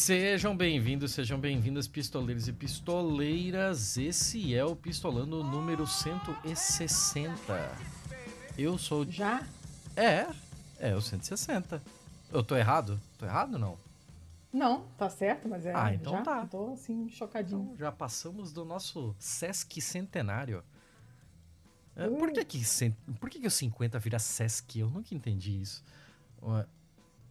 Sejam bem-vindos, sejam bem-vindas, pistoleiros e pistoleiras. Esse é o Pistolando número 160. Eu sou. Já? É, é o 160. Eu tô errado? Tô errado não? Não, tá certo, mas é. Ah, então já? tá. Tô assim, chocadinho. Então já passamos do nosso Sesc Centenário. É, Uh. por que que, por que que o 50 vira Sesc? Eu nunca entendi isso.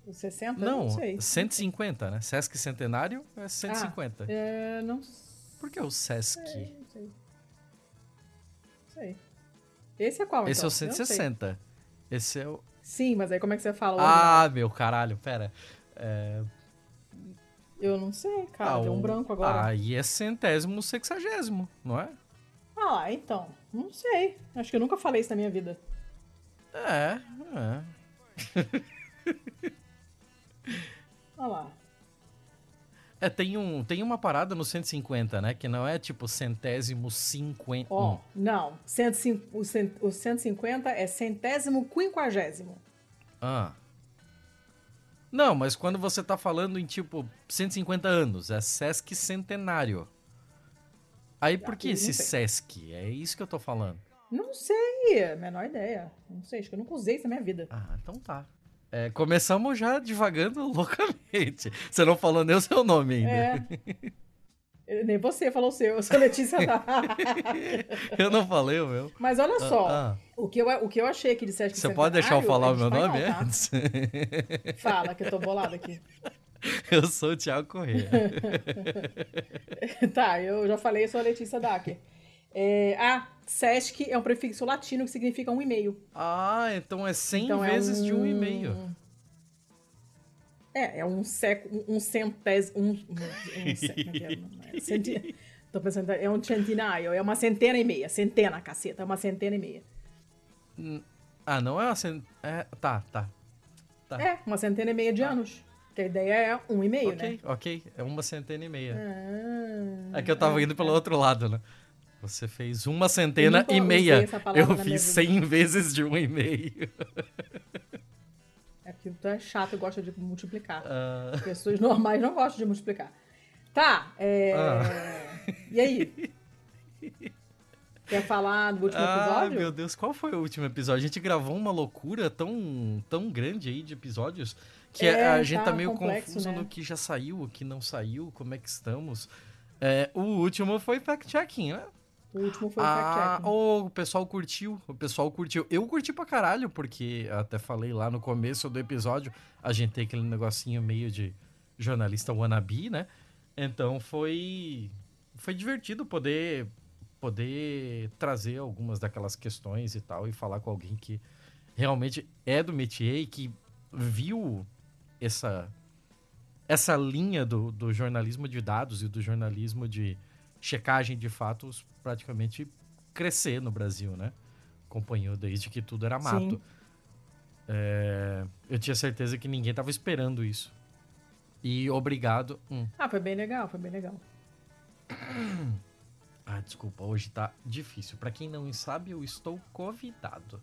Ué, O 60? Não, não sei. 150, né? Sesc Centenário é 150. É, não Por que o Sesc? sei. Não sei. Não sei. Esse é qual, Esse é então? o não sei. 160. Esse é o. Sim, mas aí como é que você fala? o original? Ah, meu caralho, pera. É... Eu não sei, cara. ah, Deu um o- branco agora. Aí é centésimo sexagésimo, não é? Ah, então. Não sei. Acho que eu nunca falei isso na minha vida. É, é. Olha lá. É, tem, um, tem uma parada no 150, né? Que não é tipo centésimo cinquenta. Ó, Hum. não. 105, o, cent, o 150 é centésimo quinquagésimo. Ah. Não, mas quando você tá falando em tipo 150 anos, é Sesc Centenário. Aí por que esse. Sesc? É isso que eu tô falando. Não sei, menor ideia. Não sei, acho que eu nunca usei isso na minha vida. Ah, então tá. É, começamos já divagando loucamente. Você não falou nem o seu nome ainda. É. Nem você falou o seu, eu sou Letícia. Eu não falei o meu. Mas olha só, Ah, o, que eu, o que eu achei que disseste que Você pode deixar eu falar o meu nome é? antes? Fala, que eu tô bolada aqui. Eu sou o Thiago Corrêa. tá, eu já falei, eu sou a Letícia Dacker. É, ah, Sesc é um prefixo latino que significa um e meio. Ah, então é 100 Então é vezes de um e um- meio. É, é um século, um centésimo, um, um, um, como é é? É Tô pensando, é um centenário, é uma centena e meia, centena, caceta, é uma centena e meia. Ah, não é uma cen... É, tá, tá. Tá. É, uma centena e meia de anos. Que a ideia é um e meio, ok, né? ok. É uma centena e meia. Ah, É que eu tava ah, indo pelo é. outro lado, né? Você fez uma centena e meia. Eu fiz. 100 vezes de um e meio. É que tu é chato e gosta de multiplicar. Ah, Pessoas normais não gostam de multiplicar. Tá, é... Ah. E aí? Quer falar do último ah, episódio? meu Deus, qual foi o último episódio? A gente gravou uma loucura tão, tão grande aí de episódios que É, a gente tá, tá meio complexo, confuso né? no que já saiu, o que não saiu, como é que estamos. É, o último foi fact-checking, né? O último foi o Ah, oh, o pessoal curtiu, o pessoal curtiu. Eu curti pra caralho, porque até falei lá no começo do episódio, a gente tem aquele negocinho meio de jornalista wannabe, né? Então foi foi divertido poder poder trazer algumas daquelas questões e tal e falar com alguém que realmente é do métier e que viu essa essa linha do, do jornalismo de dados e do jornalismo de checagem de fatos praticamente crescer no Brasil, né? Acompanhou desde que tudo era mato. É, eu tinha certeza que ninguém tava esperando isso. E obrigado. Hum. Ah, foi bem legal, foi bem legal. Ah, desculpa, hoje tá difícil. Pra quem não sabe, eu estou convidado.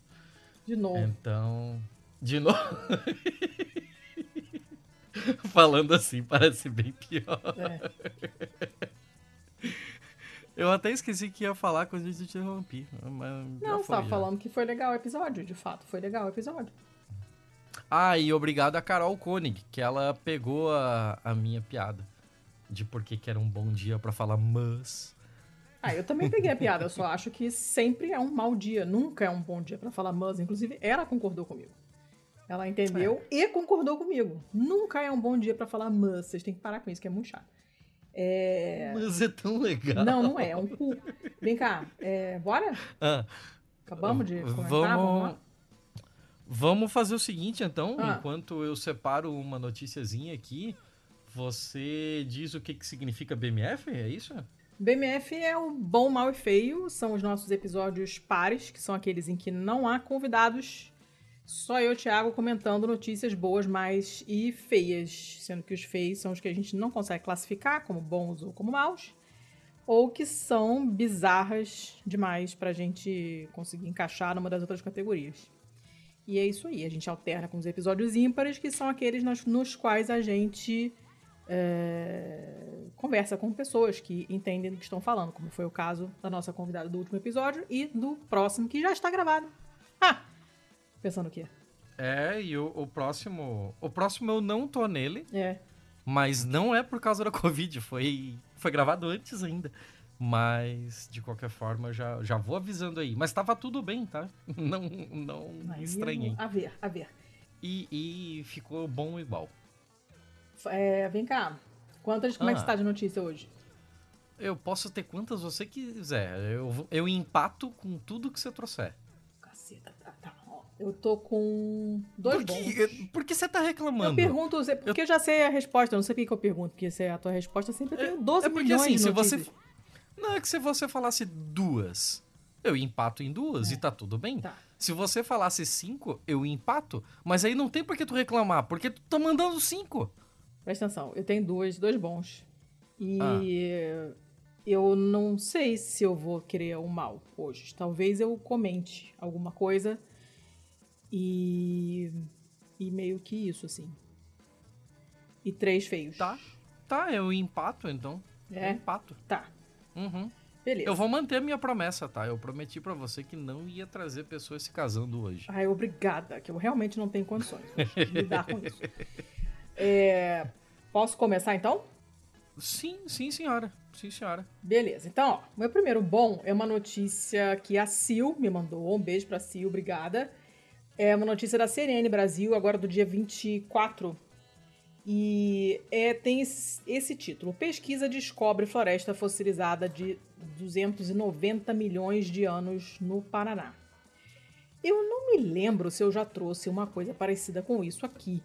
De novo. Então, de novo. Falando assim parece bem pior. É. Eu até esqueci que ia falar quando eu te interrompi. Não, você foi, tava já. falando que foi legal o episódio, de fato. Foi legal o episódio. Ah, e obrigado a Carol Koenig, que ela pegou a, a minha piada. De por que era um bom dia pra falar mas. Ah, eu também peguei a piada. Eu só acho que sempre é um mau dia. Nunca é um bom dia pra falar mas. Inclusive, ela concordou comigo. Ela entendeu e concordou comigo. Nunca é um bom dia pra falar mas. Vocês têm que parar com isso, que é muito chato. É... Mas é tão legal. Não, não é. É um cu. Vem cá. é, Bora? Ah, Acabamos de comentar? Vamos vamos, vamos fazer o seguinte, então. Ah. Enquanto eu separo uma noticiazinha aqui, você diz o que, que significa BMF? É isso? BMF é o bom, mal e feio. São os nossos episódios pares, que são aqueles em que não há convidados. Só eu Thiago comentando notícias boas, mais e feias. Sendo que os feios são os que a gente não consegue classificar como bons ou como maus. Ou que são bizarras demais pra gente conseguir encaixar numa das outras categorias. E é isso aí. A gente alterna com os episódios ímpares, que são aqueles nos, nos quais a gente é, conversa com pessoas que entendem do que estão falando, como foi o caso da nossa convidada do último episódio e do próximo, que já está gravado. Ah! Pensando o quê? É, e o, o próximo. O próximo eu não tô nele. É. Mas não é por causa da Covid, foi, foi gravado antes ainda. Mas, de qualquer forma, já, já vou avisando aí. Mas tava tudo bem, tá? Não, não Aí estranhei. A ver, a ver. E, e ficou bom igual. É, vem cá. Quantas, como é que Ah. você tá de notícia hoje? Eu posso ter quantas você quiser. Eu, eu empato com tudo que você trouxer. Eu tô com dois por, bons. que, por que você tá reclamando? Eu pergunto, porque eu... já sei a resposta, eu não sei por que que eu pergunto, porque se é a tua resposta, eu sempre tenho 12 é porque milhões assim, se você. Não, é que se você falasse duas, eu empato em duas É. e tá tudo bem. Tá. Se você falasse cinco, eu empato. Mas aí não tem por que tu reclamar, porque tu tá mandando cinco. Presta atenção, eu tenho dois, dois bons. E Ah. eu não sei se eu vou querer o mal hoje. Talvez eu comente alguma coisa e. E meio que isso, assim. E três feios. Tá. Tá, eu empato então. Eu É? empato. Tá. Uhum. Beleza. Eu vou manter a minha promessa, tá? Eu prometi pra você que não ia trazer pessoas se casando hoje. Ai, obrigada, que eu realmente não tenho condições de lidar com isso. É, Posso começar então? Sim, sim, senhora. Sim, senhora. Beleza. Então, ó, meu primeiro bom é uma notícia que a Sil me mandou. Um beijo pra Sil, obrigada. É uma notícia da CNN Brasil, agora do dia 24. E é, tem esse, esse título: Pesquisa descobre floresta fossilizada de 290 milhões de anos no Paraná. Eu não me lembro se eu já trouxe uma coisa parecida com isso aqui.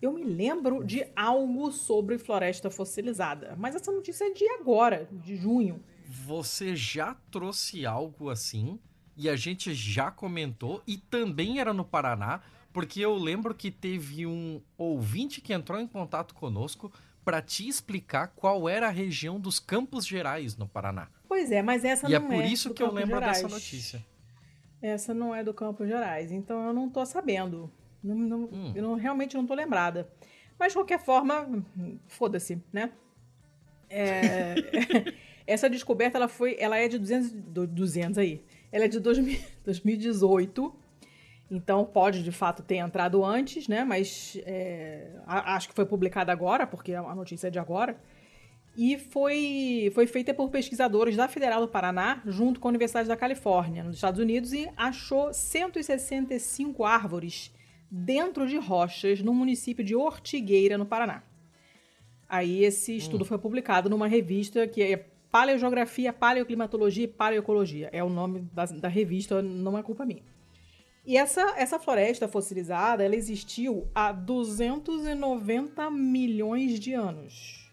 Eu me lembro de algo sobre floresta fossilizada, mas essa notícia é de agora, de junho. Você já trouxe algo assim e a gente já comentou e também era no Paraná, porque eu lembro que teve um ouvinte que entrou em contato conosco para te explicar qual era a região dos Campos Gerais no Paraná. Pois é, mas essa e é não por é isso do que eu lembro Gerais. dessa notícia. Essa não é do Campos Gerais, então eu não tô sabendo. Não- não- Hum. Eu não- realmente não tô lembrada. Mas de qualquer forma, foda-se, né? É, essa descoberta ela foi, ela é de 200, do- 200 aí. Ela é de 2000 2018. Então pode de fato ter entrado antes, né? Mas é, acho que foi publicada agora, porque a notícia é de agora. E foi, foi feita por pesquisadores da Federal do Paraná, junto com a Universidade da Califórnia, nos Estados Unidos, e achou 165 árvores dentro de rochas no município de Ortigueira, no Paraná. Aí esse estudo foi publicado numa revista que é Paleogeografia, Paleoclimatologia e Paleoecologia. É o nome da, da revista, não é culpa minha. E essa, essa floresta fossilizada, ela existiu há 290 milhões de anos.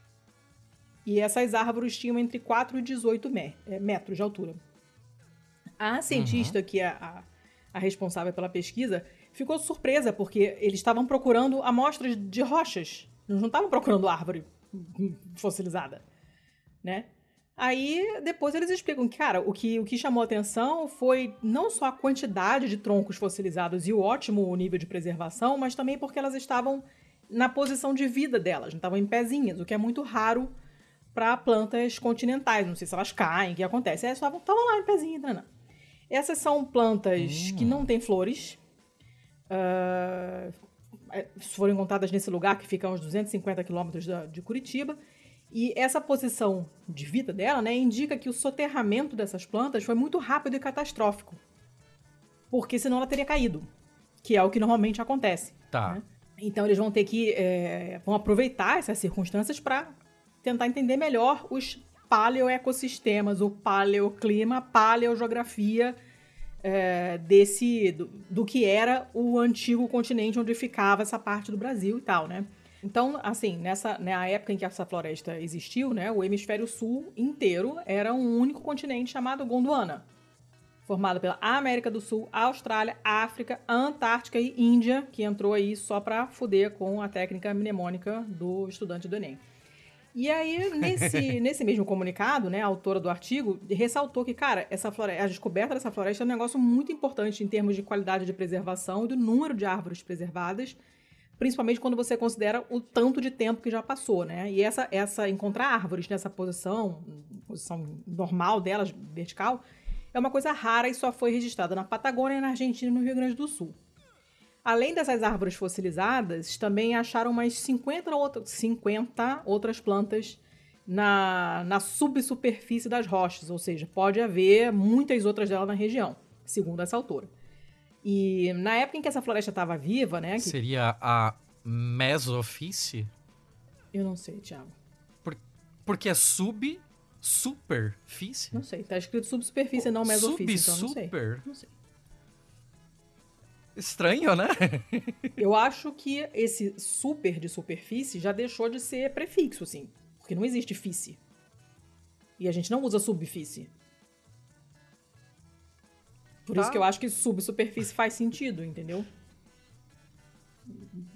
E essas árvores tinham entre 4 e 18 me- eh, metros de altura. A cientista, que é a, a responsável pela pesquisa, ficou surpresa, porque eles estavam procurando amostras de rochas. Eles não estavam procurando árvore fossilizada, né? Aí, depois eles explicam que, cara, o que, o que chamou a atenção foi não só a quantidade de troncos fossilizados e o ótimo nível de preservação, mas também porque elas estavam na posição de vida delas, não estavam em pezinhas, o que é muito raro para plantas continentais. Não sei se elas caem, o que acontece. Elas estavam lá em pezinho, não, não. Essas são plantas Hum. que não têm flores. É, foram encontradas nesse lugar que fica a uns 250 quilômetros de Curitiba. E essa posição de vida dela né, indica que o soterramento dessas plantas foi muito rápido e catastrófico. Porque senão ela teria caído. Que é o que normalmente acontece. Tá. né? Então eles vão ter que. é, vão aproveitar essas circunstâncias para tentar entender melhor os paleoecossistemas, o paleoclima, a paleogeografia é, desse. Do, do que era o antigo continente onde ficava essa parte do Brasil e tal, né? Então, assim, nessa na época em que essa floresta existiu, né, o hemisfério sul inteiro era um único continente chamado Gondwana, formado pela América do Sul, Austrália, África, Antártica e Índia, que entrou aí só para fuder com a técnica mnemônica do estudante do Enem. E aí, nesse, nesse mesmo comunicado, né, a autora do artigo ressaltou que, cara, essa floresta, a descoberta dessa floresta é um negócio muito importante em termos de qualidade de preservação e do número de árvores preservadas, principalmente quando você considera o tanto de tempo que já passou, né? E essa, essa encontrar árvores nessa posição, posição normal delas, vertical, é uma coisa rara e só foi registrada na Patagônia, na Argentina e no Rio Grande do Sul. Além dessas árvores fossilizadas, também acharam umas 50, outra, 50 outras plantas na, na subsuperfície das rochas, ou seja, pode haver muitas outras delas na região, segundo essa autora. E na época em que essa floresta estava viva, né? Que... Seria a mesofície? Eu não sei, Thiago. Por, porque é sub superfície? Não sei, tá escrito subsuperfície, não mesofície, sub, então não super? sei. Não sei. Estranho, né? Eu acho que esse super de superfície já deixou de ser prefixo, assim. Porque não existe fície. E a gente não usa subfície. Por tá. isso que eu acho que subsuperfície faz sentido, entendeu?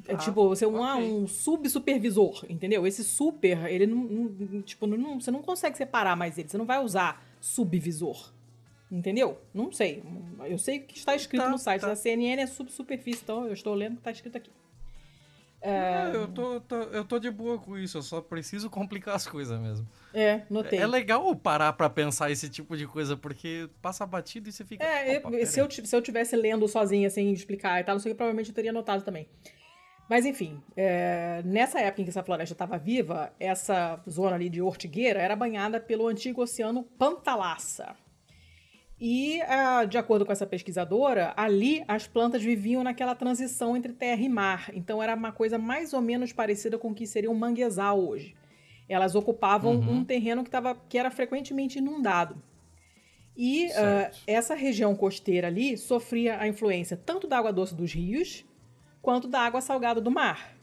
É tá. tipo, você é um, okay. um subsupervisor, entendeu? Esse super, ele não. não tipo, não, você não consegue separar mais ele. Você não vai usar subvisor. Entendeu? Não sei. Eu sei que está escrito tá, no site tá. da CNN, é subsuperfície, então eu estou lendo o que está escrito aqui. É... eu, tô, tô, eu tô de boa com isso, eu só preciso complicar as coisas mesmo. É, notei. É, é legal parar pra pensar esse tipo de coisa, porque passa batido e você fica. É, eu, se, eu, se eu tivesse lendo sozinha sem explicar e tal, não sei que provavelmente eu teria notado também. Mas enfim, é, nessa época em que essa floresta estava viva, essa zona ali de Ortigueira era banhada pelo antigo oceano Pantalassa. E, uh, de acordo com essa pesquisadora, ali as plantas viviam naquela transição entre terra e mar. Então era uma coisa mais ou menos parecida com o que seria um manguezal hoje. Elas ocupavam uhum. um terreno que, tava, que era frequentemente inundado. E uh, essa região costeira ali sofria a influência tanto da água doce dos rios quanto da água salgada do mar.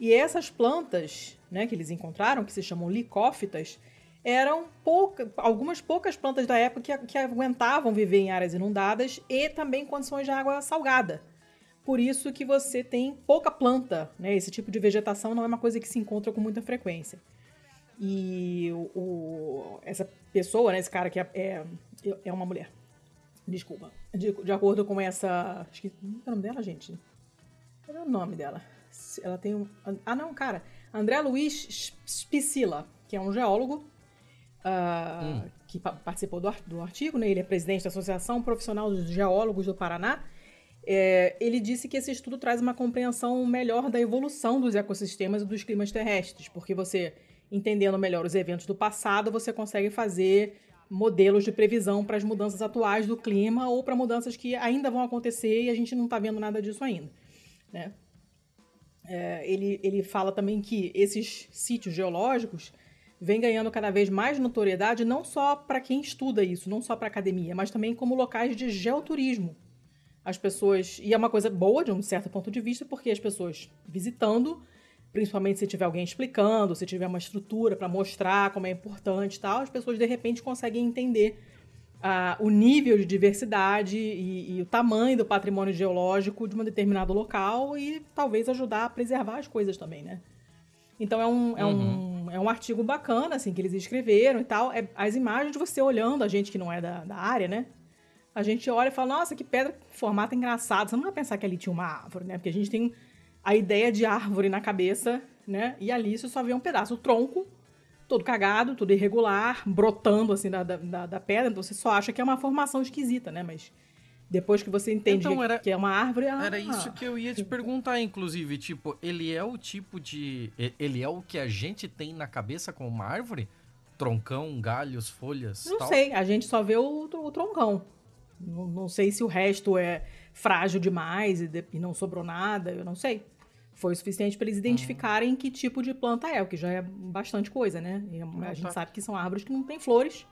E essas plantas né, que eles encontraram, que se chamam licófitas, eram pouca, algumas poucas plantas da época que, que aguentavam viver em áreas inundadas e também condições de água salgada. Por isso que você tem pouca planta, né? Esse tipo de vegetação não é uma coisa que se encontra com muita frequência. E o, o essa pessoa, né, esse cara que é, é, é uma mulher. Desculpa. De, de, acordo com essa. Que. Como é o nome dela, gente? Qual é o nome dela? Ela tem um. Ah, não, cara. André Luiz Spicilla, que é um geólogo uh, hum. que participou do, do artigo, né? ele é presidente da Associação Profissional dos Geólogos do Paraná. É, ele disse que esse estudo traz uma compreensão melhor da evolução dos ecossistemas e dos climas terrestres, porque você, entendendo melhor os eventos do passado, você consegue fazer modelos de previsão para as mudanças atuais do clima ou para mudanças que ainda vão acontecer e a gente não está vendo nada disso ainda. Né? É, ele, ele fala também que esses sítios geológicos vem ganhando cada vez mais notoriedade, não só para quem estuda isso, não só para academia, mas também como locais de geoturismo. As pessoas. E é uma coisa boa de um certo ponto de vista, porque as pessoas visitando, principalmente se tiver alguém explicando, se tiver uma estrutura para mostrar como é importante e tal, as pessoas de repente conseguem entender uh, o nível de diversidade e, e, o tamanho do patrimônio geológico de um determinado local e talvez ajudar a preservar as coisas também, né? Então é um, é, uhum. um, é um artigo bacana, assim, que eles escreveram e tal. É, as imagens de você olhando, a gente que não é da, da área, né? A gente olha e fala, nossa, que pedra, que formato engraçado. Você não vai pensar que ali tinha uma árvore, né? Porque a gente tem a ideia de árvore na cabeça, né? E ali você só vê um pedaço, o tronco, todo cagado, tudo irregular, brotando, assim, da, da, da pedra. Então você só acha que é uma formação esquisita, né? Mas depois que você entende então, era, que é uma árvore. Ah, era isso que eu ia te perguntar, inclusive. Tipo, ele é o tipo de. Ele é o que a gente tem na cabeça com uma árvore? Troncão, galhos, folhas. Não tal? sei, a gente só vê o, o troncão. Não, não, sei se o resto é frágil demais e, de, e, não sobrou nada, eu não sei. Foi o suficiente para eles identificarem que tipo de planta é, o que já é bastante coisa, né? E a, ah, gente tá. sabe que são árvores que não têm flores.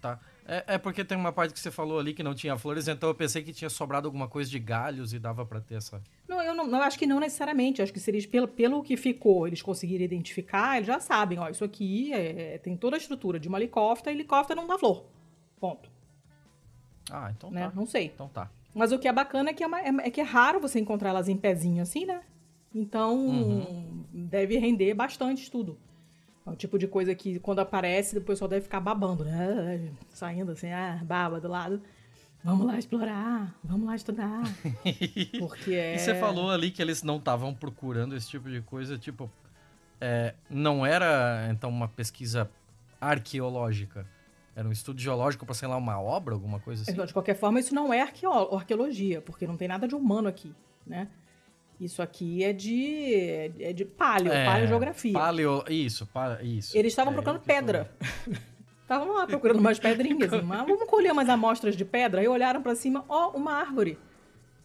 Tá. É, é, porque tem uma parte que você falou ali que não tinha flores, então eu pensei que tinha sobrado alguma coisa de galhos e dava para ter essa. Não, eu não, eu acho que não necessariamente. Eu acho que se eles, pelo, pelo que ficou, eles conseguirem identificar, eles já sabem, ó, isso aqui é, tem toda a estrutura de uma helicóptera e helicóptero não dá flor. Ponto. Ah, então né? tá. Não sei. Então tá. Mas o que é bacana é que é, uma, é, é que é raro você encontrar elas em pezinho assim, né? Então, uhum. deve render bastante estudo. É o tipo de coisa que quando aparece, o pessoal deve ficar babando, né? Saindo assim, ah, baba do lado. Vamos lá explorar, vamos lá estudar. Porque é... E você falou ali que eles não estavam procurando esse tipo de coisa, tipo, é, não era então uma pesquisa arqueológica. Era um estudo geológico para, sei lá, uma obra, alguma coisa assim? Então, de qualquer forma, isso não é arqueologia, porque não tem nada de humano aqui, né? Isso aqui é de, é de paleo, é, paleogeografia. Paleo, isso, isso. Eles estavam é, procurando pedra. Estavam lá procurando umas pedrinhas. Mas vamos colher umas amostras de pedra. Aí olharam para cima, ó, oh, uma árvore.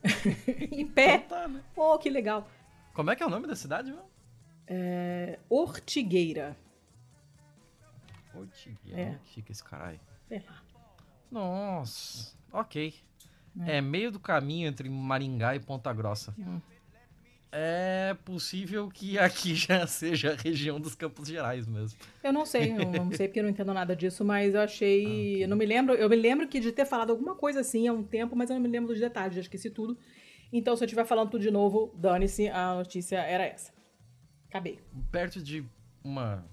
em pé. Então tá, né? Oh, que legal. Como é que é o nome da cidade, meu? É... Ortigueira. Ortigueira? É. Chique esse caralho. Sei lá. Nossa, ok. É. é. meio do caminho entre Maringá e Ponta Grossa. Hum é possível que aqui já seja a região dos Campos Gerais mesmo. Eu não sei, eu não sei porque eu não entendo nada disso, mas eu achei. Ah, okay. Eu não me lembro. Eu me lembro que de ter falado alguma coisa assim há um tempo, mas eu não me lembro dos detalhes, já esqueci tudo. Então, se eu estiver falando tudo de novo, dane-se, a notícia era essa. Acabei. Perto de uma,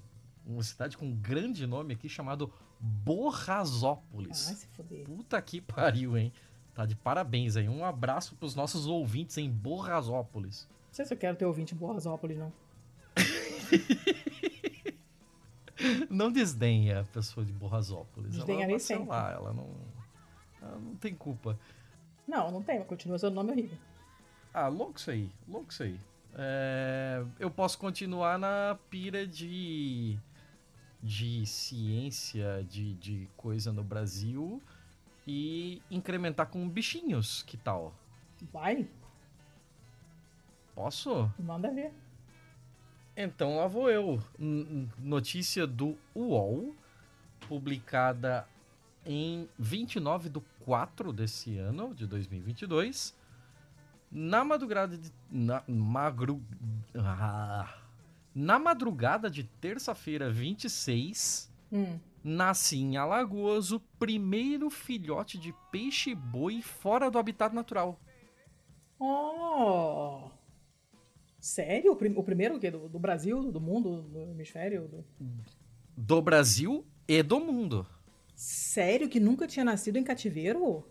uma cidade com um grande nome aqui chamado Borrasópolis. Ai, se foder. Puta que pariu, hein? Tá de parabéns aí. Um abraço pros nossos ouvintes em Borrasópolis. Não sei se eu quero ter ouvinte em Borrasópolis, não. não desdenha a pessoa de Borrasópolis. Desdenha ela nem sempre. Lá, ela não, ela não tem culpa. Não, não tem, mas continua sendo nome horrível. Ah, louco isso aí, louco isso aí. É, eu posso continuar na pira de, de ciência, de, de coisa no Brasil e incrementar com bichinhos, que tal? Vai. Posso? Manda ver. Então lá vou eu. Notícia do UOL, publicada em 29 de 4 desse ano, de 2022. Na madrugada de. Na, magru, ah, na madrugada de terça-feira, 26, hum. nasce em Alagoas o primeiro filhote de peixe-boi fora do habitat natural. Oh! Sério? O, prim o primeiro que do, do, Brasil, do mundo, do hemisfério? Do... do Brasil e do mundo. Sério que nunca tinha nascido em cativeiro?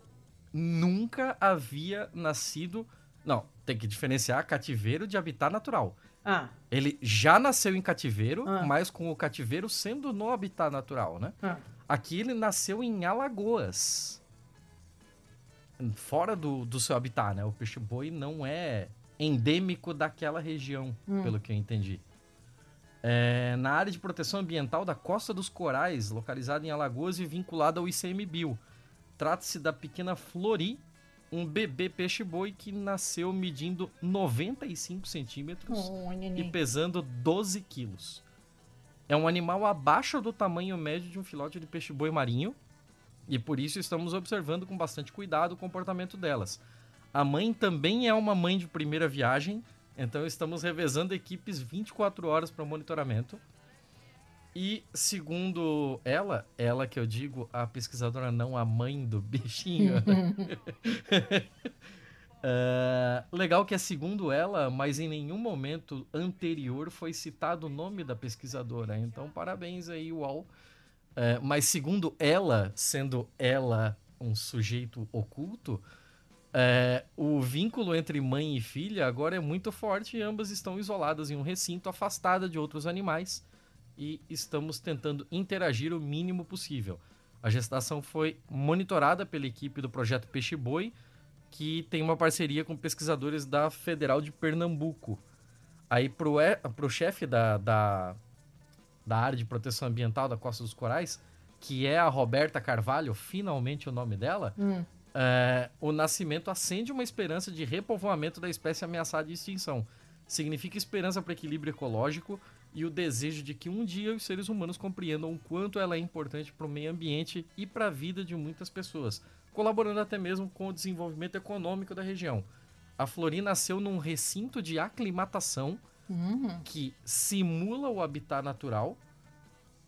Nunca havia nascido. Não, tem que diferenciar cativeiro de habitat natural. Ah. Ele já nasceu em cativeiro, ah. mas com o cativeiro sendo no habitat natural, né? Ah. Aqui ele nasceu em Alagoas. Fora do, do seu habitat, né? O peixe-boi não é endêmico daquela região, hum. pelo que eu entendi. É, na área de proteção ambiental da Costa dos Corais, localizada em Alagoas e vinculada ao ICMBio. Trata-se da pequena Flori, um bebê peixe-boi que nasceu medindo 95 centímetros oh, e pesando 12 quilos. É um animal abaixo do tamanho médio de um filhote de peixe-boi marinho e por isso estamos observando com bastante cuidado o comportamento delas. A mãe também é uma mãe de primeira viagem, então estamos revezando equipes 24 horas para monitoramento. E segundo ela, ela que eu digo, a pesquisadora, não a mãe do bichinho. uh, legal que é segundo ela, mas em nenhum momento anterior foi citado o nome da pesquisadora. Então, parabéns aí, UOL. Uh, mas segundo ela, sendo ela um sujeito oculto, é, o vínculo entre mãe e filha agora é muito forte e ambas estão isoladas em um recinto, afastada de outros animais e estamos tentando interagir o mínimo possível. A gestação foi monitorada pela equipe do projeto Peixe Boi, que tem uma parceria com pesquisadores da Federal de Pernambuco. Aí pro, pro chefe da, da, da área de proteção ambiental da Costa dos Corais, que é a Roberta Carvalho, finalmente o nome dela, hum é, o nascimento acende uma esperança de repovoamento da espécie ameaçada de extinção. Significa esperança para equilíbrio ecológico e o desejo de que um dia os seres humanos compreendam o quanto ela é importante para o meio ambiente e para a vida de muitas pessoas, colaborando até mesmo com o desenvolvimento econômico da região. A Flori nasceu num recinto de aclimatação uhum. que simula o habitat natural,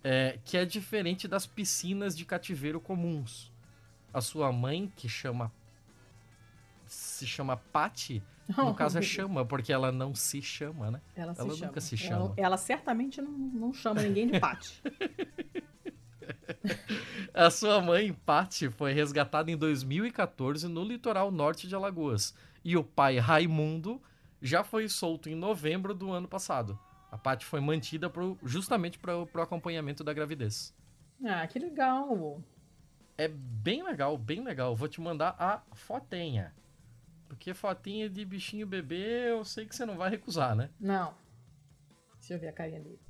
é, que é diferente das piscinas de cativeiro comuns a sua mãe, que chama. Se chama Patty. No caso é chama, porque ela não se chama, né? Ela, ela nunca chama. se chama. Ela, ela certamente não, não chama ninguém de Patty. A sua mãe, Patty, foi resgatada em 2014 no litoral norte de Alagoas. E o pai, Raimundo, já foi solto em novembro do ano passado. A Patty foi mantida pro, justamente para o acompanhamento da gravidez. Ah, que legal. É bem legal, bem legal. Vou te mandar a fotinha. Porque fotinha de bichinho bebê, eu sei que você não vai recusar, né? Não. Deixa eu ver a carinha dele.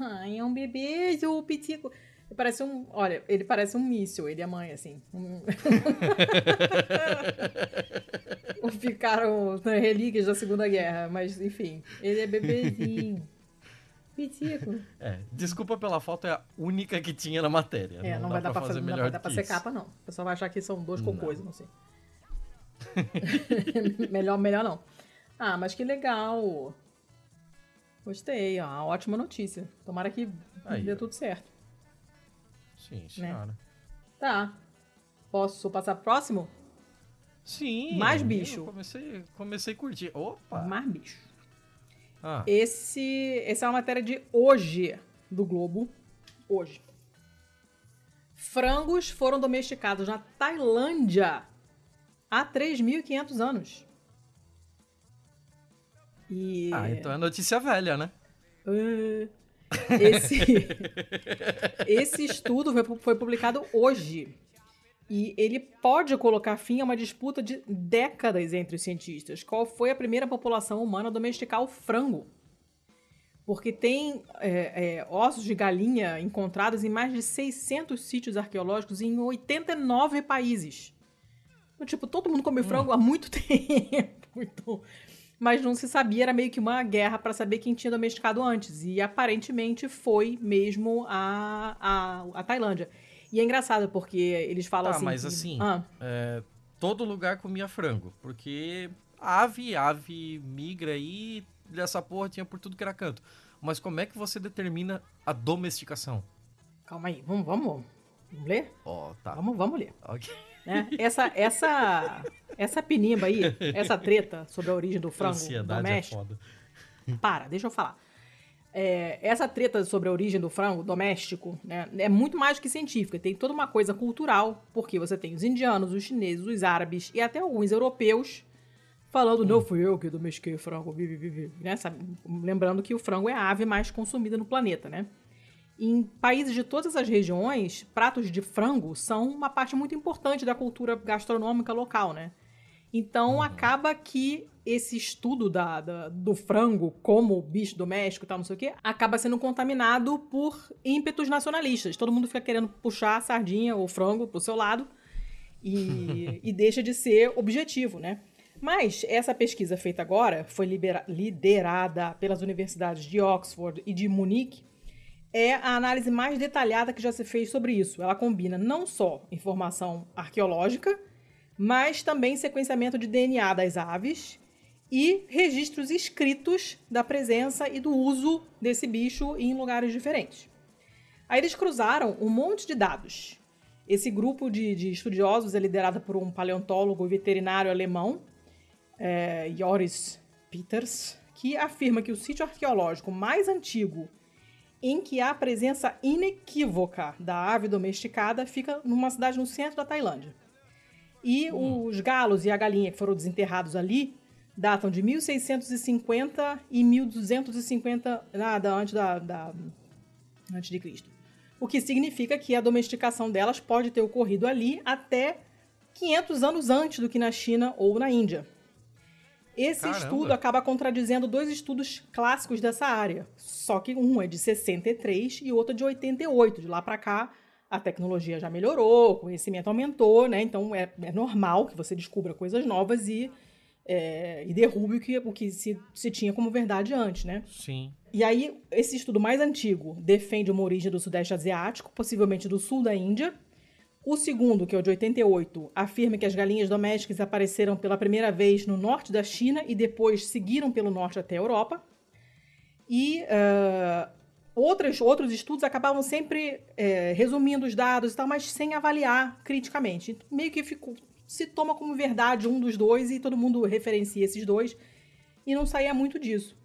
Ai, é um bebê, o pitico. Ele parece um. Olha, ele parece um míssil, ele a mãe, assim. Um... Ficaram né, relíquias da Segunda Guerra, mas enfim, ele é bebezinho. Pitico. É, desculpa pela foto, é a única que tinha na matéria. É, não, não vai dar pra fazer, melhor. Não vai dar pra ser capa, não. O pessoal vai achar que são dois cocôs, não, não sei. melhor, melhor não. Ah, mas que legal. Gostei, ó. Ótima notícia. Tomara que Aí. dê tudo certo. Sim, né? senhora. Né? Tá. Posso passar pro próximo? Sim. Mais bicho. comecei, comecei a curtir. Opa! Mais bicho. Ah. Esse, essa é uma matéria de hoje do Globo. Hoje. Frangos foram domesticados na Tailândia há 3.500 anos. E... Ah, então é notícia velha, né? Uh, esse, esse estudo foi, foi publicado hoje. E ele pode colocar fim a uma disputa de décadas entre os cientistas. Qual foi a primeira população humana a domesticar o frango? Porque tem é, é, ossos de galinha encontrados em mais de 600 sítios arqueológicos em 89 países. Então, tipo, todo mundo come hum. frango há muito tempo. Então, mas não se sabia, era meio que uma guerra para saber quem tinha domesticado antes. E aparentemente foi mesmo a, a, a Tailândia. E é engraçado, porque eles falam tá, assim. Mas que... assim, ah. é, todo lugar comia frango. Porque ave, ave migra aí, dessa porra tinha por tudo que era canto. Mas como é que você determina a domesticação? Calma aí, vamos, vamos, vamos ler? Ó, oh, tá. Vamos, vamos ler. Ok. Né? Essa, essa, essa pinimba aí, essa treta sobre a origem do frango Ansiedade doméstico. É foda. Para, deixa eu falar. É, essa treta sobre a origem do frango doméstico né, é muito mais do que científica. Tem toda uma coisa cultural, porque você tem os indianos, os chineses, os árabes e até alguns europeus falando, hum. não fui eu que domestiquei o frango, vive, vive, né? Sabe? Lembrando que o frango é a ave mais consumida no planeta, né? Em países de todas as regiões, pratos de frango são uma parte muito importante da cultura gastronômica local, né? Então uhum. acaba que esse estudo da, da, do frango como bicho doméstico e tal, não sei o quê, acaba sendo contaminado por ímpetos nacionalistas. Todo mundo fica querendo puxar a sardinha ou frango pro seu lado e, e deixa de ser objetivo, né? Mas essa pesquisa feita agora foi libera, liderada pelas universidades de Oxford e de Munique é a análise mais detalhada que já se fez sobre isso. Ela combina não só informação arqueológica, mas também sequenciamento de DNA das aves e registros escritos da presença e do uso desse bicho em lugares diferentes. Aí eles cruzaram um monte de dados. Esse grupo de, de estudiosos é liderado por um paleontólogo e veterinário alemão, é, Joris Peters, que afirma que o sítio arqueológico mais antigo em que há presença inequívoca da ave domesticada fica numa cidade no centro da Tailândia. E hum. os galos e a galinha que foram desenterrados ali datam de 1650 e 1250 nada antes da, da antes de Cristo. O que significa que a domesticação delas pode ter ocorrido ali até 500 anos antes do que na China ou na Índia. Esse Caramba. estudo acaba contradizendo dois estudos clássicos dessa área. Só que um é de 63 e outro é de 88. De lá para cá, a tecnologia já melhorou, o conhecimento aumentou, né? Então é, é normal que você descubra coisas novas e, é, e derrube o que, o que se, se tinha como verdade antes, né? Sim. E aí, esse estudo mais antigo defende uma origem do Sudeste Asiático, possivelmente do sul da Índia, o segundo, que é o de 88, afirma que as galinhas domésticas apareceram pela primeira vez no norte da China e depois seguiram pelo norte até a Europa. E uh, outros, outros estudos acabavam sempre é, resumindo os dados e tal, mas sem avaliar criticamente. Meio que ficou, se toma como verdade um dos dois e todo mundo referencia esses dois e não saía muito disso.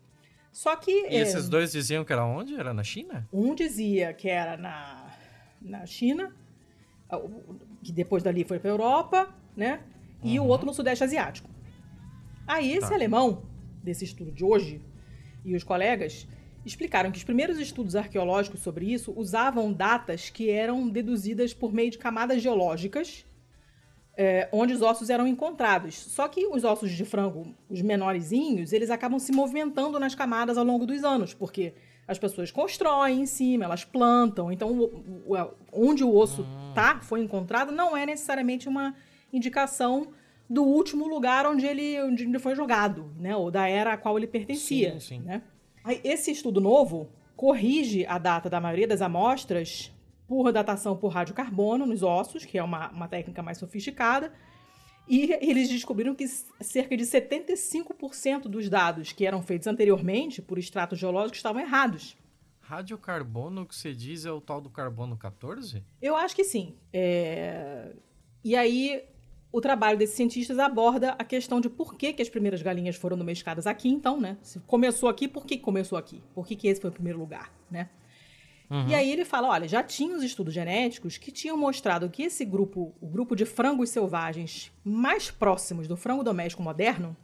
Só que. E é, esses dois diziam que era onde? Era na China? Um dizia que era na na China, que depois dali foi para Europa, né? E uhum. o outro no Sudeste Asiático. Aí esse tá. alemão desse estudo de hoje e os colegas explicaram que os primeiros estudos arqueológicos sobre isso usavam datas que eram deduzidas por meio de camadas geológicas, é, onde os ossos eram encontrados. Só que os ossos de frango, os menorzinhos, eles acabam se movimentando nas camadas ao longo dos anos, porque as pessoas constroem em cima, elas plantam. Então, o, o, onde o osso tá, foi encontrado, não é necessariamente uma indicação do último lugar onde ele, onde ele foi jogado, né? Ou da era a qual ele pertencia. Sim, sim. Né? Aí, esse estudo novo corrige a data da maioria das amostras por datação por radiocarbono nos ossos, que é uma, uma técnica mais sofisticada, e eles descobriram que cerca de 75% dos dados que eram feitos anteriormente por extratos geológicos estavam errados. Radiocarbono, que você diz, é o tal do carbono 14? Eu acho que sim. É... E aí, o trabalho desses cientistas aborda a questão de por que, que as primeiras galinhas foram domesticadas aqui, então, né? Se começou aqui, por que começou aqui? Por que, que esse foi o primeiro lugar, né? Uhum. E aí ele fala, olha, já tinha os estudos genéticos que tinham mostrado que esse grupo, o grupo de frangos selvagens mais próximos do frango doméstico moderno,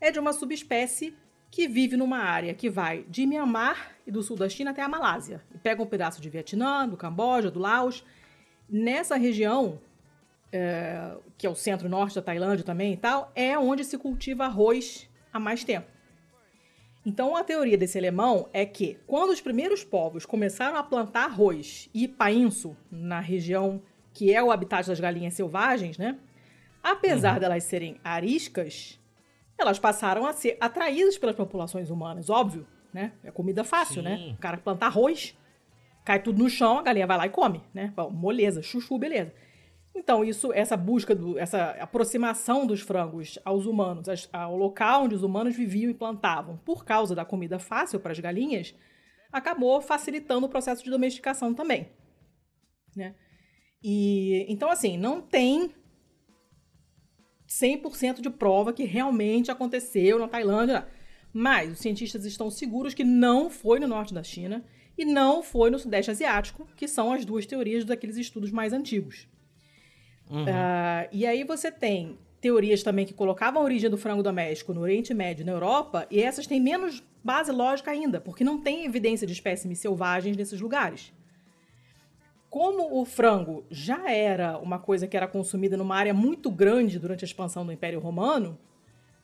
é de uma subespécie que vive numa área que vai de Myanmar e do sul da China até a Malásia. E pega um pedaço de Vietnã, do Camboja, do Laos. Nessa região, é, que é o centro-norte da Tailândia também e tal, é onde se cultiva arroz há mais tempo. Então, a teoria desse alemão é que, quando os primeiros povos começaram a plantar arroz e painço na região que é o habitat das galinhas selvagens, né? Apesar uhum. delas serem ariscas, elas passaram a ser atraídas pelas populações humanas, óbvio, né? É comida fácil, né? Sim. né? O cara planta arroz, cai tudo no chão, a galinha vai lá e come, né? Bom, moleza, chuchu, beleza. Então, isso, essa busca, do, essa aproximação dos frangos aos humanos, ao local onde os humanos viviam e plantavam, por causa da comida fácil para as galinhas, acabou facilitando o processo de domesticação também. Né? E, então, assim, não tem 100% de prova que realmente aconteceu na Tailândia, mas os cientistas estão seguros que não foi no norte da China e não foi no sudeste asiático, que são as duas teorias daqueles estudos mais antigos. Uhum. Uh, e aí você tem teorias também que colocavam a origem do frango doméstico no Oriente Médio e na Europa, e essas têm menos base lógica ainda, porque não tem evidência de espécimes selvagens nesses lugares. Como o frango já era uma coisa que era consumida numa área muito grande durante a expansão do Império Romano,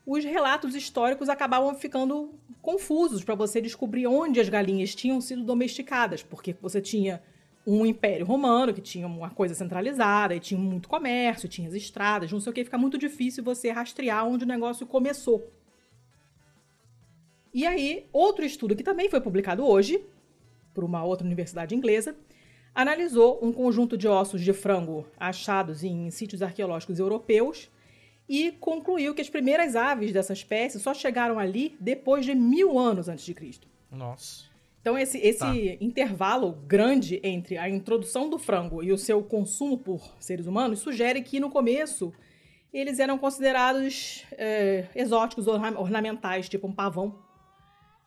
os relatos históricos acabavam ficando confusos para você descobrir onde as galinhas tinham sido domesticadas, porque você tinha um império romano que tinha uma coisa centralizada e tinha muito comércio, tinha as estradas, não sei o que, fica muito difícil você rastrear onde o negócio começou. E aí, outro estudo que também foi publicado hoje, por uma outra universidade inglesa, analisou um conjunto de ossos de frango achados em sítios arqueológicos europeus e concluiu que as primeiras aves dessa espécie só chegaram ali depois de mil anos antes de Cristo. Nossa. Então, esse, esse tá. intervalo grande entre a introdução do frango e o seu consumo por seres humanos sugere que, no começo, eles eram considerados é, exóticos, ornamentais, tipo um pavão.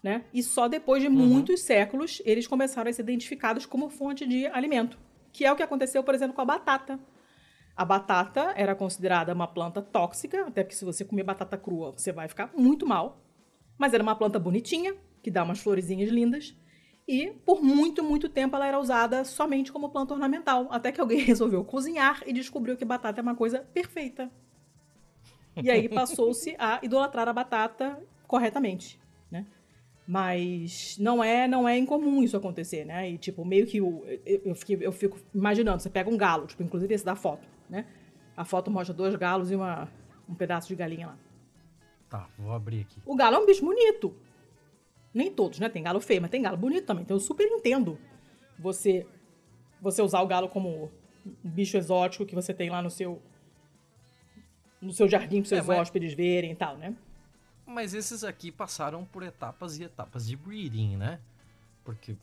Né? E só depois de uhum. muitos séculos eles começaram a ser identificados como fonte de alimento. Que é o que aconteceu, por exemplo, com a batata. A batata era considerada uma planta tóxica, até porque se você comer batata crua, você vai ficar muito mal. Mas era uma planta bonitinha, que dá umas florezinhas lindas. E por muito, muito tempo ela era usada somente como planta ornamental, até que alguém resolveu cozinhar e descobriu que batata é uma coisa perfeita. E aí passou-se a idolatrar a batata corretamente, né? Mas não é, não é incomum isso acontecer, né? E tipo, meio que eu, eu, fico, eu fico imaginando, você pega um galo, tipo, inclusive esse da foto, né? A foto mostra dois galos e uma, um pedaço de galinha lá. Tá, vou abrir aqui. O galo é um bicho bonito. Nem todos, né? Tem galo feio, mas tem galo bonito também. Então eu super entendo você você usar o galo como um bicho exótico que você tem lá no seu no seu jardim para seus é, mas... hóspedes verem e tal, né? Mas esses aqui passaram por etapas e etapas de breeding, né? Porque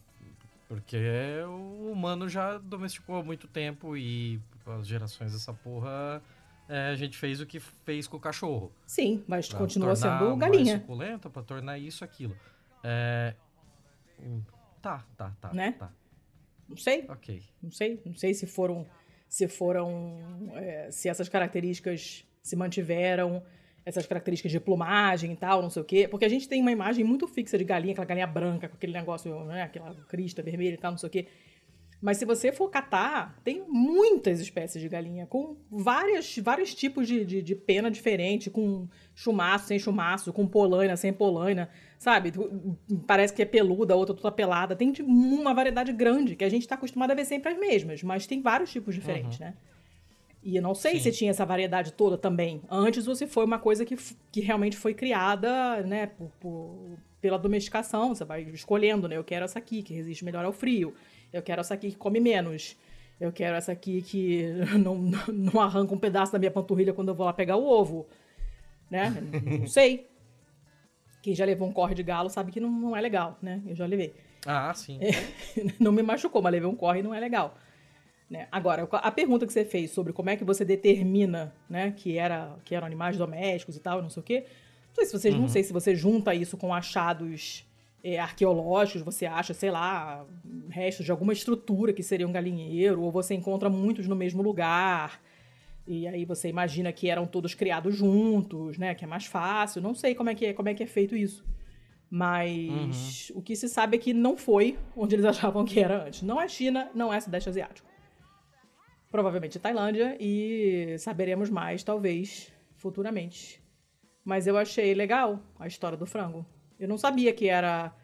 porque o humano já domesticou há muito tempo e as gerações dessa porra é, a gente fez o que fez com o cachorro. Sim, mas continua sendo galinha. Mais suculento, para tornar isso aquilo. É... Tá, tá, tá. Né? Tá. Não sei. Ok. Não sei. Não sei se foram. Se foram. é, se essas características se mantiveram, essas características de plumagem e tal, não sei o quê. Porque a gente tem uma imagem muito fixa de galinha, aquela galinha branca, com aquele negócio, né? Aquela crista vermelha e tal, não sei o quê. Mas se você for catar, tem muitas espécies de galinha, com várias, vários tipos de, de, de pena diferente, com chumaço, sem chumaço, com polaina, sem polaina, sabe? Parece que é peluda, a outra toda pelada. Tem de- uma variedade grande, que a gente está acostumado a ver sempre as mesmas, mas tem vários tipos diferentes, né? E eu não sei Sim. se tinha essa variedade toda também, antes ou se foi uma coisa que, que realmente foi criada, né, por, por- pela domesticação. Você vai escolhendo, né? Eu quero essa aqui, que resiste melhor ao frio. Eu quero essa aqui que come menos. Eu quero essa aqui que não, não arranca um pedaço da minha panturrilha quando eu vou lá pegar o ovo. Né? Não sei. Quem já levou um corre de galo sabe que não, não é legal, né? Eu já levei. Ah, sim. não me machucou, mas levei um corre e não é legal. Né? Agora, a pergunta que você fez sobre como é que você determina né, que, era, que eram animais domésticos e tal, não sei o quê. Não sei se você, não sei se você junta isso com achados é, arqueológicos, você acha, sei lá, restos de alguma estrutura que seria um galinheiro, ou você encontra muitos no mesmo lugar. E aí você imagina que eram todos criados juntos, né? Que é mais fácil. Não sei como é que é, como é, que é feito isso. Mas o que se sabe é que não foi onde eles achavam que era antes. Não é China, não é Sudeste Asiático. Provavelmente Tailândia e saberemos mais, talvez, futuramente. Mas eu achei legal a história do frango. Eu não sabia que era.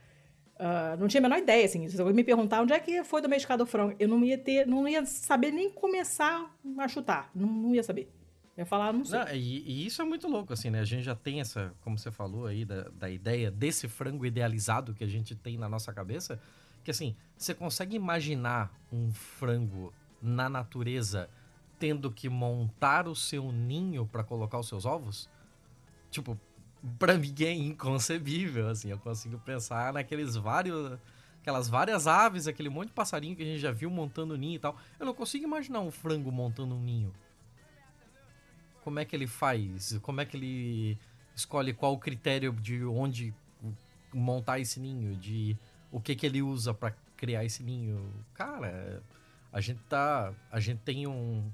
Ah, não tinha a menor ideia, assim. Se alguém me perguntar onde é que foi domesticado o frango, eu não ia ter. Não ia saber nem começar a chutar. Não, não ia saber. Eu ia falar, não sei. Não, e, e isso é muito louco, assim, né? A gente já tem essa, como você falou aí, da, da ideia desse frango idealizado que a gente tem na nossa cabeça. Que assim, você consegue imaginar um frango na natureza tendo que montar o seu ninho para colocar os seus ovos? Tipo, pra mim é inconcebível, assim. Eu consigo pensar naqueles vários. Aquelas várias aves, aquele monte de passarinho que a gente já viu montando ninho e tal. Eu não consigo imaginar um frango montando um ninho como é que ele faz? Como é que ele escolhe qual o critério de onde montar esse ninho? De o que que ele usa pra criar esse ninho? Cara, a gente tá, a gente tem um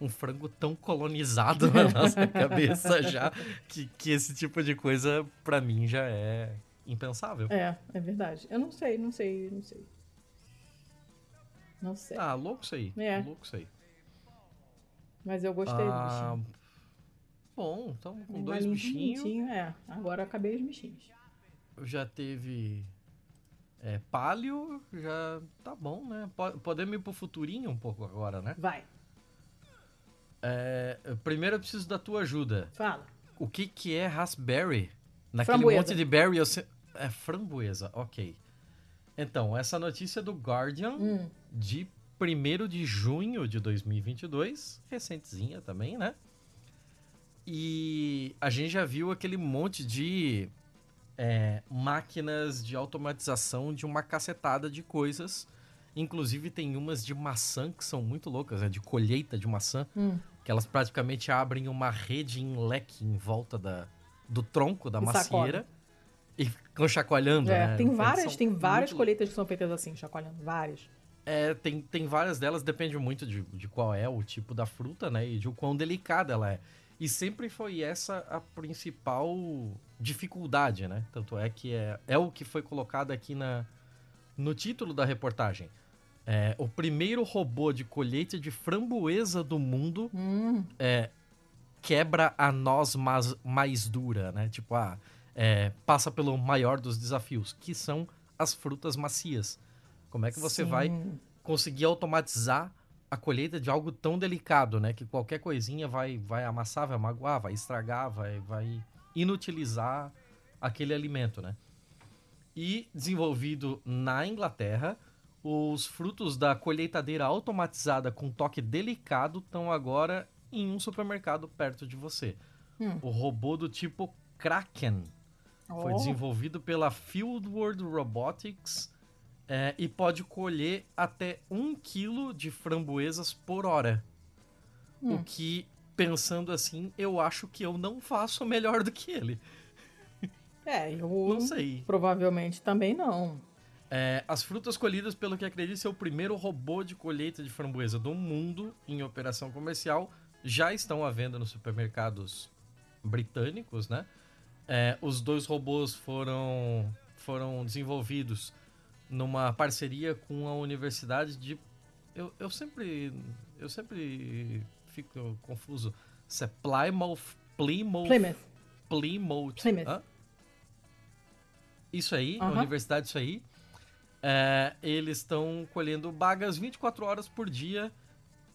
um frango tão colonizado na nossa cabeça já que, que esse tipo de coisa pra mim já é impensável. É, é verdade. Eu não sei, não sei, não sei. Não sei. Ah, louco isso aí. É. Louco isso aí. Mas eu gostei do Ah, bichinho. bom, então com dois bichinhos. bonitinho, É, agora eu acabei os bichinhos. já teve é, palio, já tá bom, né? Po- Podemos ir pro futurinho um pouco agora, né? Vai, É, primeiro eu preciso da tua ajuda. fala. O que que é raspberry? Naquele Framboesa. monte de berry eu se... É framboesa, ok. Então, essa notícia é do Guardian Hum, de 1 de junho de 2022, recentezinha também, né? E a gente já viu aquele monte de é, máquinas de automatização de uma cacetada de coisas. Inclusive tem umas de maçã que são muito loucas, né? De colheita de maçã, hum. Que elas praticamente abrem uma rede em leque em volta da, do tronco da E macieira e ficam chacoalhando, É, né? tem várias, tem várias muito colheitas que são feitas assim, chacoalhando. Várias. é, tem, tem várias delas, depende muito de, de qual é o tipo da fruta, né? E de o quão delicada ela é. E sempre foi essa a principal dificuldade, né? Tanto é que é, é o que foi colocado aqui na, no título da reportagem. É, o primeiro robô de colheita de framboesa do mundo Hum, é, quebra a noz mais, mais dura, né? Tipo, ah, é, passa pelo maior dos desafios, que são as frutas macias. Como é que você sim. vai conseguir automatizar a colheita de algo tão delicado, né? Que qualquer coisinha vai, vai amassar, vai magoar, vai estragar, vai, vai inutilizar aquele alimento, né? E desenvolvido na Inglaterra, os frutos da colheitadeira automatizada com toque delicado estão agora em um supermercado perto de você. Hum. O robô do tipo Kraken foi Oh, desenvolvido pela Fieldworld Robotics é, e pode colher até um quilo de framboesas por hora. Hum. O que, pensando assim, eu acho que eu não faço melhor do que ele. É, eu Não sei. provavelmente também não. É, as frutas colhidas, pelo que acredita ser o primeiro robô de colheita de framboesa do mundo em operação comercial, já estão à venda nos supermercados britânicos, né? É, os dois robôs foram, foram desenvolvidos numa parceria com a Universidade de. Eu, eu sempre. Eu sempre fico confuso. Se é Plymouth. Plymouth. Plymouth. Plymouth. Plymouth. Isso aí, a Aham. universidade, isso aí. É, eles estão colhendo bagas 24 horas por dia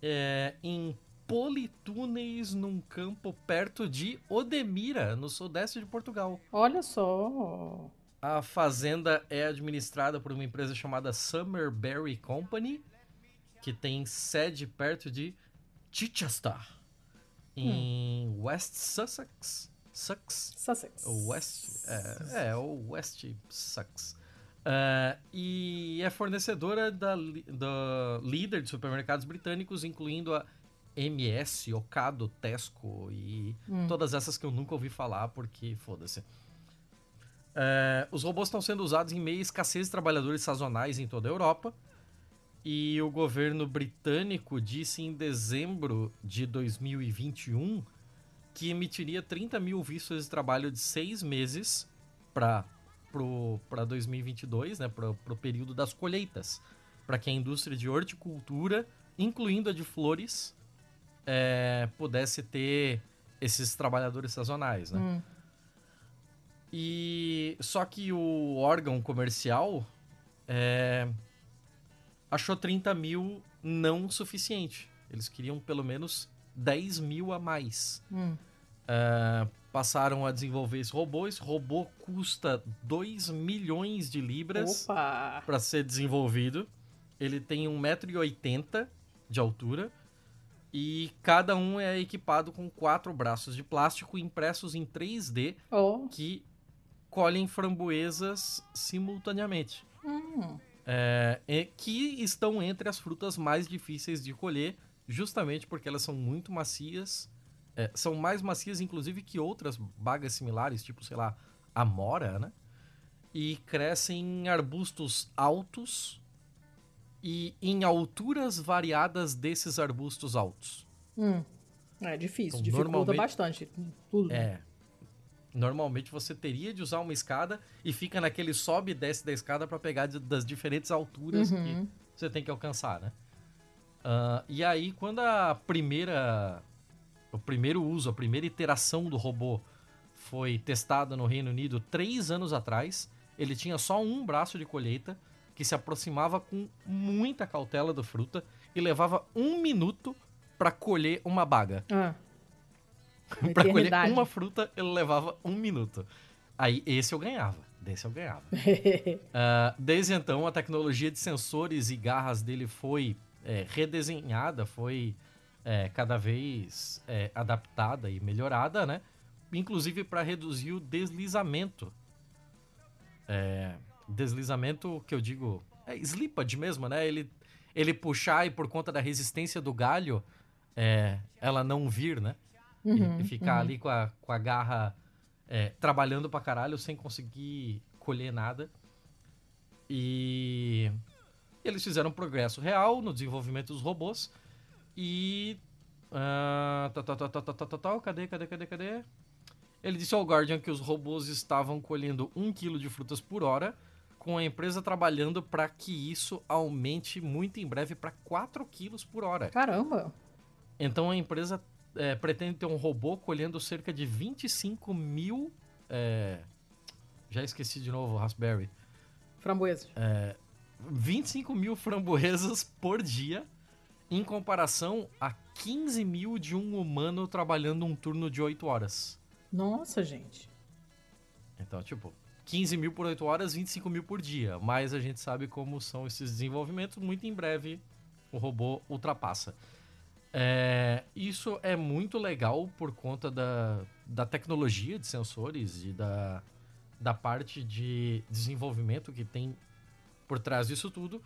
é, em politúneis num campo perto de Odemira, no sudeste de Portugal. Olha só. A fazenda é administrada por uma empresa chamada Summerberry Company, que tem sede perto de Chichester, em West Sussex. Sussex? Sussex. West. É, é, o West Sussex. É, e é fornecedora da, da líder de supermercados britânicos, incluindo a MS, Ocado, Tesco e Hum. todas essas que eu nunca ouvi falar, porque foda-se. É, os robôs estão sendo usados em meio à escassez de trabalhadores sazonais em toda a Europa. E o governo britânico disse em dezembro de 2021 que emitiria 30 mil vistos de trabalho de seis meses para para 2022, né, para o período das colheitas, para que a indústria de horticultura, incluindo a de flores, é, pudesse ter esses trabalhadores sazonais, né? Hum. E só que o órgão comercial é, achou 30 mil não suficiente. Eles queriam pelo menos 10 mil a mais. Hum. É, passaram a desenvolver esse robô. Esse robô custa 2 milhões de libras para ser desenvolvido. Ele tem 1,80m de altura. E cada um é equipado com quatro braços de plástico impressos em 3D Oh. que colhem framboesas simultaneamente. Hum. É, e que estão entre as frutas mais difíceis de colher, justamente porque elas são muito macias. É, são mais macias, inclusive, que outras bagas similares, tipo, sei lá, a mora, né? E crescem em arbustos altos e em alturas variadas desses arbustos altos. Hum. É difícil, Então, dificulta normalmente- bastante. Tudo. É. Normalmente você teria de usar uma escada e fica naquele sobe e desce da escada para pegar de- das diferentes alturas Uhum. que você tem que alcançar, né? Ah, e aí, quando a primeira. O primeiro uso, a primeira iteração do robô foi testada no Reino Unido três anos atrás, ele tinha só um braço de colheita que se aproximava com muita cautela da fruta e levava um minuto para colher uma baga. Ah. Uma Pra colher uma fruta, ele levava um minuto. Aí, esse eu ganhava. Desse eu ganhava. Ah, desde então, a tecnologia de sensores e garras dele foi é, redesenhada, foi é, cada vez é, adaptada e melhorada, né? Inclusive para reduzir o deslizamento. É, deslizamento que eu digo é slippage mesmo, né? Ele, ele puxar e por conta da resistência do galho, é, ela não vir, né? E- Uhum, e, ficar uhum. ali com a, com a garra é, trabalhando pra caralho sem conseguir colher nada. E eles fizeram um progresso real no desenvolvimento dos robôs. E. ah, tá, tá, tá, tá, tá, tá, tá, tá, cadê, cadê, cadê, cadê? Ele disse ao Guardian que os robôs estavam colhendo 1 kg de frutas por hora, com a empresa trabalhando para que isso aumente muito em breve para 4 quilos por hora. Caramba! Então a empresa é, pretende ter um robô colhendo cerca de 25 mil. é, já esqueci de novo, Raspberry. Framboesas. 25 mil framboesas por dia, em comparação a 15 mil de um humano trabalhando um turno de 8 horas. Nossa, gente. Então, tipo, 15 mil por 8 horas, 25 mil por dia. Mas a gente sabe como são esses desenvolvimentos. Muito em breve o robô ultrapassa. É, isso é muito legal por conta da, da tecnologia de sensores e da, da parte de desenvolvimento que tem por trás disso tudo.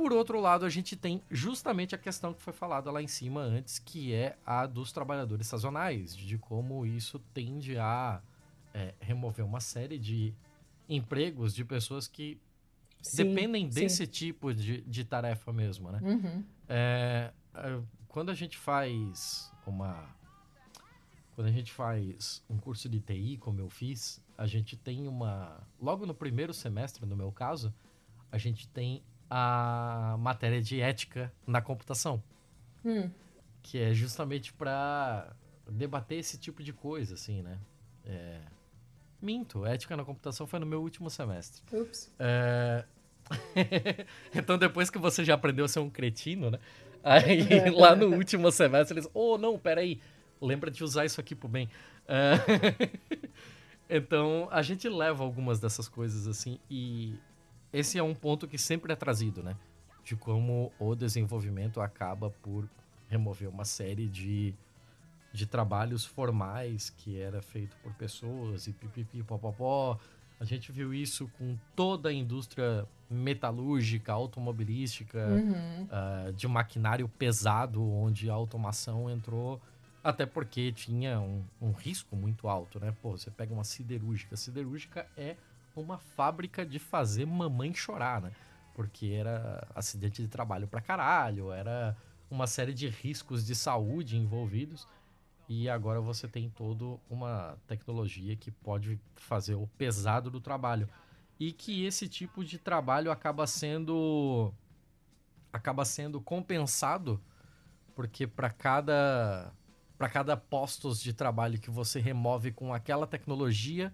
Por outro lado, a gente tem justamente a questão que foi falada lá em cima antes, que é a dos trabalhadores sazonais, de como isso tende a é, remover uma série de empregos de pessoas que sim, dependem desse sim. tipo de, de tarefa mesmo, né? Uhum. É, é, quando a gente faz uma quando a gente faz um curso de TI, como eu fiz, a gente tem uma. Logo no primeiro semestre, no meu caso, a gente tem a matéria de ética na computação. Hum. Que é justamente para debater esse tipo de coisa, assim, né? É... Minto, ética na computação foi no meu último semestre. Ups. É... então, depois que você já aprendeu a ser um cretino, né? Aí, lá no último semestre, eles... Oh, não, peraí. Lembra de usar isso aqui pro bem. É... então, a gente leva algumas dessas coisas, assim, e esse é um ponto que sempre é trazido, né? De como o desenvolvimento acaba por remover uma série de, de trabalhos formais que era feito por pessoas e pipipi, popopó. A gente viu isso com toda a indústria metalúrgica, automobilística, uhum. uh, de maquinário pesado, onde a automação entrou, até porque tinha um, um risco muito alto, né? Pô, você pega uma siderúrgica. A siderúrgica é uma fábrica de fazer mamãe chorar, né? Porque era acidente de trabalho pra caralho, era uma série de riscos de saúde envolvidos. E agora você tem toda uma tecnologia que pode fazer o pesado do trabalho. E que esse tipo de trabalho acaba sendo acaba sendo compensado porque para cada para cada postos de trabalho que você remove com aquela tecnologia,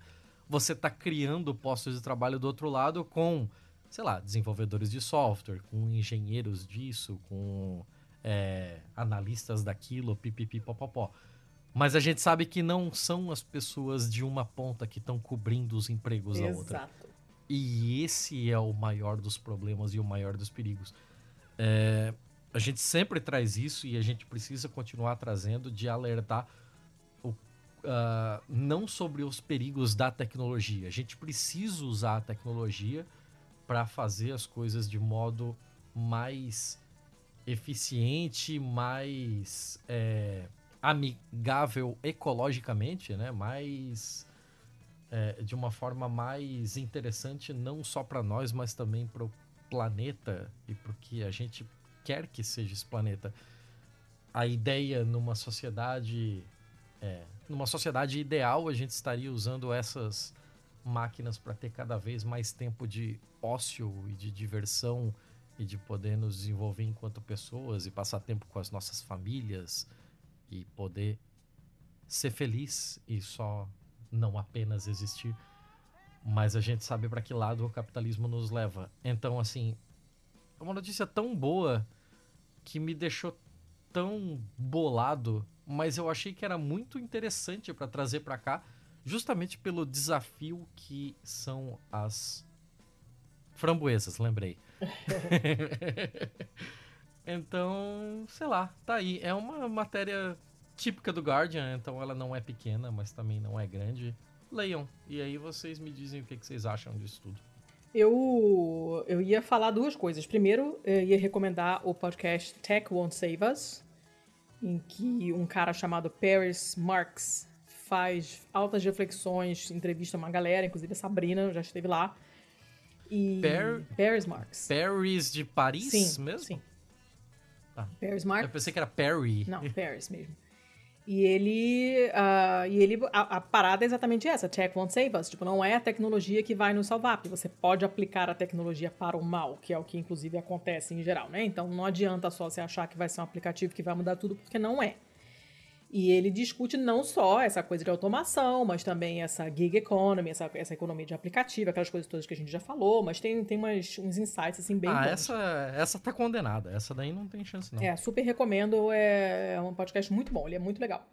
você está criando postos de trabalho do outro lado com, sei lá, desenvolvedores de software, com engenheiros disso, com é, analistas daquilo, pipipi, popopó. Mas a gente sabe que não são as pessoas de uma ponta que estão cobrindo os empregos Exato. da outra. E esse é o maior dos problemas e o maior dos perigos. É, a gente sempre traz isso e a gente precisa continuar trazendo de alertar uh, não sobre os perigos da tecnologia. A gente precisa usar a tecnologia para fazer as coisas de modo mais eficiente, mais é, amigável ecologicamente, né? Mais é, de uma forma mais interessante não só para nós, mas também para o planeta e porque a gente quer que seja esse planeta. A ideia numa sociedade é, numa sociedade ideal, a gente estaria usando essas máquinas para ter cada vez mais tempo de ócio e de diversão e de poder nos desenvolver enquanto pessoas e passar tempo com as nossas famílias e poder ser feliz e só não apenas existir. Mas a gente sabe para que lado o capitalismo nos leva. Então, assim, é uma notícia tão boa que me deixou tão bolado mas eu achei que era muito interessante para trazer para cá, justamente pelo desafio que são as framboesas, lembrei. então, sei lá, tá aí. É uma matéria típica do Guardian, então ela não é pequena, mas também não é grande. Leiam, e aí vocês me dizem o que, que vocês acham disso tudo. Eu, eu ia falar duas coisas. Primeiro, eu ia recomendar o podcast Tech Won't Save Us, em que um cara chamado Paris Marx faz altas reflexões, entrevista uma galera, inclusive a Sabrina já esteve lá. E per... Paris Marx. Paris de Paris sim, mesmo? Sim. Ah. Paris Marx. Eu pensei que era Perry. Não, Paris mesmo. E ele. Uh, e ele a, a, parada é exatamente essa: tech won't save us. Tipo, não é a tecnologia que vai nos salvar, porque você pode aplicar a tecnologia para o mal, que é o que inclusive acontece em geral, né? Então não adianta só você achar que vai ser um aplicativo que vai mudar tudo, porque não é. E ele discute não só essa coisa de automação, mas também essa gig economy, essa, essa economia de aplicativo, aquelas coisas todas que a gente já falou, mas tem, tem umas, uns insights assim bem ah, bons. essa, essa tá condenada, essa daí não tem chance não. É, super recomendo, é, é um podcast muito bom, ele é muito legal.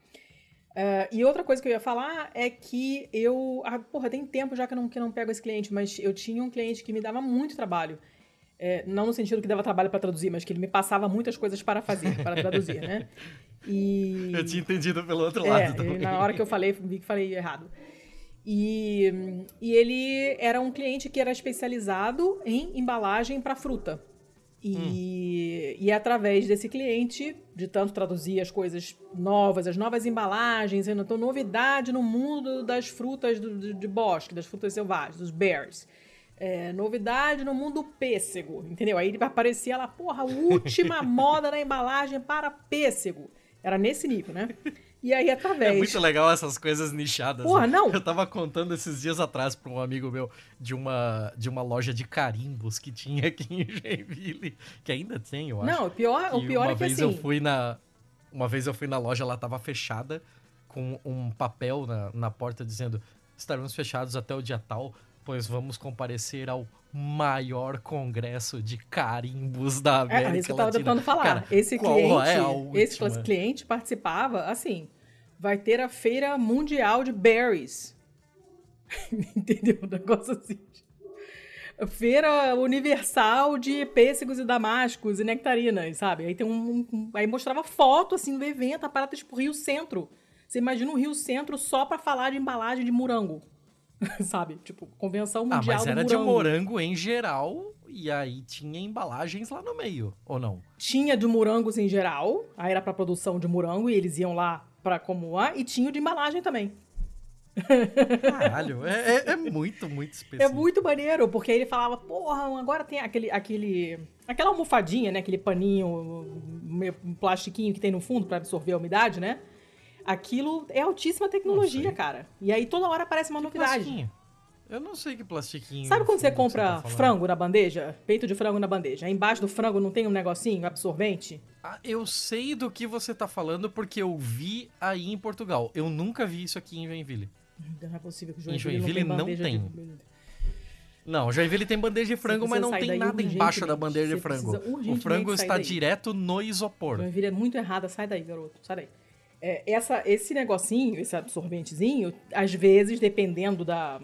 Uh, e outra coisa que eu ia falar é que eu. Ah, porra, tem tempo já que eu, não, que eu não pego esse cliente, mas eu tinha um cliente que me dava muito trabalho. É, não no sentido que dava trabalho para traduzir, mas que ele me passava muitas coisas para fazer, para traduzir, né? E... Eu tinha entendido pelo outro é, lado também. Na hora que eu falei, vi que falei errado. E, e ele era um cliente que era especializado em embalagem para fruta. E, hum. e através desse cliente, de tanto traduzir as coisas novas, as novas embalagens, então novidade no mundo das frutas do, de bosque, das frutas selvagens, dos bears. É, novidade no mundo pêssego, entendeu? Aí aparecia lá, porra, última moda na embalagem para pêssego. Era nesse nível, né? E aí, através. É muito legal essas coisas nichadas. Porra, né? não. Eu tava contando esses dias atrás pra um amigo meu de uma, de uma loja de carimbos que tinha aqui em Joinville, que ainda tem, eu acho. Não, o pior, o pior é que vez assim. eu fui na uma vez eu fui na loja ela tava fechada com um papel na, na porta dizendo estaremos fechados até o dia tal pois vamos comparecer ao maior congresso de carimbos da América É, é isso que eu tava Latina. tentando falar. Cara, esse qual cliente, é esse cliente participava, assim, vai ter a feira mundial de berries. Entendeu? Um negócio assim. Feira universal de pêssegos e damascos e nectarinas, sabe? Aí tem um, um- aí mostrava foto assim do evento, a parada tipo Rio Centro. Você imagina um Rio Centro só pra falar de embalagem de morango. sabe? Tipo, convenção Ah, mundial mas do era de morango em geral e aí tinha embalagens lá no meio, ou não? Tinha de morangos em geral, aí era pra produção de morango e eles iam lá pra lá, e tinha o de embalagem também. Caralho, é, é- é muito, muito É específico. muito maneiro, porque ele falava, porra, agora tem aquele, aquele, aquela almofadinha, né, aquele paninho, um plastiquinho que tem no fundo pra absorver a umidade, né? Aquilo é altíssima tecnologia, cara. E aí toda hora aparece uma novidade. Plastiquinho. Eu não sei que plastiquinho. Sabe quando você que compra tá falando. frango na bandeja? Peito de frango na bandeja. Aí embaixo do frango não tem um negocinho absorvente? Ah, eu sei do que você tá falando porque eu vi aí em Portugal. Eu nunca vi isso aqui em Joinville. Não é possível que o Em Joinville, Joinville não não tem bandeja tem. de... Não, Joinville tem bandeja de frango, mas não tem nada embaixo da bandeja de Você frango. O frango está daí. direto no isopor. Joinville é muito errada, sai daí, garoto, sai daí. É, essa, esse negocinho, esse absorventezinho, às vezes, dependendo da,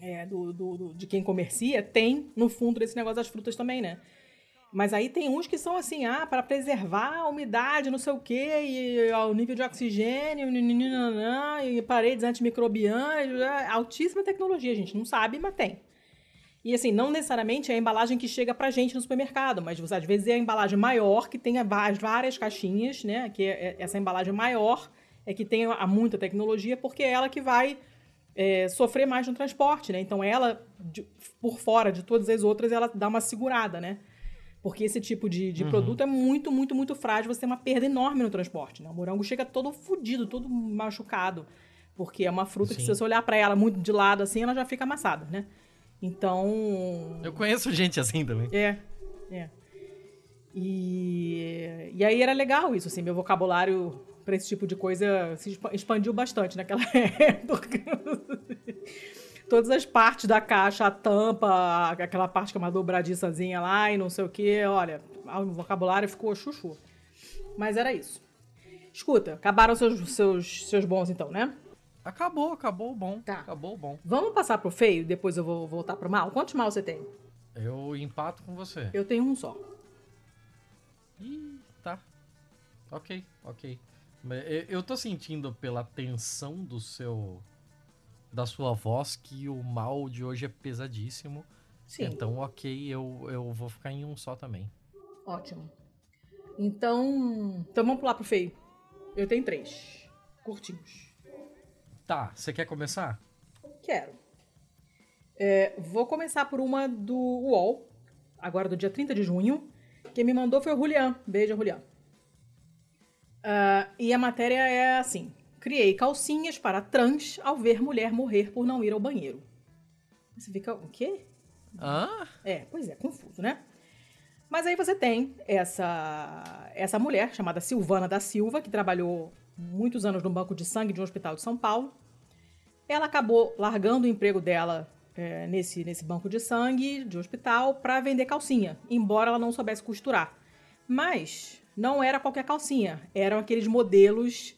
é, do, do- do- de quem comercia, tem no fundo desse negócio das frutas também, né? Mas aí tem uns que são assim, ah, para preservar a umidade, não sei o quê, e o nível de oxigênio, e paredes antimicrobianas, é, altíssima tecnologia, a gente não sabe, mas tem. E assim, não necessariamente é a embalagem que chega pra gente no supermercado, mas você, às vezes é a embalagem maior, que tem as várias caixinhas, né? Que é, é- essa embalagem maior é que tem a, muita tecnologia, porque é ela que vai é, sofrer mais no transporte, né? Então ela, de- por fora de todas as outras, ela dá uma segurada, né? Porque esse tipo de, Uhum. de produto é muito, muito, muito frágil, você tem uma perda enorme no transporte, né? O morango chega todo fudido, todo machucado, porque é uma fruta que Sim. se você olhar pra ela muito de lado assim, ela já fica amassada, né? Então, Eu conheço gente assim também. é, é. E, e aí era legal isso, assim, meu vocabulário pra esse tipo de coisa se expa- expandiu bastante naquela época. Todas as partes da caixa, a tampa, aquela parte que é uma dobradiçazinha lá e não sei o que, olha, o vocabulário ficou chuchu. Mas era isso. Escuta, acabaram seus, seus, seus bons então, né? Acabou, acabou o bom. Tá. Acabou o bom. Vamos passar pro feio, depois eu vou voltar pro mal? Quantos mal você tem? Eu empato com você. Eu tenho um só. Ih, tá. Ok, ok. Eu- Eu tô sentindo pela tensão do seu. da sua voz que o mal de hoje é pesadíssimo. Sim. Então, ok, eu, eu vou ficar em um só também. Ótimo. Então. Então vamos pular pro feio. Eu tenho três. Curtinhos. Tá, você quer começar? Quero. É, vou começar por uma do UOL, agora do dia 30 de junho. Quem me mandou foi o Julian. Beijo, Julian. Ah, e a matéria é assim: Criei calcinhas para trans ao ver mulher morrer por não ir ao banheiro. Você fica, o quê? Ah? É, pois é, confuso, né? Mas aí você tem essa, essa mulher chamada Silvana da Silva, que trabalhou muitos anos no banco de sangue de um hospital de São Paulo. Ela acabou largando o emprego dela é, nesse, nesse banco de sangue de hospital para vender calcinha, embora ela não soubesse costurar. Mas não era qualquer calcinha, eram aqueles modelos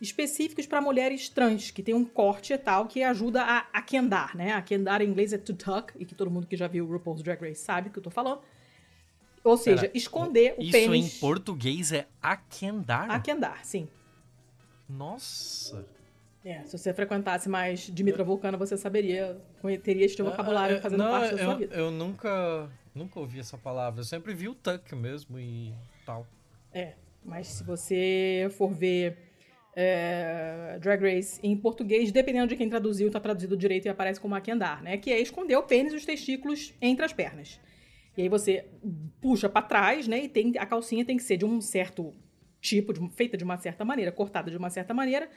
específicos para mulheres trans, que tem um corte e tal que ajuda a aquendar, né? Aquendar em inglês é to tuck, e que todo mundo que já viu o RuPaul's Drag Race sabe o que eu tô falando. Ou seja, Pera, esconder o Isso pênis. em português é aquendar? Aquendar, sim. Nossa. É, se você frequentasse mais Dimitra Vulcana, você saberia, teria este vocabulário Ah, fazendo não, parte da eu, sua vida. Eu nunca, nunca ouvi essa palavra. Eu sempre vi o tuck mesmo e tal. É, mas se você for ver é, Drag Race em português, dependendo de quem traduziu, tá traduzido direito e aparece como aquendar, né? Que é esconder o pênis e os testículos entre as pernas. E aí você puxa para trás, né? E tem, a calcinha tem que ser de um certo tipo, de, feita de uma certa maneira, cortada de uma certa maneira,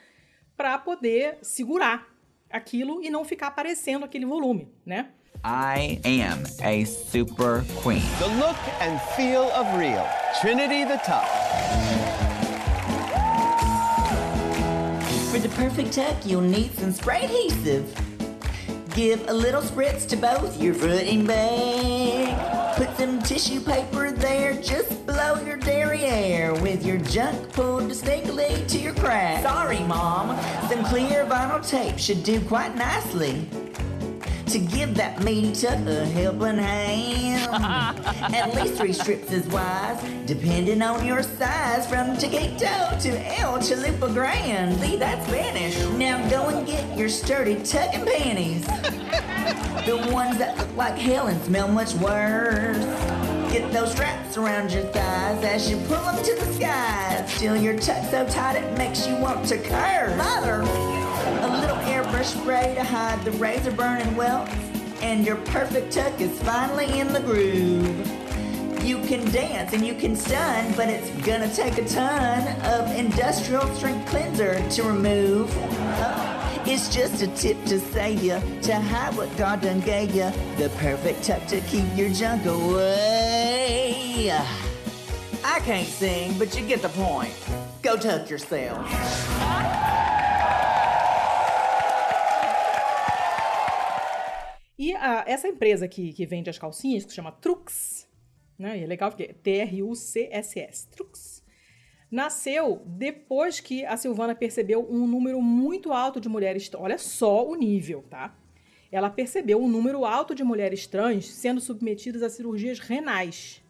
para poder segurar aquilo e não ficar aparecendo aquele volume, né? I am a super queen. The look and feel of real. Trinity the Top. For the perfect tuck, you'll need some spray adhesive. Give a little spritz to both your foot and back. Put some tissue paper there just blow your derriere with your junk pulled distinctly to your crack. Sorry, Mom. Some clear vinyl tape should do quite nicely to give that meaty tuck a helping hand. At least three strips is wise, depending on your size, from Chiquito to El Chalupa Grand. See, that's Spanish. Now go and get your sturdy tuck and panties. the ones that look like hell and smell much worse. Get those straps around your thighs as you pull them to the sky. Still, your tuck so tight it makes you want to curse. Mother! Spray to hide the razor burning welts, and your perfect tuck is finally in the groove. You can dance and you can stun, but it's gonna take a ton of industrial strength cleanser to remove. Uh, it's just a tip to save you, to hide what God done gave you. The perfect tuck to keep your junk away. I can't sing, but you get the point. Go tuck yourself. E a, essa empresa que, que vende as calcinhas, que se chama Trux, né? E é legal porque é T-R-U-C-S-S, Trux. Nasceu depois que a Silvana percebeu um número muito alto de mulheres. Olha só o nível, tá? Ela percebeu um número alto de mulheres trans sendo submetidas a cirurgias renais.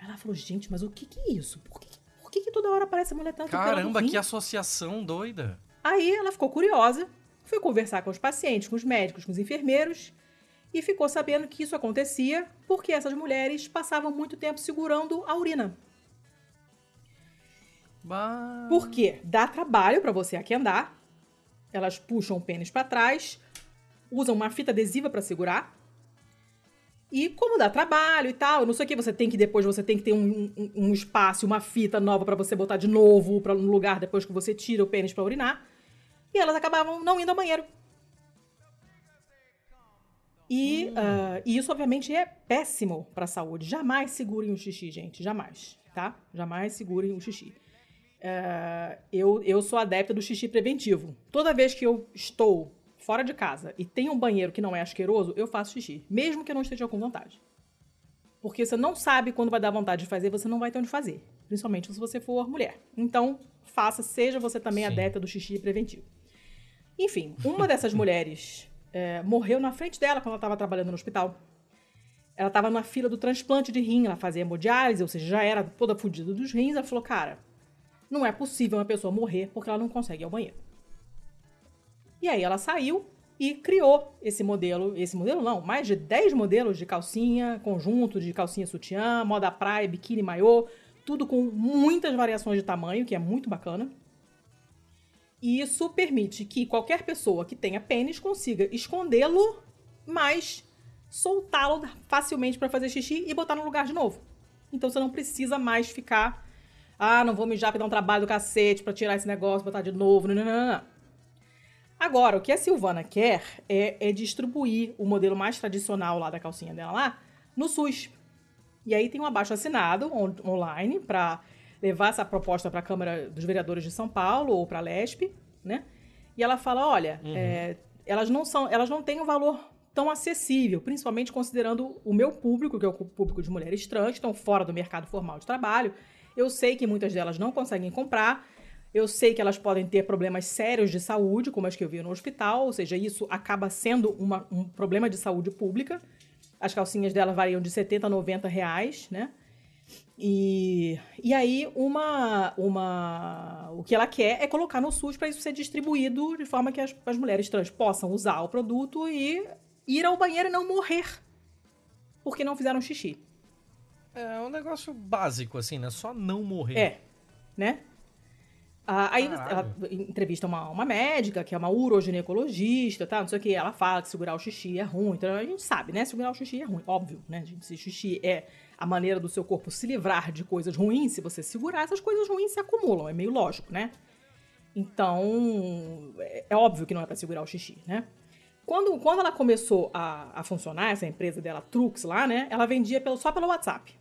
Ela falou, gente, mas o que, que é isso? Por que, por que, que toda hora aparece mulher tanto Caramba, que associação doida. Aí ela ficou curiosa, foi conversar com os pacientes, com os médicos, com os enfermeiros e ficou sabendo que isso acontecia porque essas mulheres passavam muito tempo segurando a urina. Bah. Por quê? Dá trabalho para você aquendar. Elas puxam o pênis para trás, usam uma fita adesiva para segurar. E como dá trabalho e tal, não sei o que, você tem que depois você tem que ter um, um, um espaço, uma fita nova para você botar de novo para um lugar depois que você tira o pênis para urinar. E elas acabavam não indo ao banheiro. E, uh, e isso, obviamente, é péssimo para a saúde. Jamais segurem o xixi, gente. Jamais, tá? Jamais segurem o xixi. Uh, eu, eu sou adepta do xixi preventivo. Toda vez que eu estou fora de casa e tenho um banheiro que não é asqueroso, eu faço xixi. Mesmo que eu não esteja com vontade. Porque você não sabe quando vai dar vontade de fazer, você não vai ter onde fazer. Principalmente se você for mulher. Então, faça, seja você também Sim. adepta do xixi preventivo. Enfim, uma dessas mulheres é, morreu na frente dela quando ela estava trabalhando no hospital. Ela estava na fila do transplante de rim, ela fazia hemodiálise, ou seja, já era toda fodida dos rins. Ela falou, cara, não é possível uma pessoa morrer porque ela não consegue ir ao banheiro. E aí ela saiu e criou esse modelo, esse modelo não, mais de 10 modelos de calcinha, conjunto de calcinha sutiã, moda praia, biquíni, maiô, tudo com muitas variações de tamanho, que é muito bacana. E isso permite que qualquer pessoa que tenha pênis consiga escondê-lo, mas soltá-lo facilmente para fazer xixi e botar no lugar de novo. Então você não precisa mais ficar, ah, não vou mijar porque dá um trabalho do cacete para tirar esse negócio, botar de novo, não, não, não, não. Agora, o que a Silvana quer é, é distribuir o modelo mais tradicional lá da calcinha dela lá no SUS. E aí tem um abaixo assinado on online para levar essa proposta para a Câmara dos Vereadores de São Paulo ou para a LESP, né? E ela fala, olha, uhum. é, elas não são, elas não têm um valor tão acessível, principalmente considerando o meu público, que é o público de mulheres trans, que estão fora do mercado formal de trabalho. Eu sei que muitas delas não conseguem comprar. Eu sei que elas podem ter problemas sérios de saúde, como as que eu vi no hospital, ou seja, isso acaba sendo uma, um problema de saúde pública. As calcinhas dela variam de 70 a 90 reais, né? E, e aí, uma, uma, o que ela quer é colocar no SUS para isso ser distribuído de forma que as, as mulheres trans possam usar o produto e ir ao banheiro e não morrer porque não fizeram xixi. É um negócio básico, assim, né? Só não morrer. É, né? Ah, aí Caralho. ela entrevista uma, uma médica, que é uma uroginecologista, tá? Não sei o que. Ela fala que segurar o xixi é ruim. Então a gente sabe, né? Segurar o xixi é ruim. Óbvio, né? Se xixi é a maneira do seu corpo se livrar de coisas ruins, se você segurar, essas coisas ruins se acumulam. É meio lógico, né? Então, é, é óbvio que não é pra segurar o xixi, né? Quando, quando ela começou a, a funcionar, essa empresa dela, Trux, lá, né? Ela vendia pelo, só pelo WhatsApp.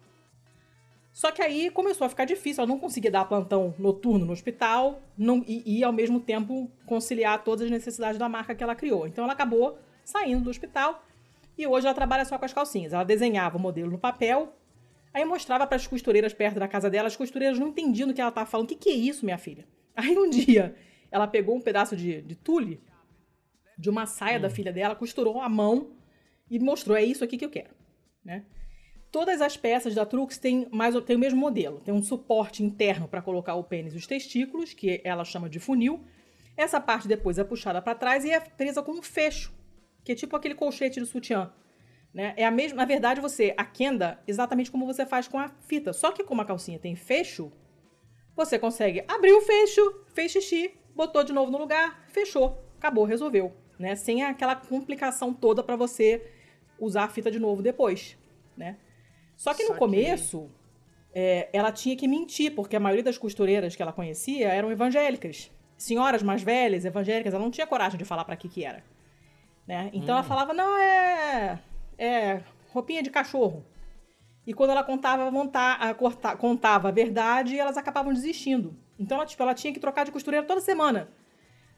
Só que aí começou a ficar difícil, ela não conseguia dar plantão noturno no hospital não, e, e, ao mesmo tempo, conciliar todas as necessidades da marca que ela criou. Então ela acabou saindo do hospital e hoje ela trabalha só com as calcinhas. Ela desenhava o modelo no papel, aí mostrava para as costureiras perto da casa dela, as costureiras não entendiam o que ela estava falando. O que, que é isso, minha filha? Aí um dia ela pegou um pedaço de, de tule de uma saia da filha dela, costurou a mão e mostrou: é isso aqui que eu quero. Né? Todas as peças da Trux têm, mais, têm o mesmo modelo. Tem um suporte interno para colocar o pênis e os testículos, que ela chama de funil. Essa parte depois é puxada para trás e é presa com um fecho, que é tipo aquele colchete de sutiã. Né? É a mesma, na verdade, você aquenda exatamente como você faz com a fita. Só que como a calcinha tem fecho, você consegue abrir o fecho, fez xixi, botou de novo no lugar, fechou, acabou, resolveu. Né? Sem aquela complicação toda para você usar a fita de novo depois. Né? Só que no começo, é, ela tinha que mentir, porque a maioria das costureiras que ela conhecia eram evangélicas. Senhoras mais velhas, evangélicas, ela não tinha coragem de falar para que que era. Né? Então ela falava, não, é, é roupinha de cachorro. E quando ela contava, monta- a- corta- contava a verdade, elas acabavam desistindo. Então ela, tipo, ela tinha que trocar de costureira toda semana.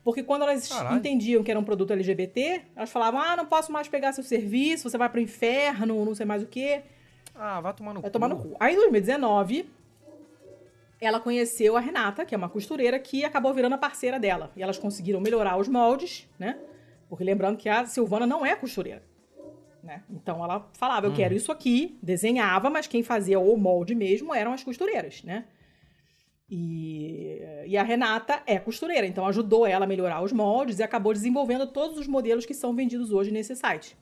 Porque quando elas Caralho. entendiam que era um produto LGBT, elas falavam, ah, não posso mais pegar seu serviço, você vai pro inferno, não sei mais o quê. Ah, vai tomar no Vai cu. tomar no cu. Aí em 2019, ela conheceu a Renata, que é uma costureira, que acabou virando a parceira dela. E elas conseguiram melhorar os moldes, né? Porque lembrando que a Silvana não é costureira. Né? Então ela falava, eu quero isso aqui, desenhava, mas quem fazia o molde mesmo eram as costureiras, né? E, e a Renata é costureira, então ajudou ela a melhorar os moldes e acabou desenvolvendo todos os modelos que são vendidos hoje nesse site.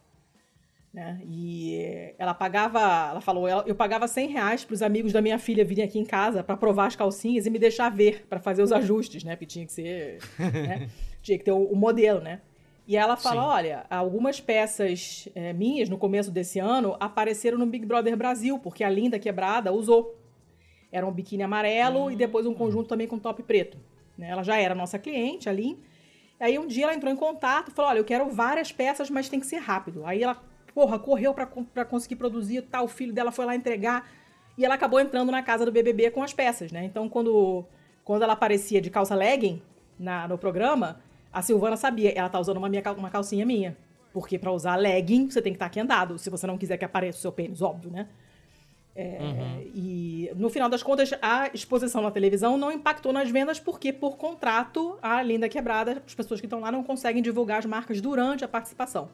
Né? E ela pagava, ela falou, eu pagava 100 reais para os amigos da minha filha virem aqui em casa para provar as calcinhas e me deixar ver, para fazer os ajustes, né? Porque tinha que ser, né? tinha que ter o, o modelo, né? E ela fala, Sim. olha, algumas peças eh, minhas no começo desse ano apareceram no Big Brother Brasil, porque a Linda Quebrada usou. Era um biquíni amarelo e depois um conjunto também com top preto. né? Ela já era nossa cliente, a Lin. Aí um dia ela entrou em contato e falou: Olha, eu quero várias peças, mas tem que ser rápido. Aí ela, porra, correu pra conseguir produzir tal. O filho dela foi lá entregar. E ela acabou entrando na casa do BBB com as peças, né? Então, quando, quando ela aparecia de calça legging na, no programa, a Silvana sabia: ela tá usando uma, minha, uma calcinha minha. Porque pra usar legging, você tem que estar aquendado. Se você não quiser que apareça o seu pênis, óbvio, né? É, E no final das contas, a exposição na televisão não impactou nas vendas, porque por contrato, a Linda Quebrada, as pessoas que estão lá não conseguem divulgar as marcas durante a participação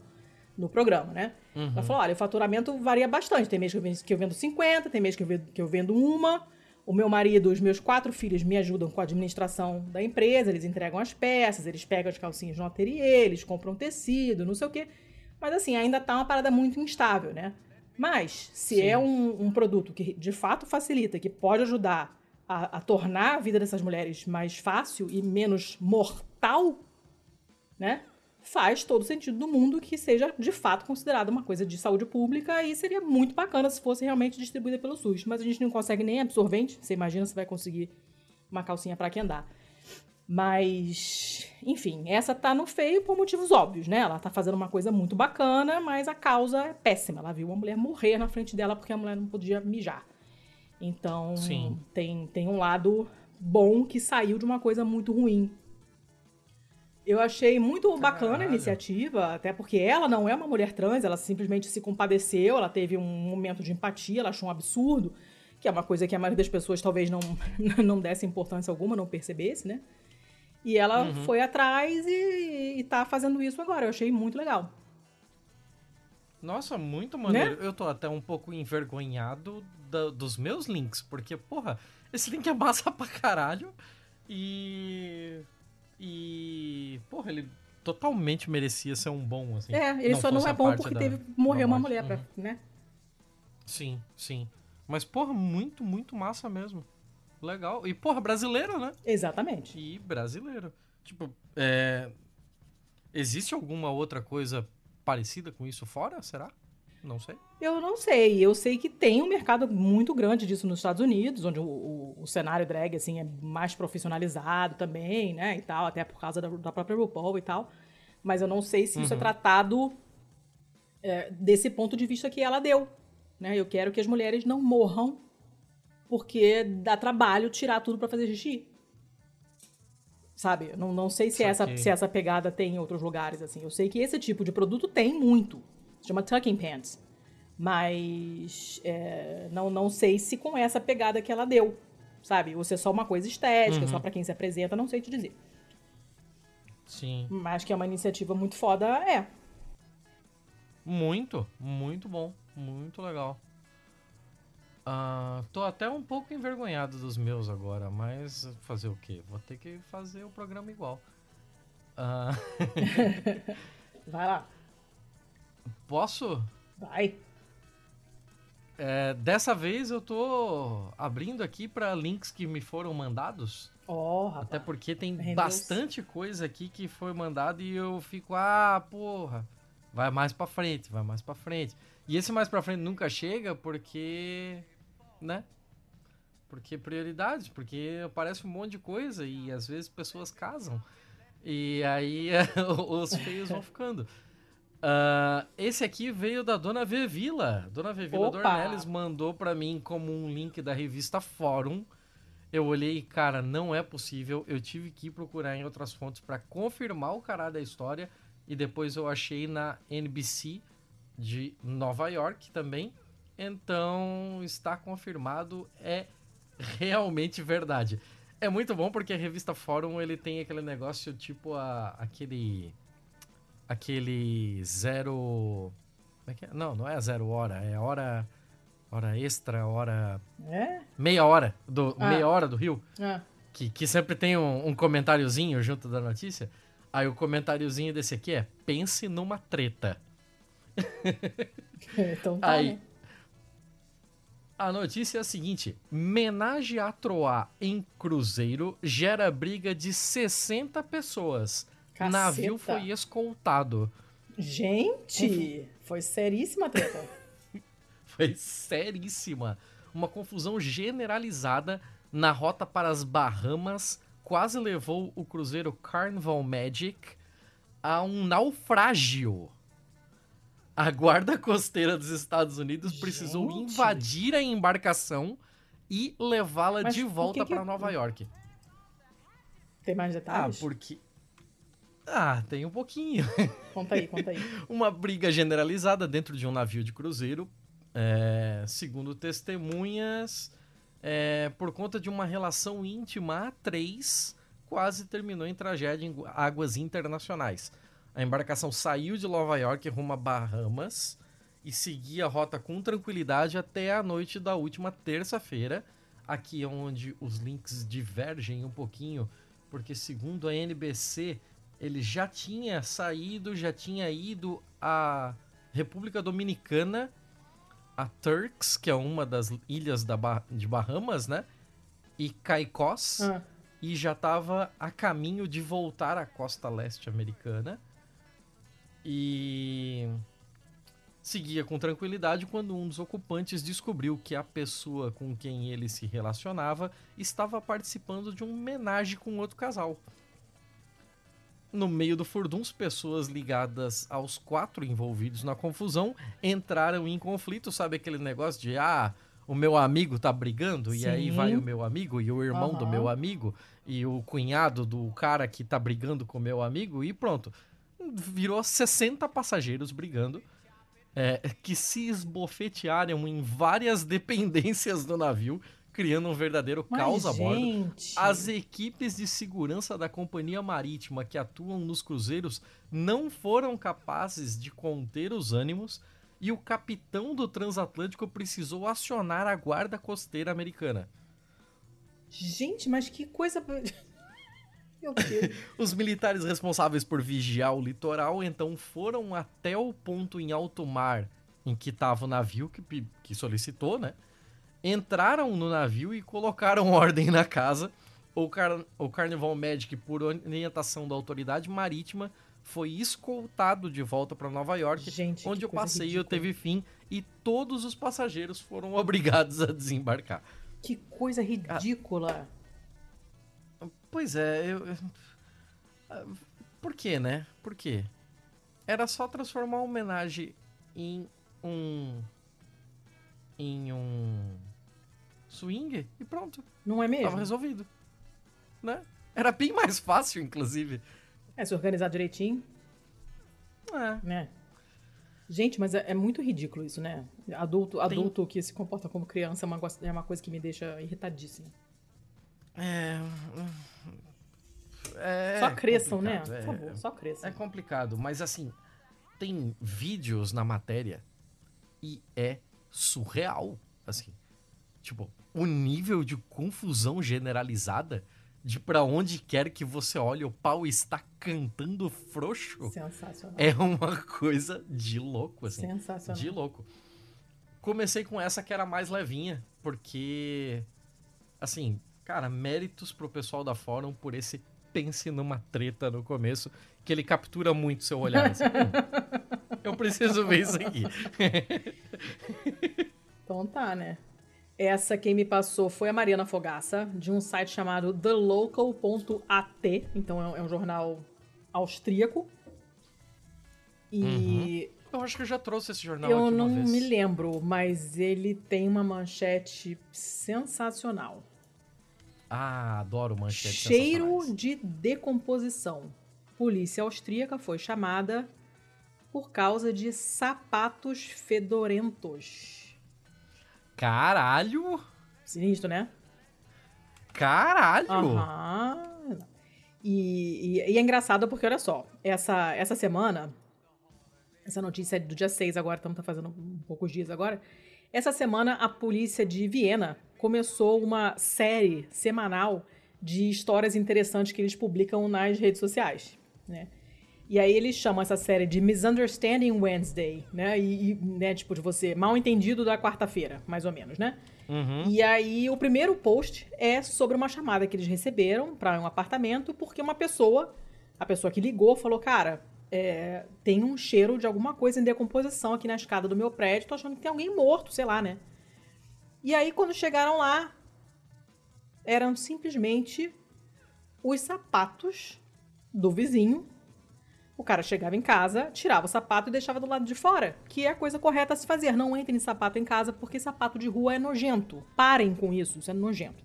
no programa, né? Ela falou: olha, o faturamento varia bastante. Tem mês que eu vendo, que eu vendo 50, tem mês que eu vendo, que eu vendo uma. O meu marido, os meus quatro filhos me ajudam com a administração da empresa, eles entregam as peças, eles pegam as calcinhas no ateliê, eles compram tecido, não sei o quê. Mas assim, ainda tá uma parada muito instável, né? Mas, se Sim. é um, um produto que de fato facilita, que pode ajudar a, a tornar a vida dessas mulheres mais fácil e menos mortal, né? Faz todo sentido do mundo que seja de fato considerada uma coisa de saúde pública e seria muito bacana se fosse realmente distribuída pelo SUS. Mas a gente não consegue nem absorvente. Você imagina se vai conseguir uma calcinha para andar. Mas, enfim, essa tá no feio por motivos óbvios, né? Ela tá fazendo uma coisa muito bacana, mas a causa é péssima. Ela viu uma mulher morrer na frente dela porque a mulher não podia mijar. Então, Sim. tem, tem um lado bom que saiu de uma coisa muito ruim. Eu achei muito bacana a Caralho. iniciativa, até porque ela não é uma mulher trans, ela simplesmente se compadeceu, ela teve um momento de empatia, ela achou um absurdo, que é uma coisa que a maioria das pessoas talvez não, não desse importância alguma, não percebesse, né? E ela Uhum. foi atrás e, e tá fazendo isso agora. Eu achei muito legal. Nossa, muito maneiro. Né? Eu tô até um pouco envergonhado da- dos meus links, porque, porra, esse link é massa pra caralho. E. E. Porra, ele totalmente merecia ser um bom, assim. É, ele só não é bom porque da- teve morreu uma mulher, pra, Uhum. né? Sim, sim. Mas, porra, muito, muito massa mesmo. legal. E, porra, brasileiro, né? Exatamente. E brasileiro. Tipo, é... existe alguma outra coisa parecida com isso fora? Será? Não sei. Eu não sei. Eu sei que tem um mercado muito grande disso nos Estados Unidos, onde o, o, o cenário drag assim é mais profissionalizado também, né? E tal, até por causa da, da própria RuPaul e tal. Mas eu não sei se isso é tratado é, desse ponto de vista que ela deu. Né? Eu quero que as mulheres não morram porque dá trabalho tirar tudo pra fazer xixi. Sabe? Não, não sei se essa, se essa pegada tem em outros lugares, assim. Eu sei que esse tipo de produto tem muito. Chama tucking pants. Mas é, não, não sei se com essa pegada que ela deu. Sabe? Ou se é só uma coisa estética, só pra quem se apresenta, não sei te dizer. Sim. Mas que é uma iniciativa muito foda, é. Muito, muito bom. Muito legal. Ah, tô até um pouco envergonhado dos meus agora, mas fazer o quê? Vou ter que fazer o programa igual. Ah, Vai lá. Posso? Vai. É, dessa vez eu tô abrindo aqui para links que me foram mandados. Ó, rapaz. Até porque tem bastante coisa aqui que foi mandado e eu fico, ah, porra, vai mais pra frente, vai mais pra frente. E esse mais pra frente nunca chega porque, né? Porque prioridades, porque aparece um monte de coisa e às vezes pessoas casam. E aí os feios vão ficando. Ah, esse aqui veio da Dona Vevila. Dona Vevila Opa! Dornelles mandou pra mim como um link da revista Fórum. Eu olhei, cara, não é possível. Eu tive que procurar em outras fontes pra confirmar o caralho da história. E depois eu achei na NBC de Nova York também. Então está confirmado, é realmente verdade. É muito bom porque a revista Fórum ele tem aquele negócio tipo a, aquele aquele zero é é? não não é zero hora é hora hora extra hora É? meia hora do Ah. meia hora do Rio Ah. que, que sempre tem um, um comentáriozinho junto da notícia. Aí o comentáriozinho desse aqui é: pense numa treta. Então tá, Aí. né? A notícia é a seguinte: menage a Troá em cruzeiro gera briga de 60 pessoas. Caceta. Navio foi escoltado. Gente, foi seríssima a treta. Foi seríssima. Uma confusão generalizada na rota para as Bahamas quase levou o cruzeiro Carnival Magic a um naufrágio. A guarda costeira dos Estados Unidos precisou Gente. invadir a embarcação e levá-la de volta que- para Nova York. Tem mais Ah, detalhes? porque. Ah, tem um pouquinho. Conta aí, conta aí. uma briga generalizada dentro de um navio de cruzeiro, é, segundo testemunhas, é, por conta de uma relação íntima a três, quase terminou em tragédia em águas internacionais. A embarcação saiu de Nova York rumo a Bahamas e seguia a rota com tranquilidade até a noite da última terça-feira. Aqui é onde os links divergem um pouquinho, porque segundo a NBC, ele já tinha saído, já tinha ido à República Dominicana, a Turks, que é uma das ilhas da Ba- de Bahamas, né? E Caicós, Ah, e já estava a caminho de voltar à costa leste americana. E seguia com tranquilidade quando um dos ocupantes descobriu que a pessoa com quem ele se relacionava estava participando de um homenagem com outro casal. No meio do furdunço, pessoas ligadas aos quatro envolvidos na confusão entraram em conflito, sabe aquele negócio de ah, o meu amigo tá brigando e aí Sim. vai o meu amigo e o irmão do Aham. meu amigo e o cunhado do cara que tá brigando com o meu amigo e pronto. Virou 60 passageiros brigando é, que se esbofetearam em várias dependências do navio, criando um verdadeiro mas, caos a bordo. gente, As equipes de segurança da companhia marítima que atuam nos cruzeiros não foram capazes de conter os ânimos e o capitão do transatlântico precisou acionar a guarda costeira americana. gente, mas que coisa... Meu Deus. Os militares responsáveis por vigiar o litoral então foram até o ponto em alto mar em que estava o navio que, que solicitou, né? Entraram no navio e colocaram ordem na casa. O, car o Carnival Magic, por orientação da autoridade marítima, foi escoltado de volta para Nova York, Gente, onde o passeio ridícula. teve fim e todos os passageiros foram obrigados a desembarcar. Que coisa ridícula. Pois é, eu. eu- ah, Por quê, né? Por quê? Era só transformar a homenagem em um. em um. Swing e pronto. Não é mesmo? Tava resolvido. Né? Era bem mais fácil, inclusive. É, se organizar direitinho, É. né? Gente, mas é, é muito ridículo isso, né? Adulto, adulto que se comporta como criança é uma, é uma coisa que me deixa irritadíssima. É. é só cresçam, né? Por é- favor, só cresçam. É complicado, mas assim, tem vídeos na matéria e é surreal, assim. Tipo, o nível de confusão generalizada de pra onde quer que você olhe, o pau está cantando frouxo. Sensacional. É uma coisa de louco, assim. Sensacional. De louco. Comecei com essa que era mais levinha, porque. Assim, cara, méritos pro pessoal da Fórum por esse pense numa treta no começo, que ele captura muito seu olhar. Assim, "Hum, eu preciso ver isso aqui. Então tá, né? Essa quem me passou foi a Mariana Fogaça, de um site chamado thelocal.at. Então é um, é um jornal austríaco. E Eu acho que eu já trouxe esse jornal eu Uhum. não vez. me lembro, mas ele tem uma manchete sensacional. Ah, adoro manchetes Cheiro de decomposição. Polícia austríaca foi chamada por causa de sapatos fedorentos. Caralho! Sinistro, né? Caralho! Aham. E, e- e é engraçado porque, olha só, essa, essa semana, essa notícia é do dia 6 agora, estamos tá fazendo um poucos dias agora. Essa semana, a polícia de Viena começou uma série semanal de histórias interessantes que eles publicam nas redes sociais, né? E aí eles chamam essa série de Misunderstanding Wednesday, né? E, e, né, tipo, de você, mal entendido da quarta-feira, mais ou menos, né? Uhum. E aí, o primeiro post é sobre uma chamada que eles receberam para um apartamento, porque uma pessoa, a pessoa que ligou, falou: Cara, é, tem um cheiro de alguma coisa em decomposição aqui na escada do meu prédio, tô achando que tem alguém morto, sei lá, né? E aí, quando chegaram lá, eram simplesmente os sapatos do vizinho. O cara chegava em casa, tirava o sapato e deixava do lado de fora, que é a coisa correta a se fazer. Não entrem sapato em casa porque sapato de rua é nojento. Parem com isso, isso é nojento.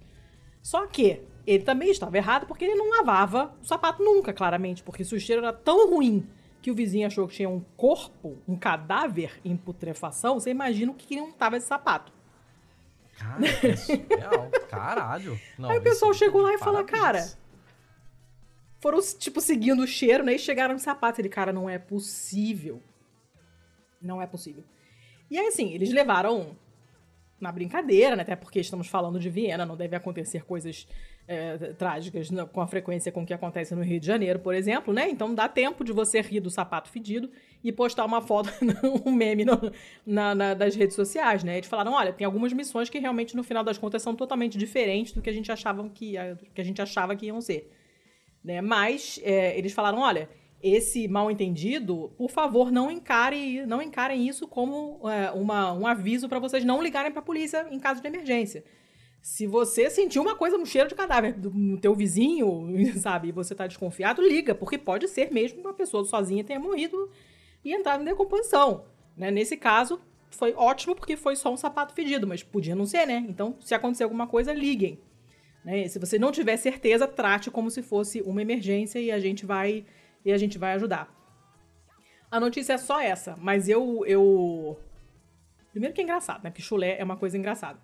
Só que ele também estava errado porque ele não lavava o sapato nunca, claramente, porque se o cheiro era tão ruim que o vizinho achou que tinha um corpo, um cadáver em putrefação, você imagina o que não estava esse sapato. Cara, que surreal. Caralho. Não, Aí o pessoal esse- chegou lá e falou, cara, foram, tipo, seguindo o cheiro, né? E chegaram no sapato. Ele, cara, não é possível. Não é possível. E aí, assim, eles levaram na brincadeira, né? Até porque estamos falando de Viena, não deve acontecer coisas é, trágicas com a frequência com que acontece no Rio de Janeiro, por exemplo, né? Então dá tempo de você rir do sapato fedido e postar uma foto, um meme no, na, na- das redes sociais, né? Eles falaram, olha, tem algumas missões que realmente, no final das contas, são totalmente diferentes do que a gente achava que, que, a gente achava que iam ser né? Mas é, eles falaram, olha, esse mal entendido, por favor, não encare, não encarem isso como é, uma, um aviso para vocês não ligarem para a polícia em caso de emergência. Se você sentiu uma coisa no cheiro de cadáver do, no teu vizinho, sabe, e você tá desconfiado, liga, porque pode ser mesmo uma pessoa sozinha tenha morrido e entrado em decomposição. Né? Nesse caso, foi ótimo porque foi só um sapato fedido, mas podia não ser, né? Então, se acontecer alguma coisa, liguem. Né? Se você não tiver certeza, trate como se fosse uma emergência e a gente vai e a gente vai ajudar. A notícia é só essa, mas eu eu primeiro que é engraçado, né? Porque chulé é uma coisa engraçada.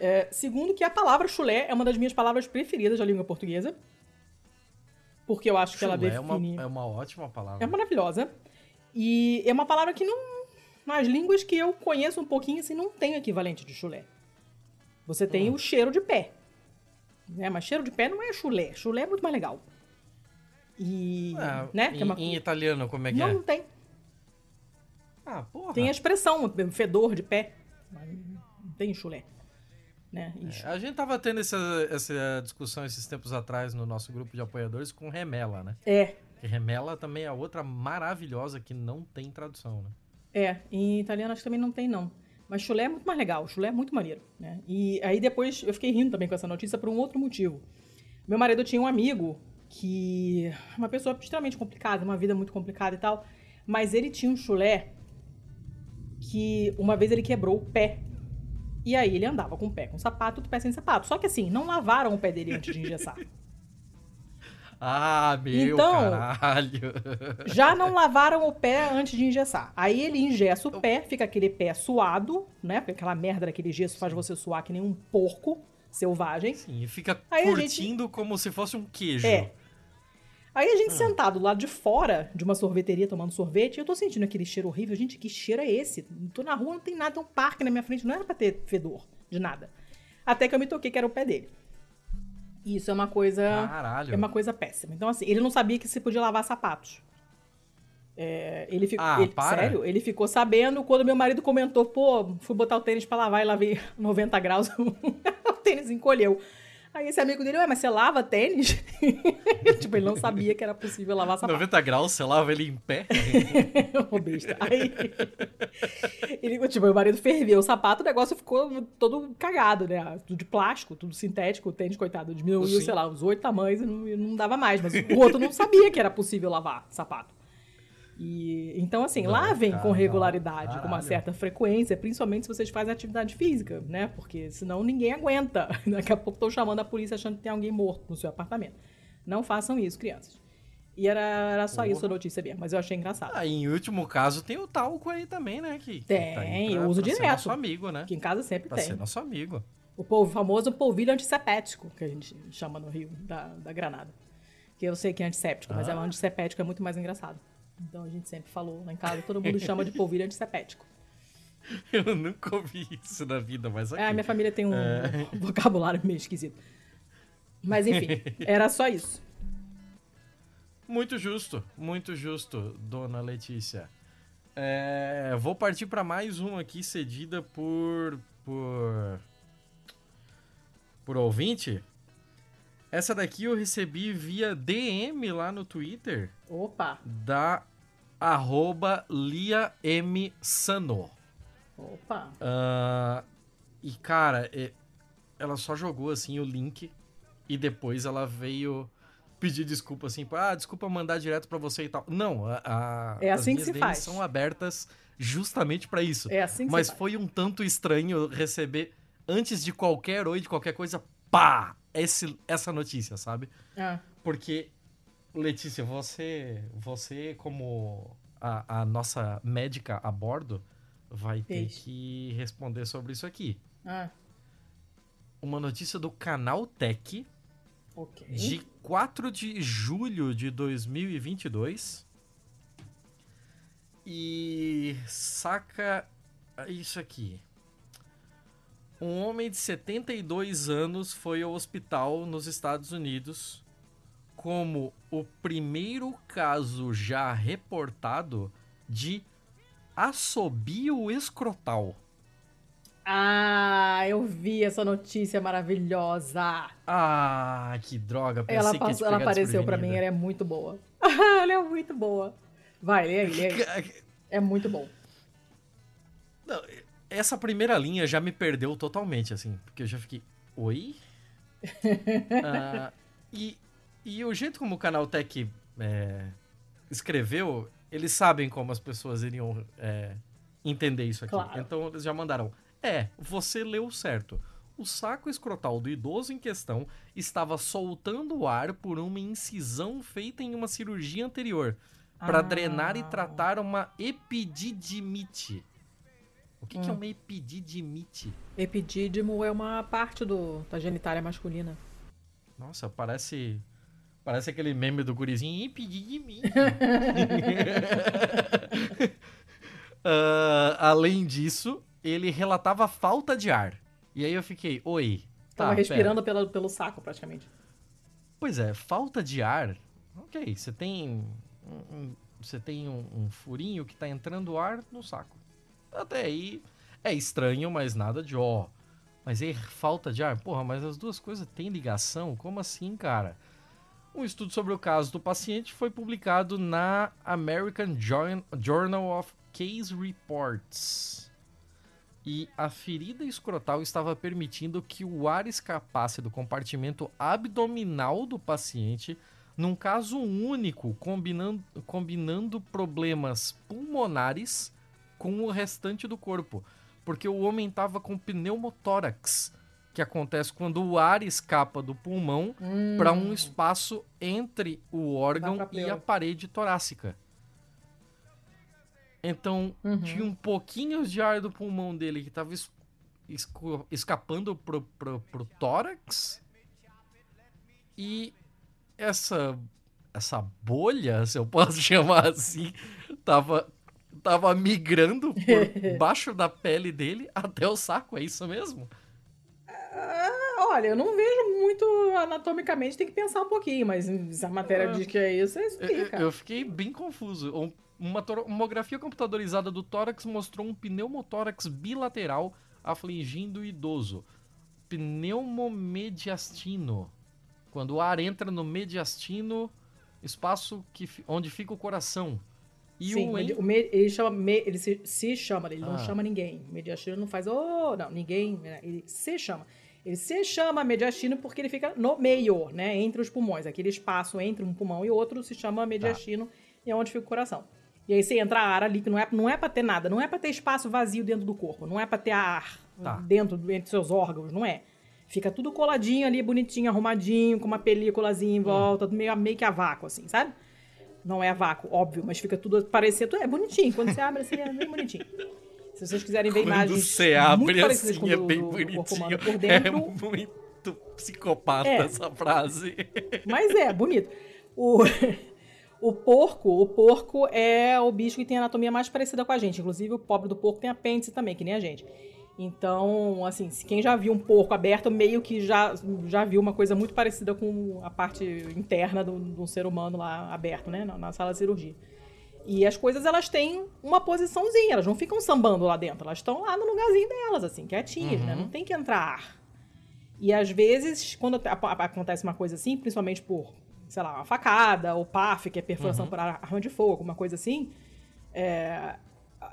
É, segundo que a palavra chulé é uma das minhas palavras preferidas da língua portuguesa. Porque eu acho que ela Chulé define é uma, é uma ótima palavra. é maravilhosa. E é uma palavra que não. Nas línguas que eu conheço um pouquinho, assim, não tem equivalente de chulé. Você tem Hum. o cheiro de pé. Né? Mas cheiro de pé não é chulé. Chulé é muito mais legal. E. É, né? em, é uma- em italiano, como é que não, é? não tem. Ah, porra. Tem a expressão, fedor de pé. Não tem chulé. né? E- A gente tava tendo essa, essa discussão esses tempos atrás no nosso grupo de apoiadores com remela, né? É, Que remela também é outra maravilhosa que não tem tradução, né? é. Em italiano acho que também não tem, não. Mas chulé é muito mais legal, chulé é muito maneiro, né? E aí depois eu fiquei rindo também com essa notícia por um outro motivo. Meu marido tinha um amigo que... Uma pessoa extremamente complicada, uma vida muito complicada e tal. Mas ele tinha um chulé que uma vez ele quebrou o pé. E aí ele andava com o pé com sapato, outro pé sem sapato. Só que assim, não lavaram o pé dele antes de engessar. Ah, meu Então- caralho. Já não lavaram o pé antes de engessar. Aí ele engessa o pé, fica aquele pé suado, né? Porque aquela merda daquele gesso faz você suar que nem um porco selvagem. Sim, e fica Aí a gente- curtindo como se fosse um queijo. É. Aí a Ah. gente sentado do lado de fora de uma sorveteria tomando sorvete, eu tô sentindo aquele cheiro horrível. Gente, que cheiro é esse? Tô na rua, não tem nada, tem um parque na minha frente, não era pra ter fedor de nada. Até que eu me toquei que era o pé dele. Isso é uma coisa. Caralho. É uma coisa péssima. Então, assim, ele não sabia que se podia lavar sapatos. É, ele ficou. Ah, ele- sério, ele ficou sabendo quando meu marido comentou: pô, fui botar o tênis pra lavar e lavei 90 graus, o tênis encolheu. Aí esse amigo dele, ué, mas você lava tênis? tipo, ele não sabia que era possível lavar sapato. 90 graus, você lava ele em pé? Ô, besta. Aí, ele, tipo, meu marido ferveu o sapato, o negócio ficou todo cagado, né? Tudo de plástico, tudo sintético, o tênis, coitado, diminuiu, sei lá, uns oito tamanhos e não, e não dava mais. Mas o outro não sabia que era possível lavar sapato. E, então, assim, Não, lavem cara, com não. regularidade, com uma certa frequência, principalmente se vocês fazem atividade física, né? Porque senão ninguém aguenta. Daqui a pouco estão chamando a polícia achando que tem alguém morto no seu apartamento. Não façam isso, crianças. E era, era só isso a notícia mesmo, mas eu achei engraçado. Ah, em último caso, tem o talco aí também, né? Que, que Tem, tá aí eu uso Ser direto. nosso amigo, né? Aqui em casa sempre Pra tem. ser nosso amigo. O polvo, famoso polvilho antissepético, que a gente chama no Rio, da, da Granada. Que eu sei que é antisséptico, mas é um antissepético é muito mais engraçado. Então a gente sempre falou lá em casa, todo mundo chama de polvilho antissepético. Eu nunca ouvi isso na vida, mas ok. É, a minha família tem um É. vocabulário meio esquisito. Mas enfim, era só isso. Muito justo, muito justo, dona Letícia. É, vou partir para mais uma aqui cedida por por por ouvinte. Essa daqui eu recebi via DM lá no Twitter Opa, da arroba Lia M Sano. opa. Ah, e cara, é- ela só jogou assim o link e depois ela veio pedir desculpa assim, ah, desculpa mandar direto pra você e tal. Não, a, a- É as assim que minhas se DMs faz. são abertas justamente pra isso. É assim que Mas se faz. foi um tanto estranho receber antes de qualquer oi de qualquer coisa, pá, esse, essa notícia, sabe? Ah, Porque Letícia, você, você como a, a nossa médica a bordo, vai ter Isso. que responder sobre isso aqui. ah, Uma notícia do Canal Tech ok. de 4 de julho de 2022. E saca isso aqui. Um homem de 72 anos foi ao hospital nos Estados Unidos como o primeiro caso já reportado de assobio escrotal. Ah, eu vi essa notícia maravilhosa. Ah, que droga. Pensei Ela, passou, ela apareceu pra mim, ela é muito boa. ela é muito boa. Vai, lê aí, lê aí. É muito bom. Não, essa primeira linha já me perdeu totalmente, assim, porque eu já fiquei, oi? Ah, e, e o jeito como o canal Tech é, escreveu, eles sabem como as pessoas iriam é, entender isso aqui. Claro. Então eles já mandaram, é, você leu certo. O saco escrotal do idoso em questão estava soltando o ar por uma incisão feita em uma cirurgia anterior para Ah. drenar e tratar uma epididimite. O que, que é uma epididimite? Epidídimo é uma parte do, da genitália masculina. Nossa, parece. Parece aquele meme do gurizinho. Epididimite. Ah, além disso, ele relatava falta de ar. E aí eu fiquei, oi. Tá, Tava respirando pela, pelo saco, praticamente. Pois é, falta de ar. Ok, você tem. um- você tem um, um furinho que tá entrando ar no saco. Até aí é estranho, mas nada de ó. Mas é falta de ar? Porra, mas as duas coisas têm ligação? Como assim, cara? Um estudo sobre o caso do paciente foi publicado na American Journal of Case Reports. E a ferida escrotal estava permitindo que o ar escapasse do compartimento abdominal do paciente, num caso único, combinando, combinando problemas pulmonares com o restante do corpo. Porque o homem estava com pneumotórax, que acontece quando o ar escapa do pulmão Hum. para um espaço entre o órgão e a parede torácica. Então, Uhum. tinha um pouquinho de ar do pulmão dele que estava escapando pro, pro, pro tórax. E essa essa bolha, se eu posso chamar assim, tava tava migrando por baixo da pele dele até o saco, é isso mesmo? Olha, eu não vejo muito anatomicamente, tem que pensar um pouquinho, mas se a matéria Ah. diz que é isso, é isso Eu, aí, eu- cara. eu fiquei bem confuso. Um- Uma tomografia computadorizada do tórax mostrou um pneumotórax bilateral afligindo o idoso. Pneumomediastino. Quando o ar entra no mediastino, espaço que, onde fica o coração. E Sim, o en... o me- ele chama, me- ele se, se chama, ele não Ah. chama ninguém. O mediastino não faz, oh, não, ninguém, né? ele se chama. Ele se chama mediastino porque ele fica no meio, né, entre os pulmões. Aquele espaço entre um pulmão e outro se chama mediastino e é onde fica o coração. E aí você entra ar ali, que não é, não é pra ter nada, não é pra ter espaço vazio dentro do corpo, não é pra ter ar Tá. dentro, entre seus órgãos, não é. Fica tudo coladinho ali, bonitinho, arrumadinho, com uma películazinha em volta, meio, meio que a vácuo, assim, sabe? Não é a vácuo, óbvio, mas fica tudo parecendo. É bonitinho. Quando você abre assim, é bem bonitinho. Se vocês quiserem ver Quando imagens você muito abre parecidas assim, com é do- bem do bonitinho. por dentro, É muito psicopata É. essa frase. mas é bonito. O, o porco, o porco é o bicho que tem a anatomia mais parecida com a gente. Inclusive, o pobre do porco tem apêndice também, que nem a gente. Então, assim, quem já viu um porco aberto, meio que já, já viu uma coisa muito parecida com a parte interna do, do ser humano lá aberto, né? Na, na sala de cirurgia. E as coisas, elas têm uma posiçãozinha, elas não ficam sambando lá dentro, elas estão lá no lugarzinho delas, assim, quietinhas, né? Não tem que entrar ar. E às vezes, quando acontece uma coisa assim, principalmente por, sei lá, uma facada, ou PAF, que é perfuração por ar- arma de fogo, alguma coisa assim, é,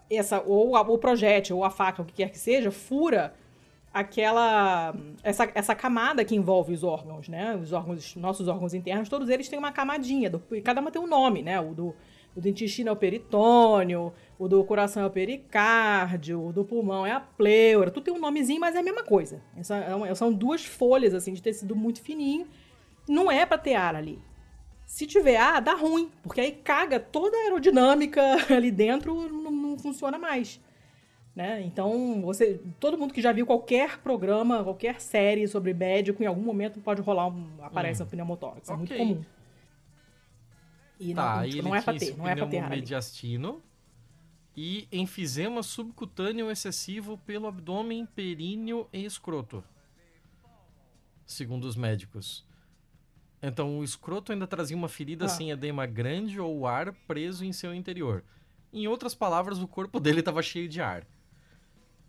essa, ou a- o projétil, ou a faca, o que quer que seja, fura aquela essa, essa camada que envolve os órgãos, né? Os órgãos, nossos órgãos internos, todos eles têm uma camadinha, do- e cada uma tem um nome, né? O do, o do intestino é o peritônio, o do coração é o pericárdio, o do pulmão é a pleura, tudo tem um nomezinho, mas é a mesma coisa. É são duas folhas assim de tecido muito fininho. Não é pra ter ar ali. Se tiver ar, dá ruim, porque aí caga toda a aerodinâmica ali dentro, não, não funciona mais. Né? Então, você, todo mundo que já viu qualquer programa, qualquer série sobre médico, em algum momento pode rolar um, aparece um pneumotórax. É muito comum. E Tá, não, ele não é pra ter, não é pra ter pneumomediastino e enfisema subcutâneo excessivo pelo abdômen, períneo e escroto. Segundo os médicos. Então, o escroto ainda trazia uma ferida Ah. sem edema grande ou ar preso em seu interior. Em outras palavras, o corpo dele estava cheio de ar.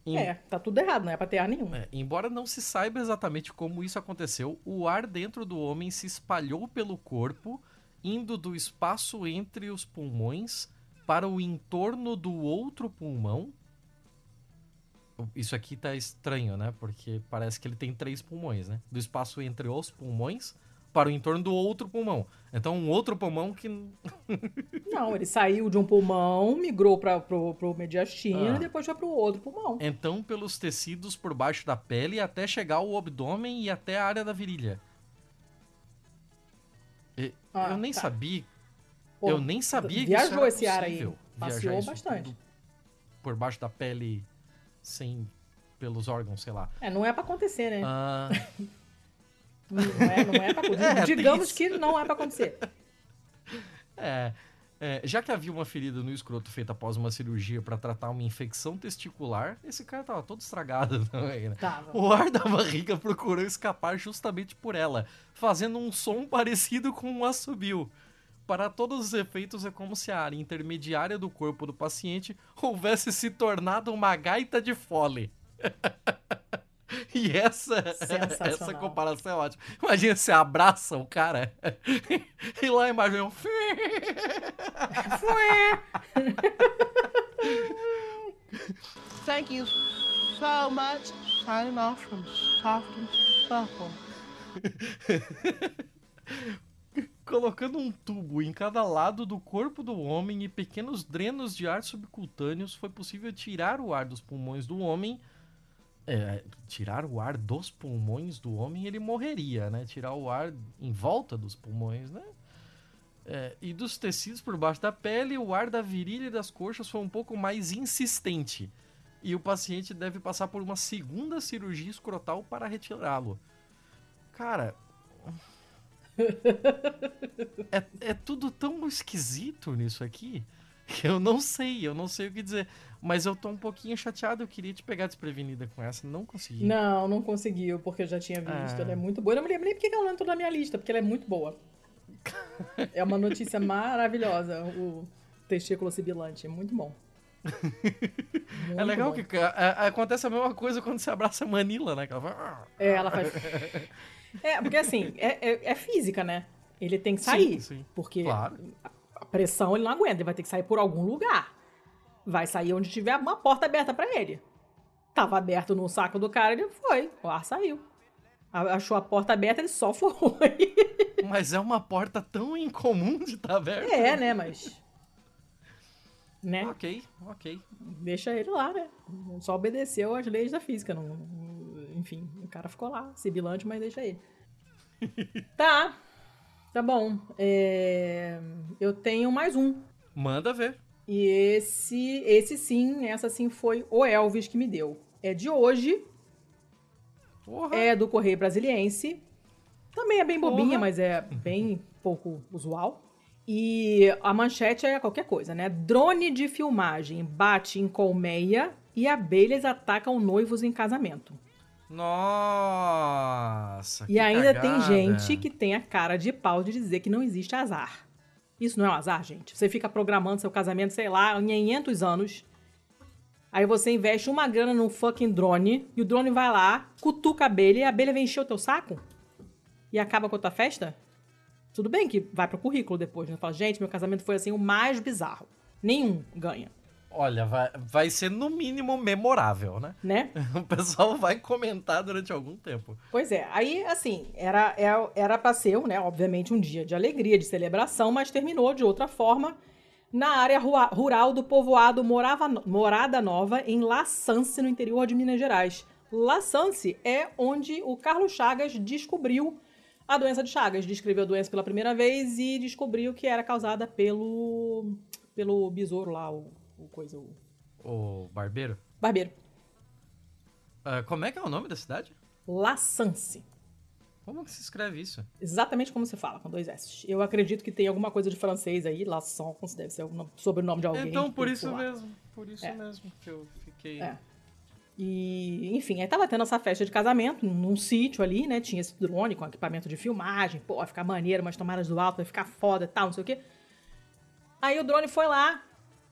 Em- É, tá tudo errado, não é pra ter ar nenhum. é, embora não se saiba exatamente como isso aconteceu, o ar dentro do homem se espalhou pelo corpo, indo do espaço entre os pulmões para o entorno do outro pulmão. Isso aqui tá estranho, né? Porque parece que ele tem três pulmões, né? Do espaço entre os pulmões para o entorno do outro pulmão. Então, um outro pulmão que. Não, ele saiu de um pulmão, migrou pra, pro, pro mediastino Ah. e depois foi pro outro pulmão. Então, pelos tecidos por baixo da pele até chegar ao abdômen e até a área da virilha. Ah, eu nem tá. sabia. Pô, eu nem sabia que viajou isso era esse ar aí. Passeou bastante. Por baixo da pele, sem. pelos órgãos, sei lá. É, não é pra acontecer, né? Ah, Não é, não é pra acontecer. É, Digamos que não é pra acontecer. é, é, já que havia uma ferida no escroto feita após uma cirurgia para tratar uma infecção testicular, esse cara tava todo estragado também, né? Tava. O ar da barriga procurou escapar justamente por ela, fazendo um som parecido com um assobio. Para todos os efeitos, é como se a área intermediária do corpo do paciente houvesse se tornado uma gaita de fole. E essa, essa comparação é ótima. Imagina você abraça o cara e lá embaixo vem um. Thank you so much. Signing off from Soft. Colocando um tubo em cada lado do corpo do homem e pequenos drenos de ar subcutâneos, foi possível tirar o ar dos pulmões do homem. É, tirar o ar dos pulmões do homem, ele morreria, né? Tirar o ar em volta dos pulmões, né? É, e dos tecidos por baixo da pele, o ar da virilha e das coxas foi um pouco mais insistente. E o paciente deve passar por uma segunda cirurgia escrotal para retirá-lo. Cara. é, é tudo tão esquisito nisso aqui que eu não sei, eu não sei o que dizer. Mas eu tô um pouquinho chateado, eu queria te pegar desprevenida com essa, não consegui. Não, não conseguiu, porque eu já tinha visto. Ah. Ela é muito boa. Eu não me lembro nem porque ela entrou na minha lista, porque ela é muito boa. é uma notícia maravilhosa, o testículo sibilante. É muito bom. é Muito legal bom. que é, é, acontece a mesma coisa quando você abraça a Manila, né? Que ela fala, "Ah". É, ela faz. É, porque assim, é, é- é física, né? Ele tem que sair. Sim, sim. Porque Claro. a pressão ele não aguenta, ele vai ter que sair por algum lugar. Vai sair onde tiver uma porta aberta pra ele. Tava aberto no saco do cara, ele foi. O ar saiu. Achou a porta aberta, ele só foi. Mas é uma porta tão incomum de estar aberta. é, né? Mas. Né? Ok, ok. Deixa ele lá, né? Só obedeceu às leis da física. Não, enfim, o cara ficou lá, sibilante, mas deixa ele. tá. Tá bom. É, Eu tenho mais um. Manda ver. E esse, esse sim, essa sim foi o Elvis que me deu. É de hoje, Porra. é do Correio Brasiliense. Também é bem bobinha, Porra. mas é bem pouco usual. E a manchete é qualquer coisa, né? Drone de filmagem bate em colmeia e abelhas atacam noivos em casamento. Nossa. E ainda tem cagada. gente que tem a cara de pau de dizer que não existe azar. Isso não é um azar, gente. Você fica programando seu casamento, sei lá, em 500 anos. Aí você investe uma grana num fucking drone e o drone vai lá, cutuca a abelha e a abelha vem encher o teu saco e acaba com a tua festa? Tudo bem que vai pro currículo depois, né? Fala, gente, meu casamento foi assim o mais bizarro. Nenhum ganha, Olha, vai, vai ser no mínimo memorável, né? né? O pessoal vai comentar durante algum tempo. Pois é, aí assim, era, era, era pra ser, né, obviamente, um dia de alegria, de celebração, mas terminou de outra forma na área rural do povoado Morava, Morada Nova, em La Sance, no interior de Minas Gerais. La Sance é onde o Carlos Chagas descobriu a doença de Chagas. Descreveu a doença pela primeira vez e descobriu que era causada pelo, pelo besouro lá, o, o coisa, o O barbeiro. barbeiro. Ah, como é que é o nome da cidade? La Sance. Como que se escreve isso? Exatamente como você fala, com dois S. Eu acredito que tem alguma coisa de francês aí, La deve ser o sobrenome de alguém. então, por isso mesmo. Por isso É. mesmo que eu fiquei. É. E, enfim, aí tava tendo essa festa de casamento num, num sítio ali, né? Tinha esse drone com equipamento de filmagem, pô, vai ficar maneiro, umas tomadas do alto, vai ficar foda e tal, não sei o quê. Aí o drone foi lá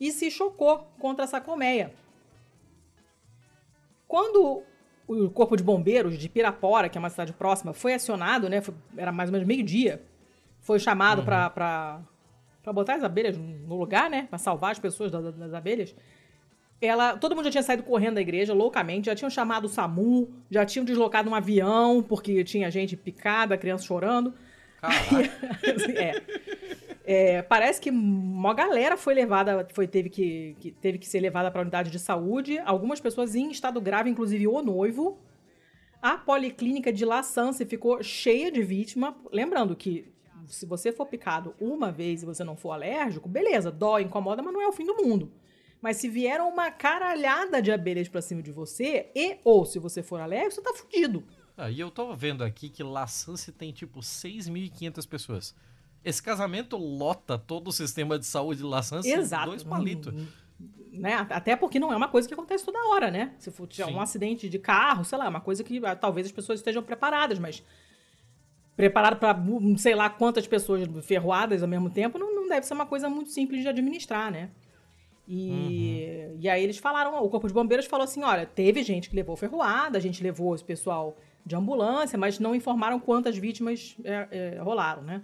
e se chocou contra essa colmeia. Quando o corpo de bombeiros de Pirapora, que é uma cidade próxima, foi acionado, né? foi- era mais ou menos meio-dia. Foi chamado pra, pra botar as abelhas no lugar, né? Pra salvar as pessoas das, das abelhas. Ela, todo mundo já tinha saído correndo da igreja, loucamente, já tinham chamado o SAMU, já tinham deslocado um avião, porque tinha gente picada, criança chorando. Caraca. é. É, parece que uma galera foi levada, foi, teve, que, que- teve que ser levada para a unidade de saúde. Algumas pessoas em estado grave, inclusive o noivo. A policlínica de La Sance ficou cheia de vítima. Lembrando que se você for picado uma vez e você não for alérgico, beleza, dói, incomoda, mas não é o fim do mundo. Mas se vieram uma caralhada de abelhas pra cima de você, e ou se você for alérgico, você tá fudido. Ah, e eu tô vendo aqui que La Sance tem tipo 6.500 pessoas. Esse casamento lota todo o sistema de saúde de La em Exato. dois palitos. Hum, Né? Até porque não é uma coisa que acontece toda hora, né? Se for Sim. um acidente de carro, sei lá, é uma coisa que ah, talvez as pessoas estejam preparadas, mas preparado para sei lá quantas pessoas ferroadas ao mesmo tempo, não, não deve ser uma coisa muito simples de administrar, né? E, e aí eles falaram, o Corpo de Bombeiros falou assim, olha, teve gente que levou ferroada, a gente levou esse pessoal de ambulância, mas não informaram quantas vítimas é, é, rolaram, né?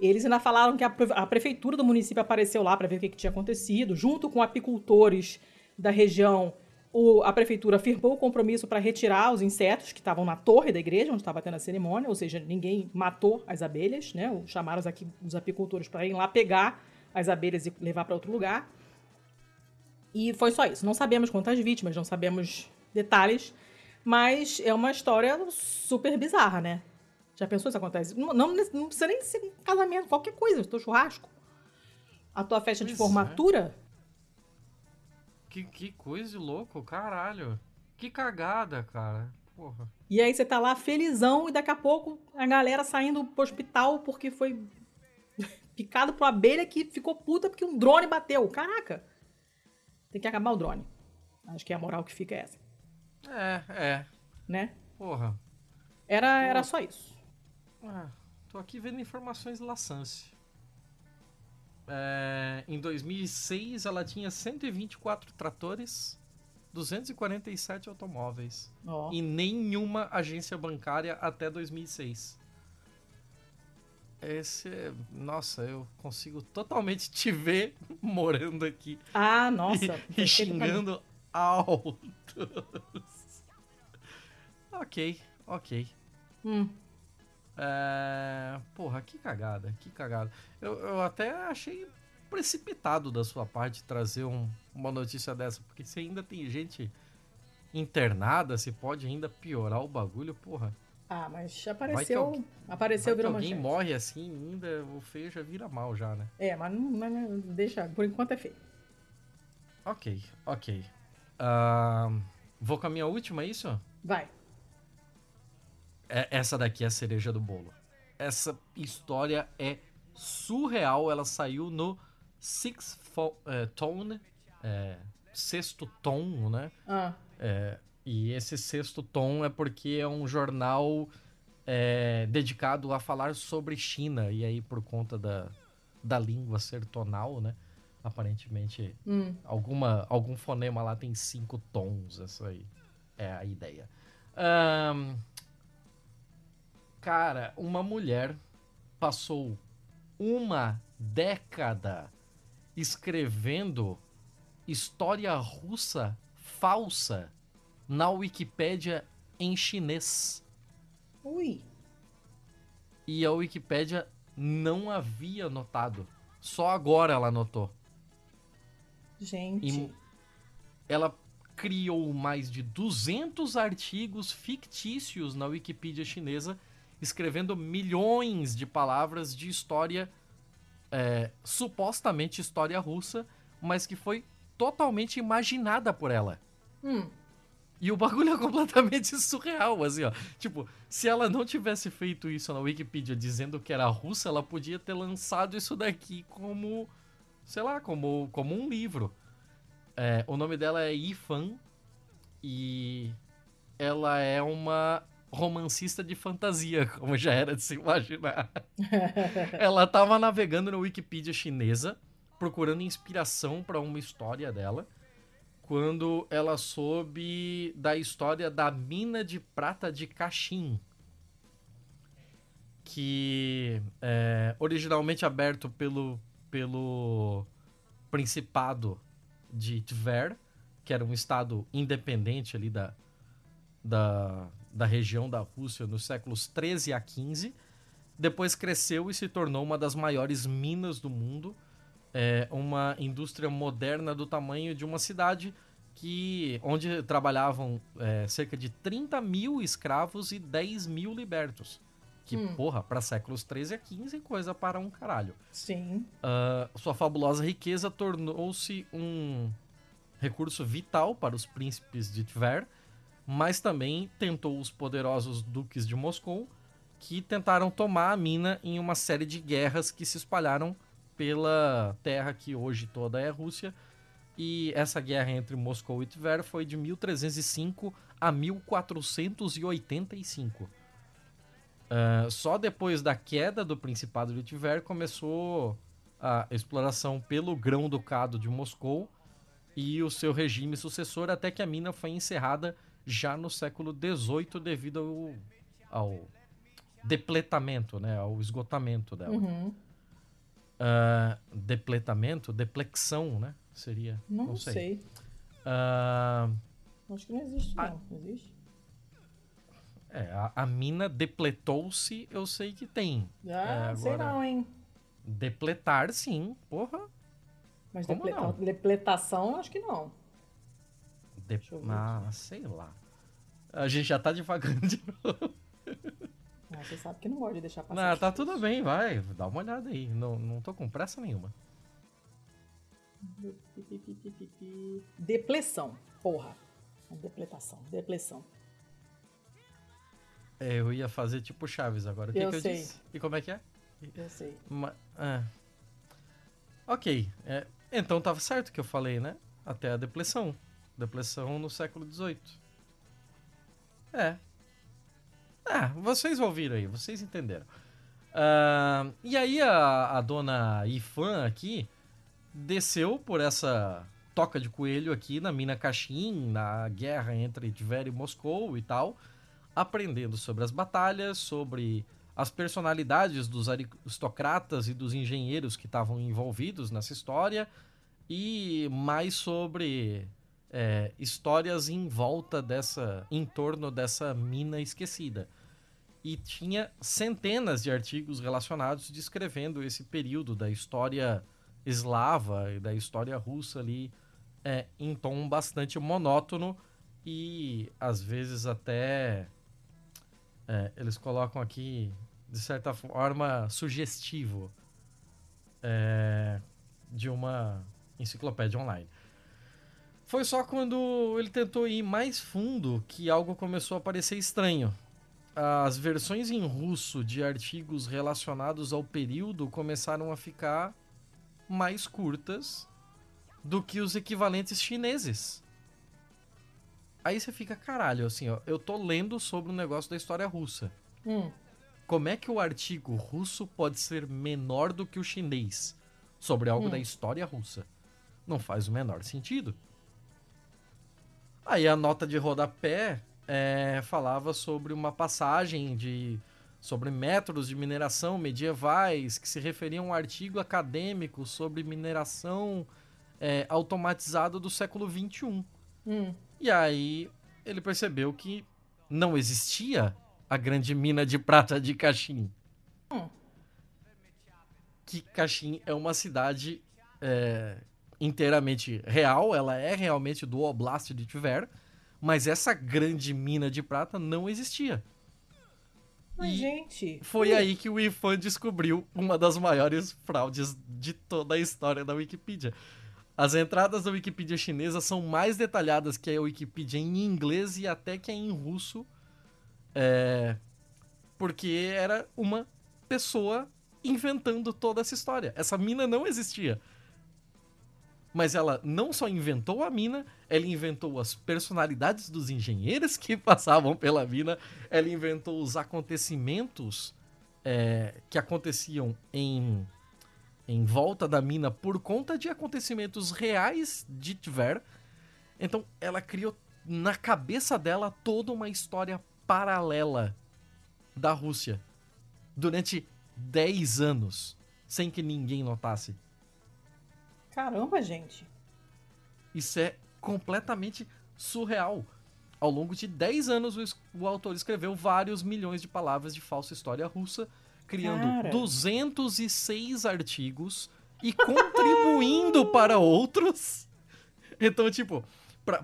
Eles ainda falaram que a, a prefeitura do município apareceu lá para ver o que, que tinha acontecido, junto com apicultores da região. o- a prefeitura firmou o compromisso para retirar os insetos que estavam na torre da igreja, onde estava tendo a cerimônia, ou seja, ninguém matou as abelhas, né? Chamaram os, aqui, os apicultores para irem lá pegar as abelhas e levar para outro lugar. E foi só isso. Não sabemos quantas vítimas, não sabemos detalhes, mas é uma história super bizarra, né? Já pensou se acontece? Não, não, não precisa nem ser um casamento, qualquer coisa, teu churrasco. A tua festa de Pois é. formatura. Que, que coisa de louco, caralho. Que cagada, cara. Porra. E aí você tá lá felizão e daqui a pouco a galera saindo pro hospital porque foi picado por uma abelha que ficou puta porque um drone bateu. Caraca! Tem que acabar o drone. Acho que a moral que fica é essa, É, é. né? Porra. Era, era só isso. Ah, tô aqui vendo informações laçance. É, em 2006, ela tinha 124 tratores, 247 automóveis Ó. e nenhuma agência bancária até 2006. Esse, é- nossa, eu consigo totalmente te ver morando aqui Ah, nossa. e, mim. xingando alto. ok, ok. Hum. É... Porra, que cagada, que cagada. Eu, eu até achei precipitado da sua parte trazer um- uma notícia dessa, porque se ainda tem gente internada, se pode ainda piorar o bagulho, porra. Ah, mas apareceu. alguém- Apareceu, virou alguém manchete. morre assim ainda, o feio já vira mal já, né? É, mas não, não- deixa, por enquanto é feio. Ok, ok. Ahn, vou com a minha última, é isso? Vai. É- essa daqui é a cereja do bolo. Essa história é surreal. Ela saiu no Six Fo é, Tone, é, sexto tom, né? Ah, É, e esse sexto tom é porque é um jornal é, dedicado a falar sobre China. E aí, por conta da, da língua ser tonal, né? Aparentemente, hum. alguma, algum fonema lá tem cinco tons. Essa aí é a ideia. Ahn, cara, uma mulher passou uma década escrevendo história russa falsa na Wikipédia em chinês. Ui. E a Wikipédia não havia notado. Só agora ela notou. Gente. E ela criou mais de 200 artigos fictícios na Wikipedia chinesa, escrevendo milhões de palavras de história, é, supostamente história russa, mas que foi totalmente imaginada por ela. Hum. E o bagulho é completamente surreal, assim, ó. Tipo, se ela não tivesse feito isso na Wikipedia dizendo que era russa, ela podia ter lançado isso daqui como, sei lá, como, como um livro. É, o nome dela é Yifan e ela é uma romancista de fantasia, como já era de se imaginar. ela tava navegando na Wikipedia chinesa, procurando inspiração para uma história dela quando ela soube da história da mina de prata de Caxim, que é originalmente aberto pelo, pelo Principado de Tver, que era um estado independente ali da, da, da região da Rússia nos séculos 13 a 15. Depois cresceu e se tornou uma das maiores minas do mundo é, uma indústria moderna do tamanho de uma cidade que onde trabalhavam é, cerca de 30 mil escravos e 10 mil libertos. Que, Hum. porra, para séculos 13 a 15, coisa para um caralho. Sim. Ah, sua fabulosa riqueza tornou-se um recurso vital para os príncipes de Tver, mas também tentou os poderosos duques de Moscou, que tentaram tomar a mina em uma série de guerras que se espalharam pela terra que hoje toda é Rússia. E essa guerra entre Moscou e Tver foi de 1305 a 1485. Ah, só depois da queda do Principado de Tver começou a exploração pelo grão-ducado de Moscou e o seu regime sucessor até que a mina foi encerrada já no século XVIII devido ao, ao depletamento, né, ao esgotamento dela. Uhum. Ah, depletamento, deplexão, né? Seria. Não, Não, sei. sei. Ah, Acho que não existe, Ah. não. Existe? é, a, a mina depletou-se, eu sei que tem. Ah, É, sei não, hein? Depletar, sim. Porra. Mas depleta- depletação, acho que não. De... Ah, sei lá. A gente já tá devagando de novo. Ah, você sabe que não gosta de deixar passar. Não, as tá tudo bem, vai. Dá uma olhada aí. Não, não tô com pressa nenhuma. Depleção. Porra. Depletação. Depleção. É, eu ia fazer tipo Chaves agora. O que, Eu que eu sei. disse? E como é que é? Eu sei. Ma- ah. Ok. é, então tava certo que eu falei, né? Até a depressão. Depressão no século XVIII. É. Ah, vocês ouviram aí, vocês entenderam. Ah, e aí a, a dona Ifan aqui desceu por essa toca de coelho aqui na mina Caxim, na guerra entre Tver e Moscou e tal, aprendendo sobre as batalhas, sobre as personalidades dos aristocratas e dos engenheiros que estavam envolvidos nessa história e mais sobre é, histórias em volta dessa, em torno dessa mina esquecida. E tinha centenas de artigos relacionados descrevendo esse período da história eslava e da história russa ali é, em tom bastante monótono e às vezes até é, eles colocam aqui de certa forma sugestivo é, de uma enciclopédia online. Foi só quando ele tentou ir mais fundo que algo começou a parecer estranho. As versões em russo de artigos relacionados ao período começaram a ficar mais curtas do que os equivalentes chineses. Aí você fica, caralho, assim, ó, eu tô lendo sobre um negócio da história russa. Hum. Como é que o artigo russo pode ser menor do que o chinês sobre algo Hum. da história russa? Não faz o menor sentido. Aí a nota de rodapé é, falava sobre uma passagem de sobre métodos de mineração medievais que se referiam a um artigo acadêmico sobre mineração é, automatizada do século XXI. Hum. E aí ele percebeu que não existia a grande mina de prata de Caxim. Hum. Que Caxim é uma cidade é, inteiramente real, ela é realmente do Oblast de Tver, mas essa grande mina de prata não existia. Mas, E gente. Foi ui, aí que o IFAN descobriu uma das maiores fraudes de toda a história da Wikipedia. As entradas da Wikipedia chinesa são mais detalhadas que a Wikipedia em inglês e até que a em russo. É, porque era uma pessoa inventando toda essa história. Essa mina não existia. Mas ela não só inventou a mina, ela inventou as personalidades dos engenheiros que passavam pela mina, ela inventou os acontecimentos é, que aconteciam em, em volta da mina por conta de acontecimentos reais de Tver. Então ela criou na cabeça dela toda uma história paralela da Rússia durante 10 anos, sem que ninguém notasse. Caramba, gente. Isso é completamente surreal. Ao longo de 10 anos, o, o autor escreveu vários milhões de palavras de falsa história russa, criando Cara. 206 artigos e contribuindo para outros. Então, tipo,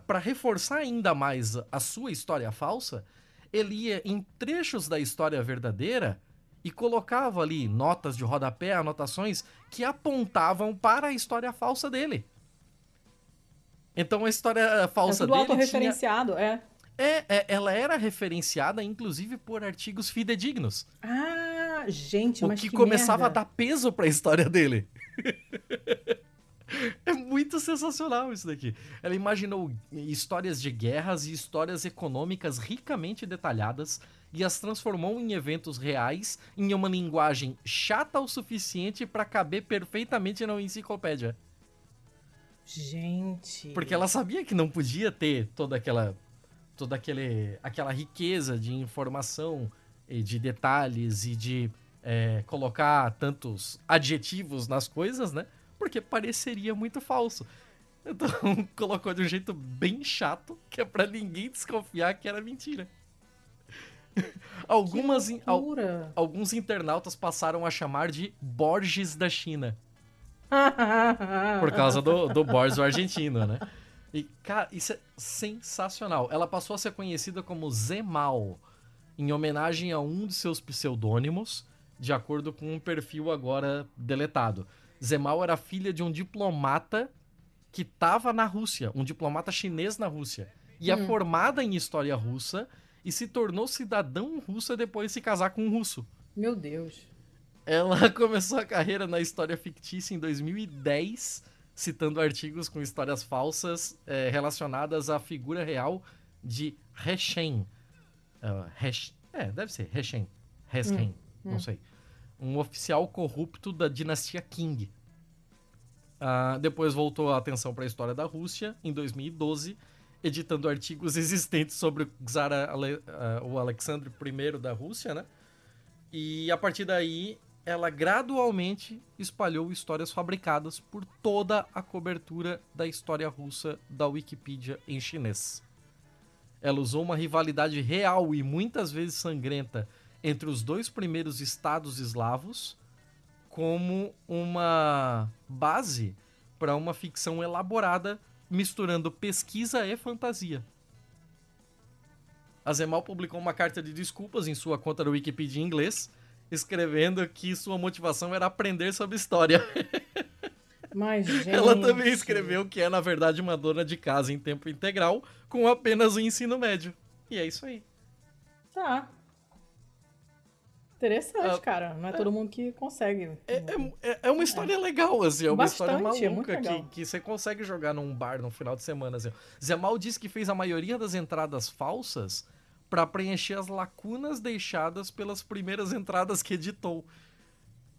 pra reforçar ainda mais a sua história falsa, ele ia em trechos da história verdadeira e colocava ali notas de rodapé, anotações que apontavam para a história falsa dele. Então a história É falsa tudo dele tinha... autorreferenciado, é. É, é, ela era referenciada inclusive por artigos fidedignos, Ah, gente, o mas que, que começava merda. a dar peso para a história dele. é muito sensacional isso daqui. Ela imaginou histórias de guerras e histórias econômicas ricamente detalhadas e as transformou em eventos reais em uma linguagem chata o suficiente para caber perfeitamente na enciclopédia. Gente. Porque ela sabia que não podia ter toda aquela toda aquele, aquela riqueza de informação e de detalhes e de é, colocar tantos adjetivos nas coisas, né? Porque pareceria muito falso. Então colocou de um jeito bem chato, que é pra ninguém desconfiar que era mentira. Algumas, Que al- alguns internautas passaram a chamar de Borges da China. Por causa do, do Borges o argentino, né? E, cara, isso é sensacional. Ela passou a ser conhecida como Zemal, em homenagem a um de seus pseudônimos, de acordo com um perfil agora deletado. Zemal era filha de um diplomata que estava na Rússia, um diplomata chinês na Rússia. E é formada em história russa e se tornou cidadão russa depois de se casar com um russo. Meu Deus. Ela começou a carreira na história fictícia em 2010, citando artigos com histórias falsas eh, relacionadas à figura real de Reshen. Uh, Resh- é, deve ser Reshen. Reshen, não sei. Um oficial corrupto da dinastia Qing. Ah, depois voltou a atenção para a história da Rússia em 2012, editando artigos existentes sobre o Czar Ale- ah, o Alexandre I da Rússia, né? E a partir daí, ela gradualmente espalhou histórias fabricadas por toda a cobertura da história russa da Wikipedia em chinês. Ela usou uma rivalidade real e muitas vezes sangrenta entre os dois primeiros estados eslavos como uma base para uma ficção elaborada misturando pesquisa e fantasia. A Zemal publicou uma carta de desculpas em sua conta da Wikipedia em inglês, escrevendo que sua motivação era aprender sobre história. Mas, gente. Ela também escreveu que é, na verdade, uma dona de casa em tempo integral com apenas o ensino médio. E é isso aí. Tá. Interessante, Ah, cara. Não é todo mundo que consegue. É, é, é uma história legal, assim, é uma história Bastante, é muito maluca que, que você consegue jogar num bar no final de semana. Assim. Zemal disse que fez a maioria das entradas falsas para preencher as lacunas deixadas pelas primeiras entradas que editou.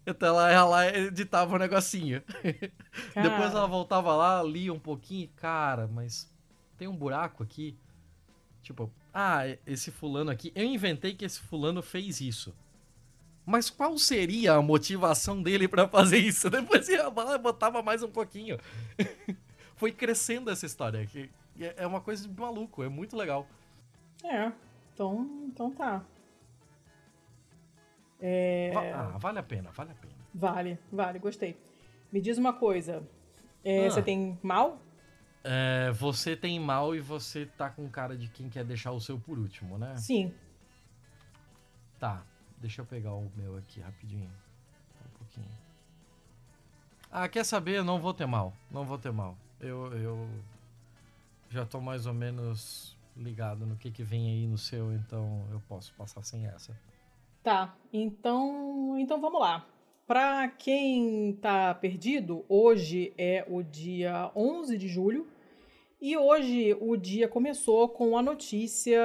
Então ela, ela editava o negocinho. Cara, Depois ela voltava lá, lia um pouquinho e, cara, mas tem um buraco aqui. Tipo, ah, esse fulano aqui. Eu inventei que esse fulano fez isso. Mas qual seria a motivação dele pra fazer isso? Depois ia lá botava mais um pouquinho. Foi crescendo essa história. Que é é uma coisa de maluco, é muito legal. É. Então, então tá. Va- Ah, vale a pena, vale a pena. Vale, vale, gostei. Me diz uma coisa. É, Ah. Você tem mal? É, você tem mal e você tá com cara de quem quer deixar o seu por último, né? Sim. Tá, deixa eu pegar o meu aqui rapidinho. Um pouquinho. Ah, quer saber? Não vou ter mal. Não vou ter mal. Eu, eu já tô mais ou menos ligado no que, que vem aí no seu, então eu posso passar sem essa. Tá, então, então vamos lá. Pra quem tá perdido, hoje é o dia 11 de julho e hoje o dia começou com a notícia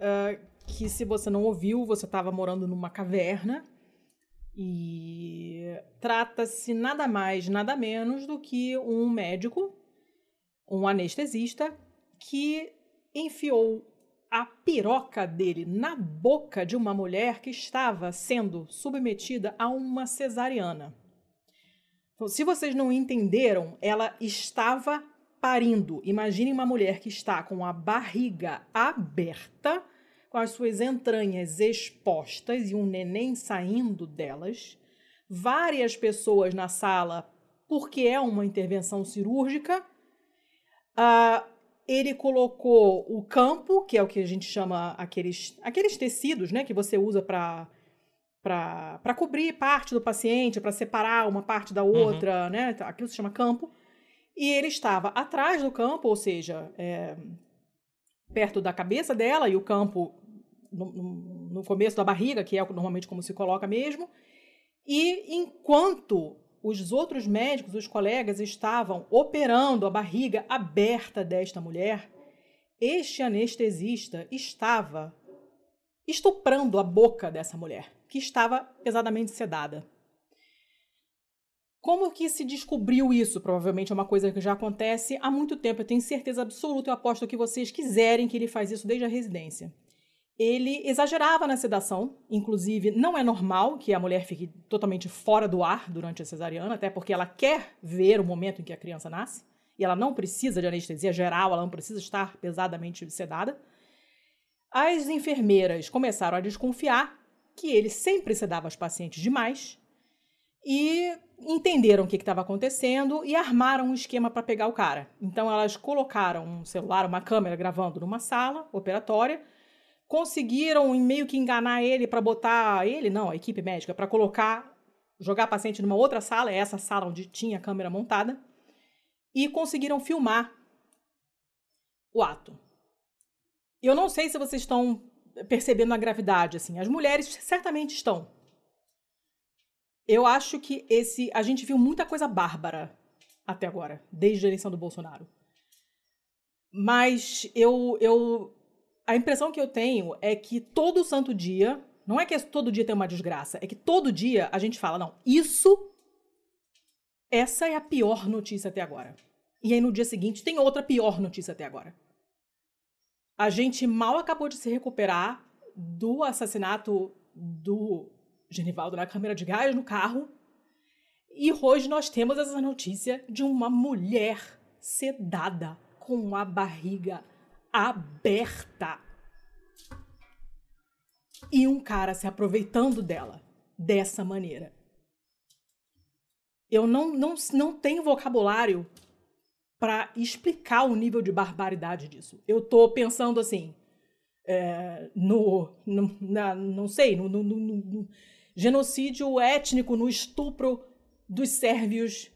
ah, que se você não ouviu, você estava morando numa caverna e trata-se nada mais, nada menos do que um médico, um anestesista, que enfiou a piroca dele na boca de uma mulher que estava sendo submetida a uma cesariana. Então, se vocês não entenderam, ela estava parindo. Imagine uma mulher que está com a barriga aberta, com as suas entranhas expostas e um neném saindo delas. Várias pessoas na sala, porque é uma intervenção cirúrgica. Ah, ele colocou o campo, que é o que a gente chama aqueles, aqueles tecidos, né, que você usa para para cobrir parte do paciente, para separar uma parte da outra, né? Aquilo se chama campo. E ele estava atrás do campo, ou seja, é, perto da cabeça dela e o campo no, no- começo da barriga, que é normalmente como se coloca mesmo. E enquanto os outros médicos, os colegas, estavam operando a barriga aberta desta mulher, este anestesista estava estuprando a boca dessa mulher, que estava pesadamente sedada. como que se descobriu isso? Provavelmente é uma coisa que já acontece há muito tempo. Eu tenho certeza absoluta, eu aposto que vocês quiserem que ele faz isso desde a residência. Ele exagerava na sedação, inclusive não é normal que a mulher fique totalmente fora do ar durante a cesariana, até porque ela quer ver o momento em que a criança nasce, e ela não precisa de anestesia geral, ela não precisa estar pesadamente sedada. As enfermeiras começaram a desconfiar que ele sempre sedava as pacientes demais e entenderam o que estava acontecendo e armaram um esquema para pegar o cara. Então elas colocaram um celular, uma câmera gravando numa sala operatória, conseguiram meio que enganar ele para botar ele, não, a equipe médica, para colocar, jogar paciente numa outra sala, é essa sala onde tinha a câmera montada, e conseguiram filmar o ato. Eu não sei se vocês estão percebendo a gravidade, assim. As mulheres certamente estão. Eu acho que esse. A gente viu muita coisa bárbara até agora, desde a eleição do Bolsonaro. Mas eu, eu. A impressão que eu tenho é que todo santo dia. Não é que todo dia tem uma desgraça, é que todo dia a gente fala, não, isso. Essa é a pior notícia até agora. E aí no dia seguinte tem outra pior notícia até agora. A gente mal acabou de se recuperar do assassinato do Genivaldo na câmera de gás no carro. E hoje nós temos essa notícia de uma mulher sedada com a barriga aberta. E um cara se aproveitando dela dessa maneira. Eu não, não, não tenho vocabulário para explicar o nível de barbaridade disso. Eu tô pensando assim, é, no, no na, não sei, no, no, no, genocídio étnico, no estupro dos sérvios.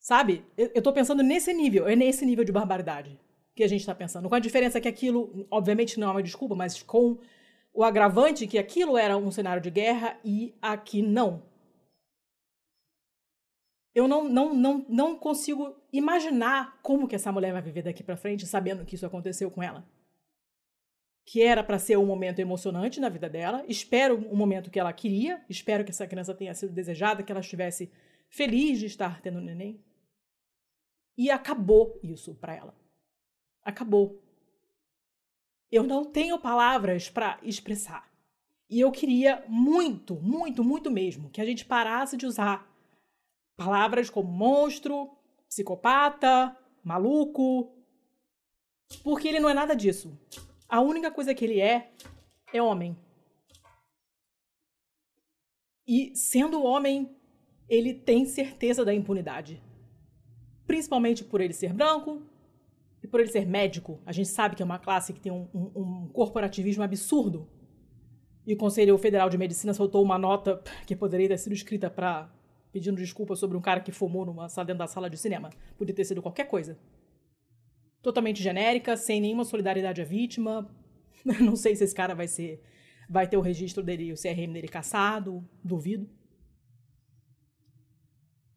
Sabe? Eu, eu tô pensando nesse nível, é nesse nível de barbaridade que a gente está pensando. Com a diferença que aquilo, obviamente não é uma desculpa, mas com o agravante que aquilo era um cenário de guerra e aqui não. Eu não, não, não, não consigo imaginar como que essa mulher vai viver daqui para frente sabendo que isso aconteceu com ela que era para ser um momento emocionante na vida dela. Espero um momento que ela queria. Espero que essa criança tenha sido desejada, que ela estivesse feliz de estar tendo um neném. E acabou isso para ela. Acabou. Eu não tenho palavras para expressar. E eu queria muito, muito, muito mesmo que a gente parasse de usar palavras como monstro, psicopata, maluco, porque ele não é nada disso. A única coisa que ele é é homem. E sendo homem, ele tem certeza da impunidade. Principalmente por ele ser branco e por ele ser médico. A gente sabe que é uma classe que tem um, um, um corporativismo absurdo. E o Conselho Federal de Medicina soltou uma nota que poderia ter sido escrita para pedindo desculpa sobre um cara que fumou numa, dentro da sala de cinema. Podia ter sido qualquer coisa totalmente genérica, sem nenhuma solidariedade à vítima. Não sei se esse cara vai ser vai ter o registro dele, o CRM dele caçado, duvido.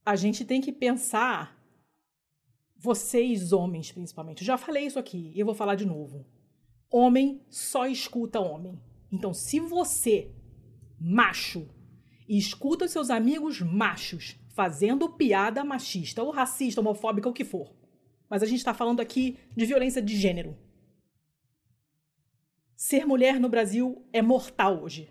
A gente tem que pensar vocês homens principalmente. Já falei isso aqui e eu vou falar de novo. Homem só escuta homem. Então, se você, macho, escuta os seus amigos machos fazendo piada machista ou racista, homofóbica, o que for, mas a gente está falando aqui de violência de gênero. Ser mulher no Brasil é mortal hoje.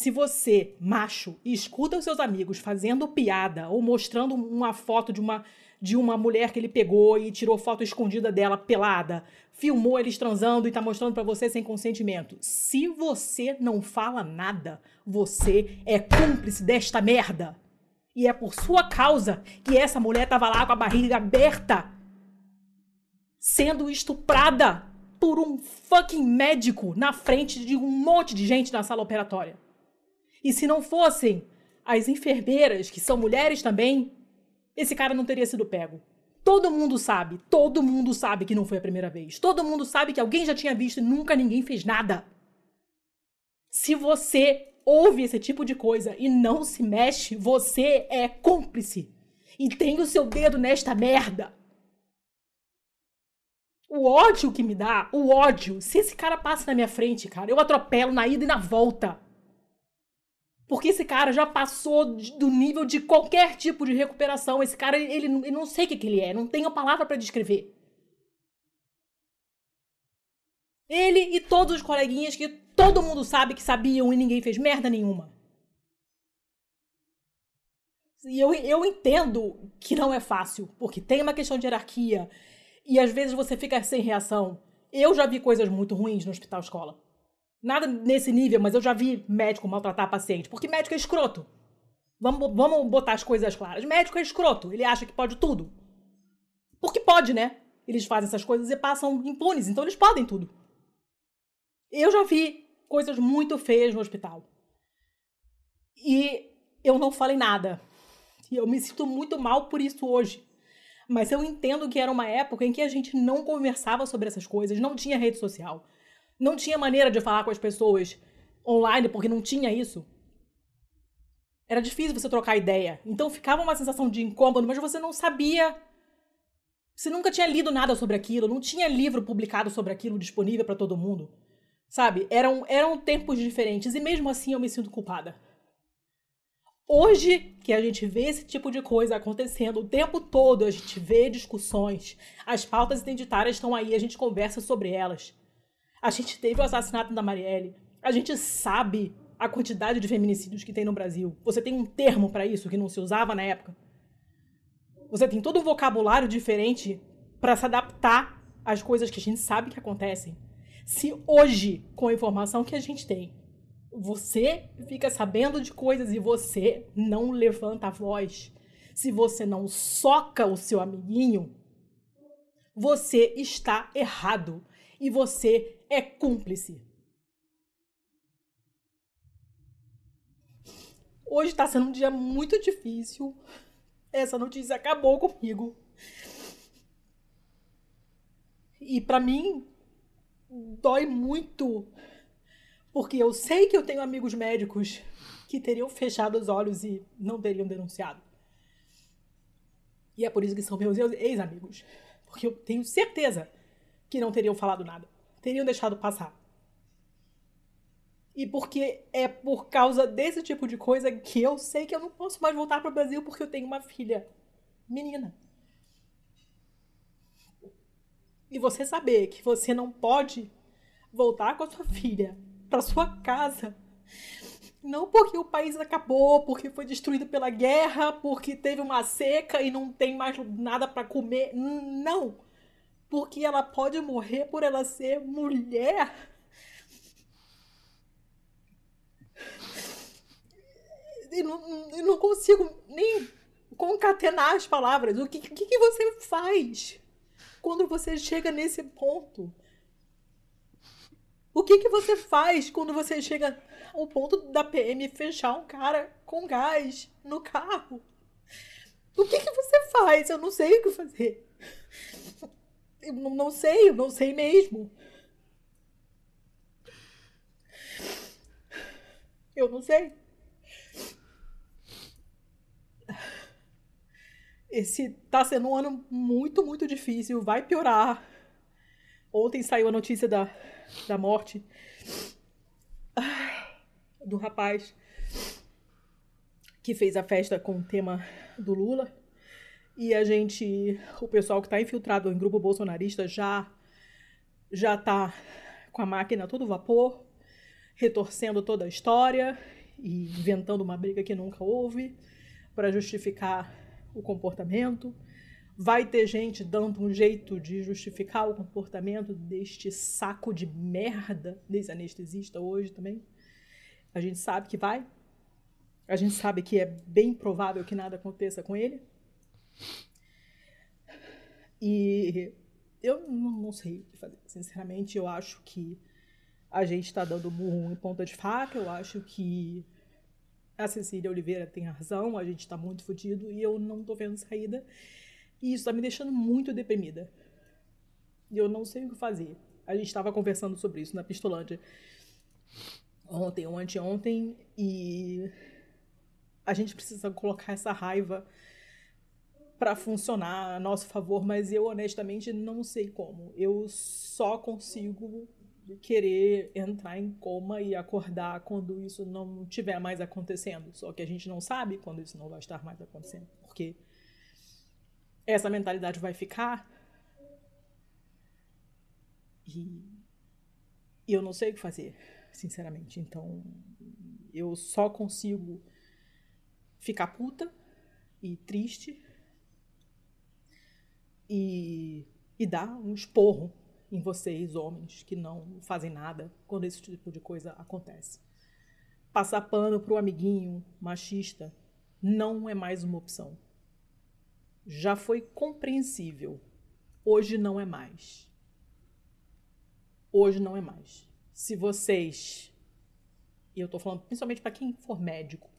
Se você, macho, escuta os seus amigos fazendo piada ou mostrando uma foto de uma, de uma mulher que ele pegou e tirou foto escondida dela pelada, filmou eles transando e tá mostrando para você sem consentimento. Se você não fala nada, você é cúmplice desta merda. E é por sua causa que essa mulher estava lá com a barriga aberta, sendo estuprada por um fucking médico na frente de um monte de gente na sala operatória. E se não fossem as enfermeiras, que são mulheres também, esse cara não teria sido pego. Todo mundo sabe, todo mundo sabe que não foi a primeira vez. Todo mundo sabe que alguém já tinha visto e nunca ninguém fez nada. Se você ouve esse tipo de coisa e não se mexe, você é cúmplice. E tem o seu dedo nesta merda. O ódio que me dá, o ódio. Se esse cara passa na minha frente, cara, eu atropelo na ida e na volta. Porque esse cara já passou do nível de qualquer tipo de recuperação. Esse cara, ele, ele não sei o que, que ele é, não tenho palavra pra descrever. Ele e todos os coleguinhas que todo mundo sabe que sabiam e ninguém fez merda nenhuma. E eu, eu entendo que não é fácil, porque tem uma questão de hierarquia e às vezes você fica sem reação. Eu já vi coisas muito ruins no hospital escola. Nada nesse nível, mas eu já vi médico maltratar paciente, porque médico é escroto. Vamos, vamos botar as coisas claras. Médico é escroto, ele acha que pode tudo. Porque pode, né? Eles fazem essas coisas e passam impunes, então eles podem tudo. Eu já vi coisas muito feias no hospital. E eu não falei nada. E eu me sinto muito mal por isso hoje. Mas eu entendo que era uma época em que a gente não conversava sobre essas coisas, não tinha rede social. Não tinha maneira de falar com as pessoas online, porque não tinha isso. Era difícil você trocar ideia. Então ficava uma sensação de incômodo, mas você não sabia. Você nunca tinha lido nada sobre aquilo, não tinha livro publicado sobre aquilo disponível para todo mundo. Sabe? Eram, eram tempos diferentes e mesmo assim eu me sinto culpada. Hoje que a gente vê esse tipo de coisa acontecendo o tempo todo, a gente vê discussões, as pautas identitárias estão aí, a gente conversa sobre elas. A gente teve o assassinato da Marielle, a gente sabe a quantidade de feminicídios que tem no Brasil. Você tem um termo para isso que não se usava na época. Você tem todo um vocabulário diferente para se adaptar às coisas que a gente sabe que acontecem. Se hoje, com a informação que a gente tem, você fica sabendo de coisas e você não levanta a voz, se você não soca o seu amiguinho, você está errado e você é cúmplice. Hoje está sendo um dia muito difícil. Essa notícia acabou comigo. E para mim dói muito porque eu sei que eu tenho amigos médicos que teriam fechado os olhos e não teriam denunciado. E é por isso que são meus ex-amigos. Porque eu tenho certeza que não teriam falado nada. Teriam deixado passar. E porque é por causa desse tipo de coisa que eu sei que eu não posso mais voltar para o Brasil porque eu tenho uma filha menina. E você saber que você não pode voltar com a sua filha para sua casa. Não porque o país acabou, porque foi destruído pela guerra, porque teve uma seca e não tem mais nada para comer. Não. Porque ela pode morrer por ela ser mulher. Eu não, eu não consigo nem concatenar as palavras. O que, que, que você faz quando você chega nesse ponto? O que, que você faz quando você chega ao ponto da PM fechar um cara com gás no carro? O que, que você faz? Eu não sei o que fazer. Eu não, não sei, eu não sei mesmo. Eu não sei. Esse tá sendo um ano muito, muito difícil. Vai piorar. Ontem saiu a notícia da, da morte do rapaz que fez a festa com o tema do Lula. E a gente, o pessoal que está infiltrado em grupo bolsonarista já já tá com a máquina todo vapor, retorcendo toda a história e inventando uma briga que nunca houve para justificar o comportamento. Vai ter gente dando um jeito de justificar o comportamento deste saco de merda desse anestesista hoje também. A gente sabe que vai. A gente sabe que é bem provável que nada aconteça com ele. E eu não, não sei o que fazer. Sinceramente, eu acho que a gente está dando murro em ponta de faca. Eu acho que a Cecília Oliveira tem razão. A gente está muito fodido e eu não tô vendo saída. E isso tá me deixando muito deprimida. E eu não sei o que fazer. A gente estava conversando sobre isso na Pistolândia ontem ou anteontem e a gente precisa colocar essa raiva para funcionar a nosso favor, mas eu honestamente não sei como. Eu só consigo querer entrar em coma e acordar quando isso não estiver mais acontecendo. Só que a gente não sabe quando isso não vai estar mais acontecendo, porque essa mentalidade vai ficar e eu não sei o que fazer, sinceramente. Então, eu só consigo ficar puta e triste e, e dar um esporro em vocês, homens, que não fazem nada quando esse tipo de coisa acontece. Passar pano pro amiguinho machista não é mais uma opção. Já foi compreensível. Hoje não é mais. Hoje não é mais. Se vocês. E eu tô falando principalmente para quem for médico.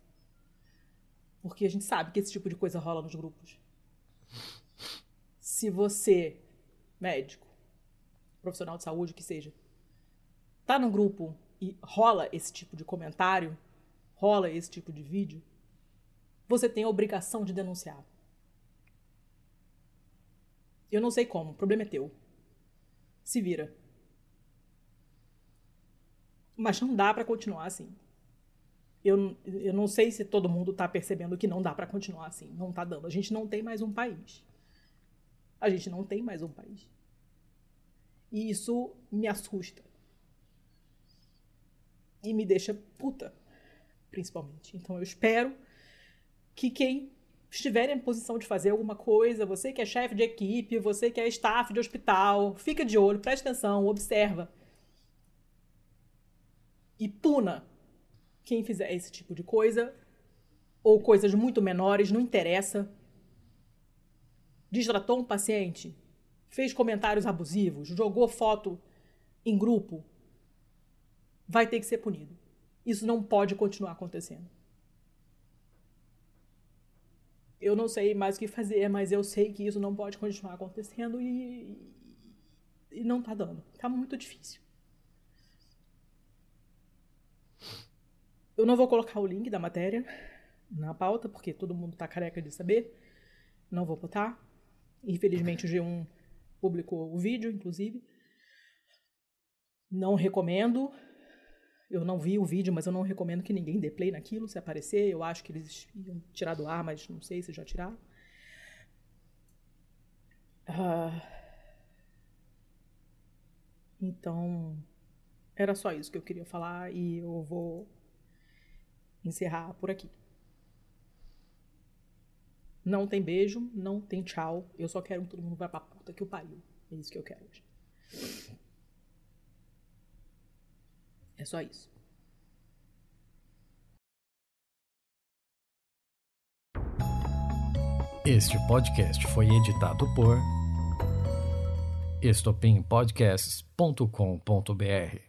Porque a gente sabe que esse tipo de coisa rola nos grupos. Se você, médico, profissional de saúde, que seja, tá no grupo e rola esse tipo de comentário, rola esse tipo de vídeo, você tem a obrigação de denunciar. Eu não sei como, o problema é teu. Se vira. Mas não dá para continuar assim. Eu, eu não sei se todo mundo tá percebendo que não dá para continuar assim. Não tá dando. A gente não tem mais um país. A gente não tem mais um país. E isso me assusta. E me deixa puta, principalmente. Então eu espero que quem estiver em posição de fazer alguma coisa, você que é chefe de equipe, você que é staff de hospital, fica de olho, preste atenção, observa. E puna quem fizer esse tipo de coisa, ou coisas muito menores, não interessa. Distratou um paciente, fez comentários abusivos, jogou foto em grupo, vai ter que ser punido. Isso não pode continuar acontecendo. Eu não sei mais o que fazer, mas eu sei que isso não pode continuar acontecendo e, e não tá dando. Tá muito difícil. Eu não vou colocar o link da matéria na pauta, porque todo mundo tá careca de saber. Não vou botar. Infelizmente o G1 publicou o vídeo, inclusive. Não recomendo. Eu não vi o vídeo, mas eu não recomendo que ninguém dê play naquilo. Se aparecer, eu acho que eles iam tirar do ar, mas não sei se já tiraram. Uh, então, era só isso que eu queria falar e eu vou encerrar por aqui. Não tem beijo, não tem tchau. Eu só quero que todo mundo vá pra puta que o pariu. É isso que eu quero hoje. É só isso. Este podcast foi editado por estopimpodcasts.com.br.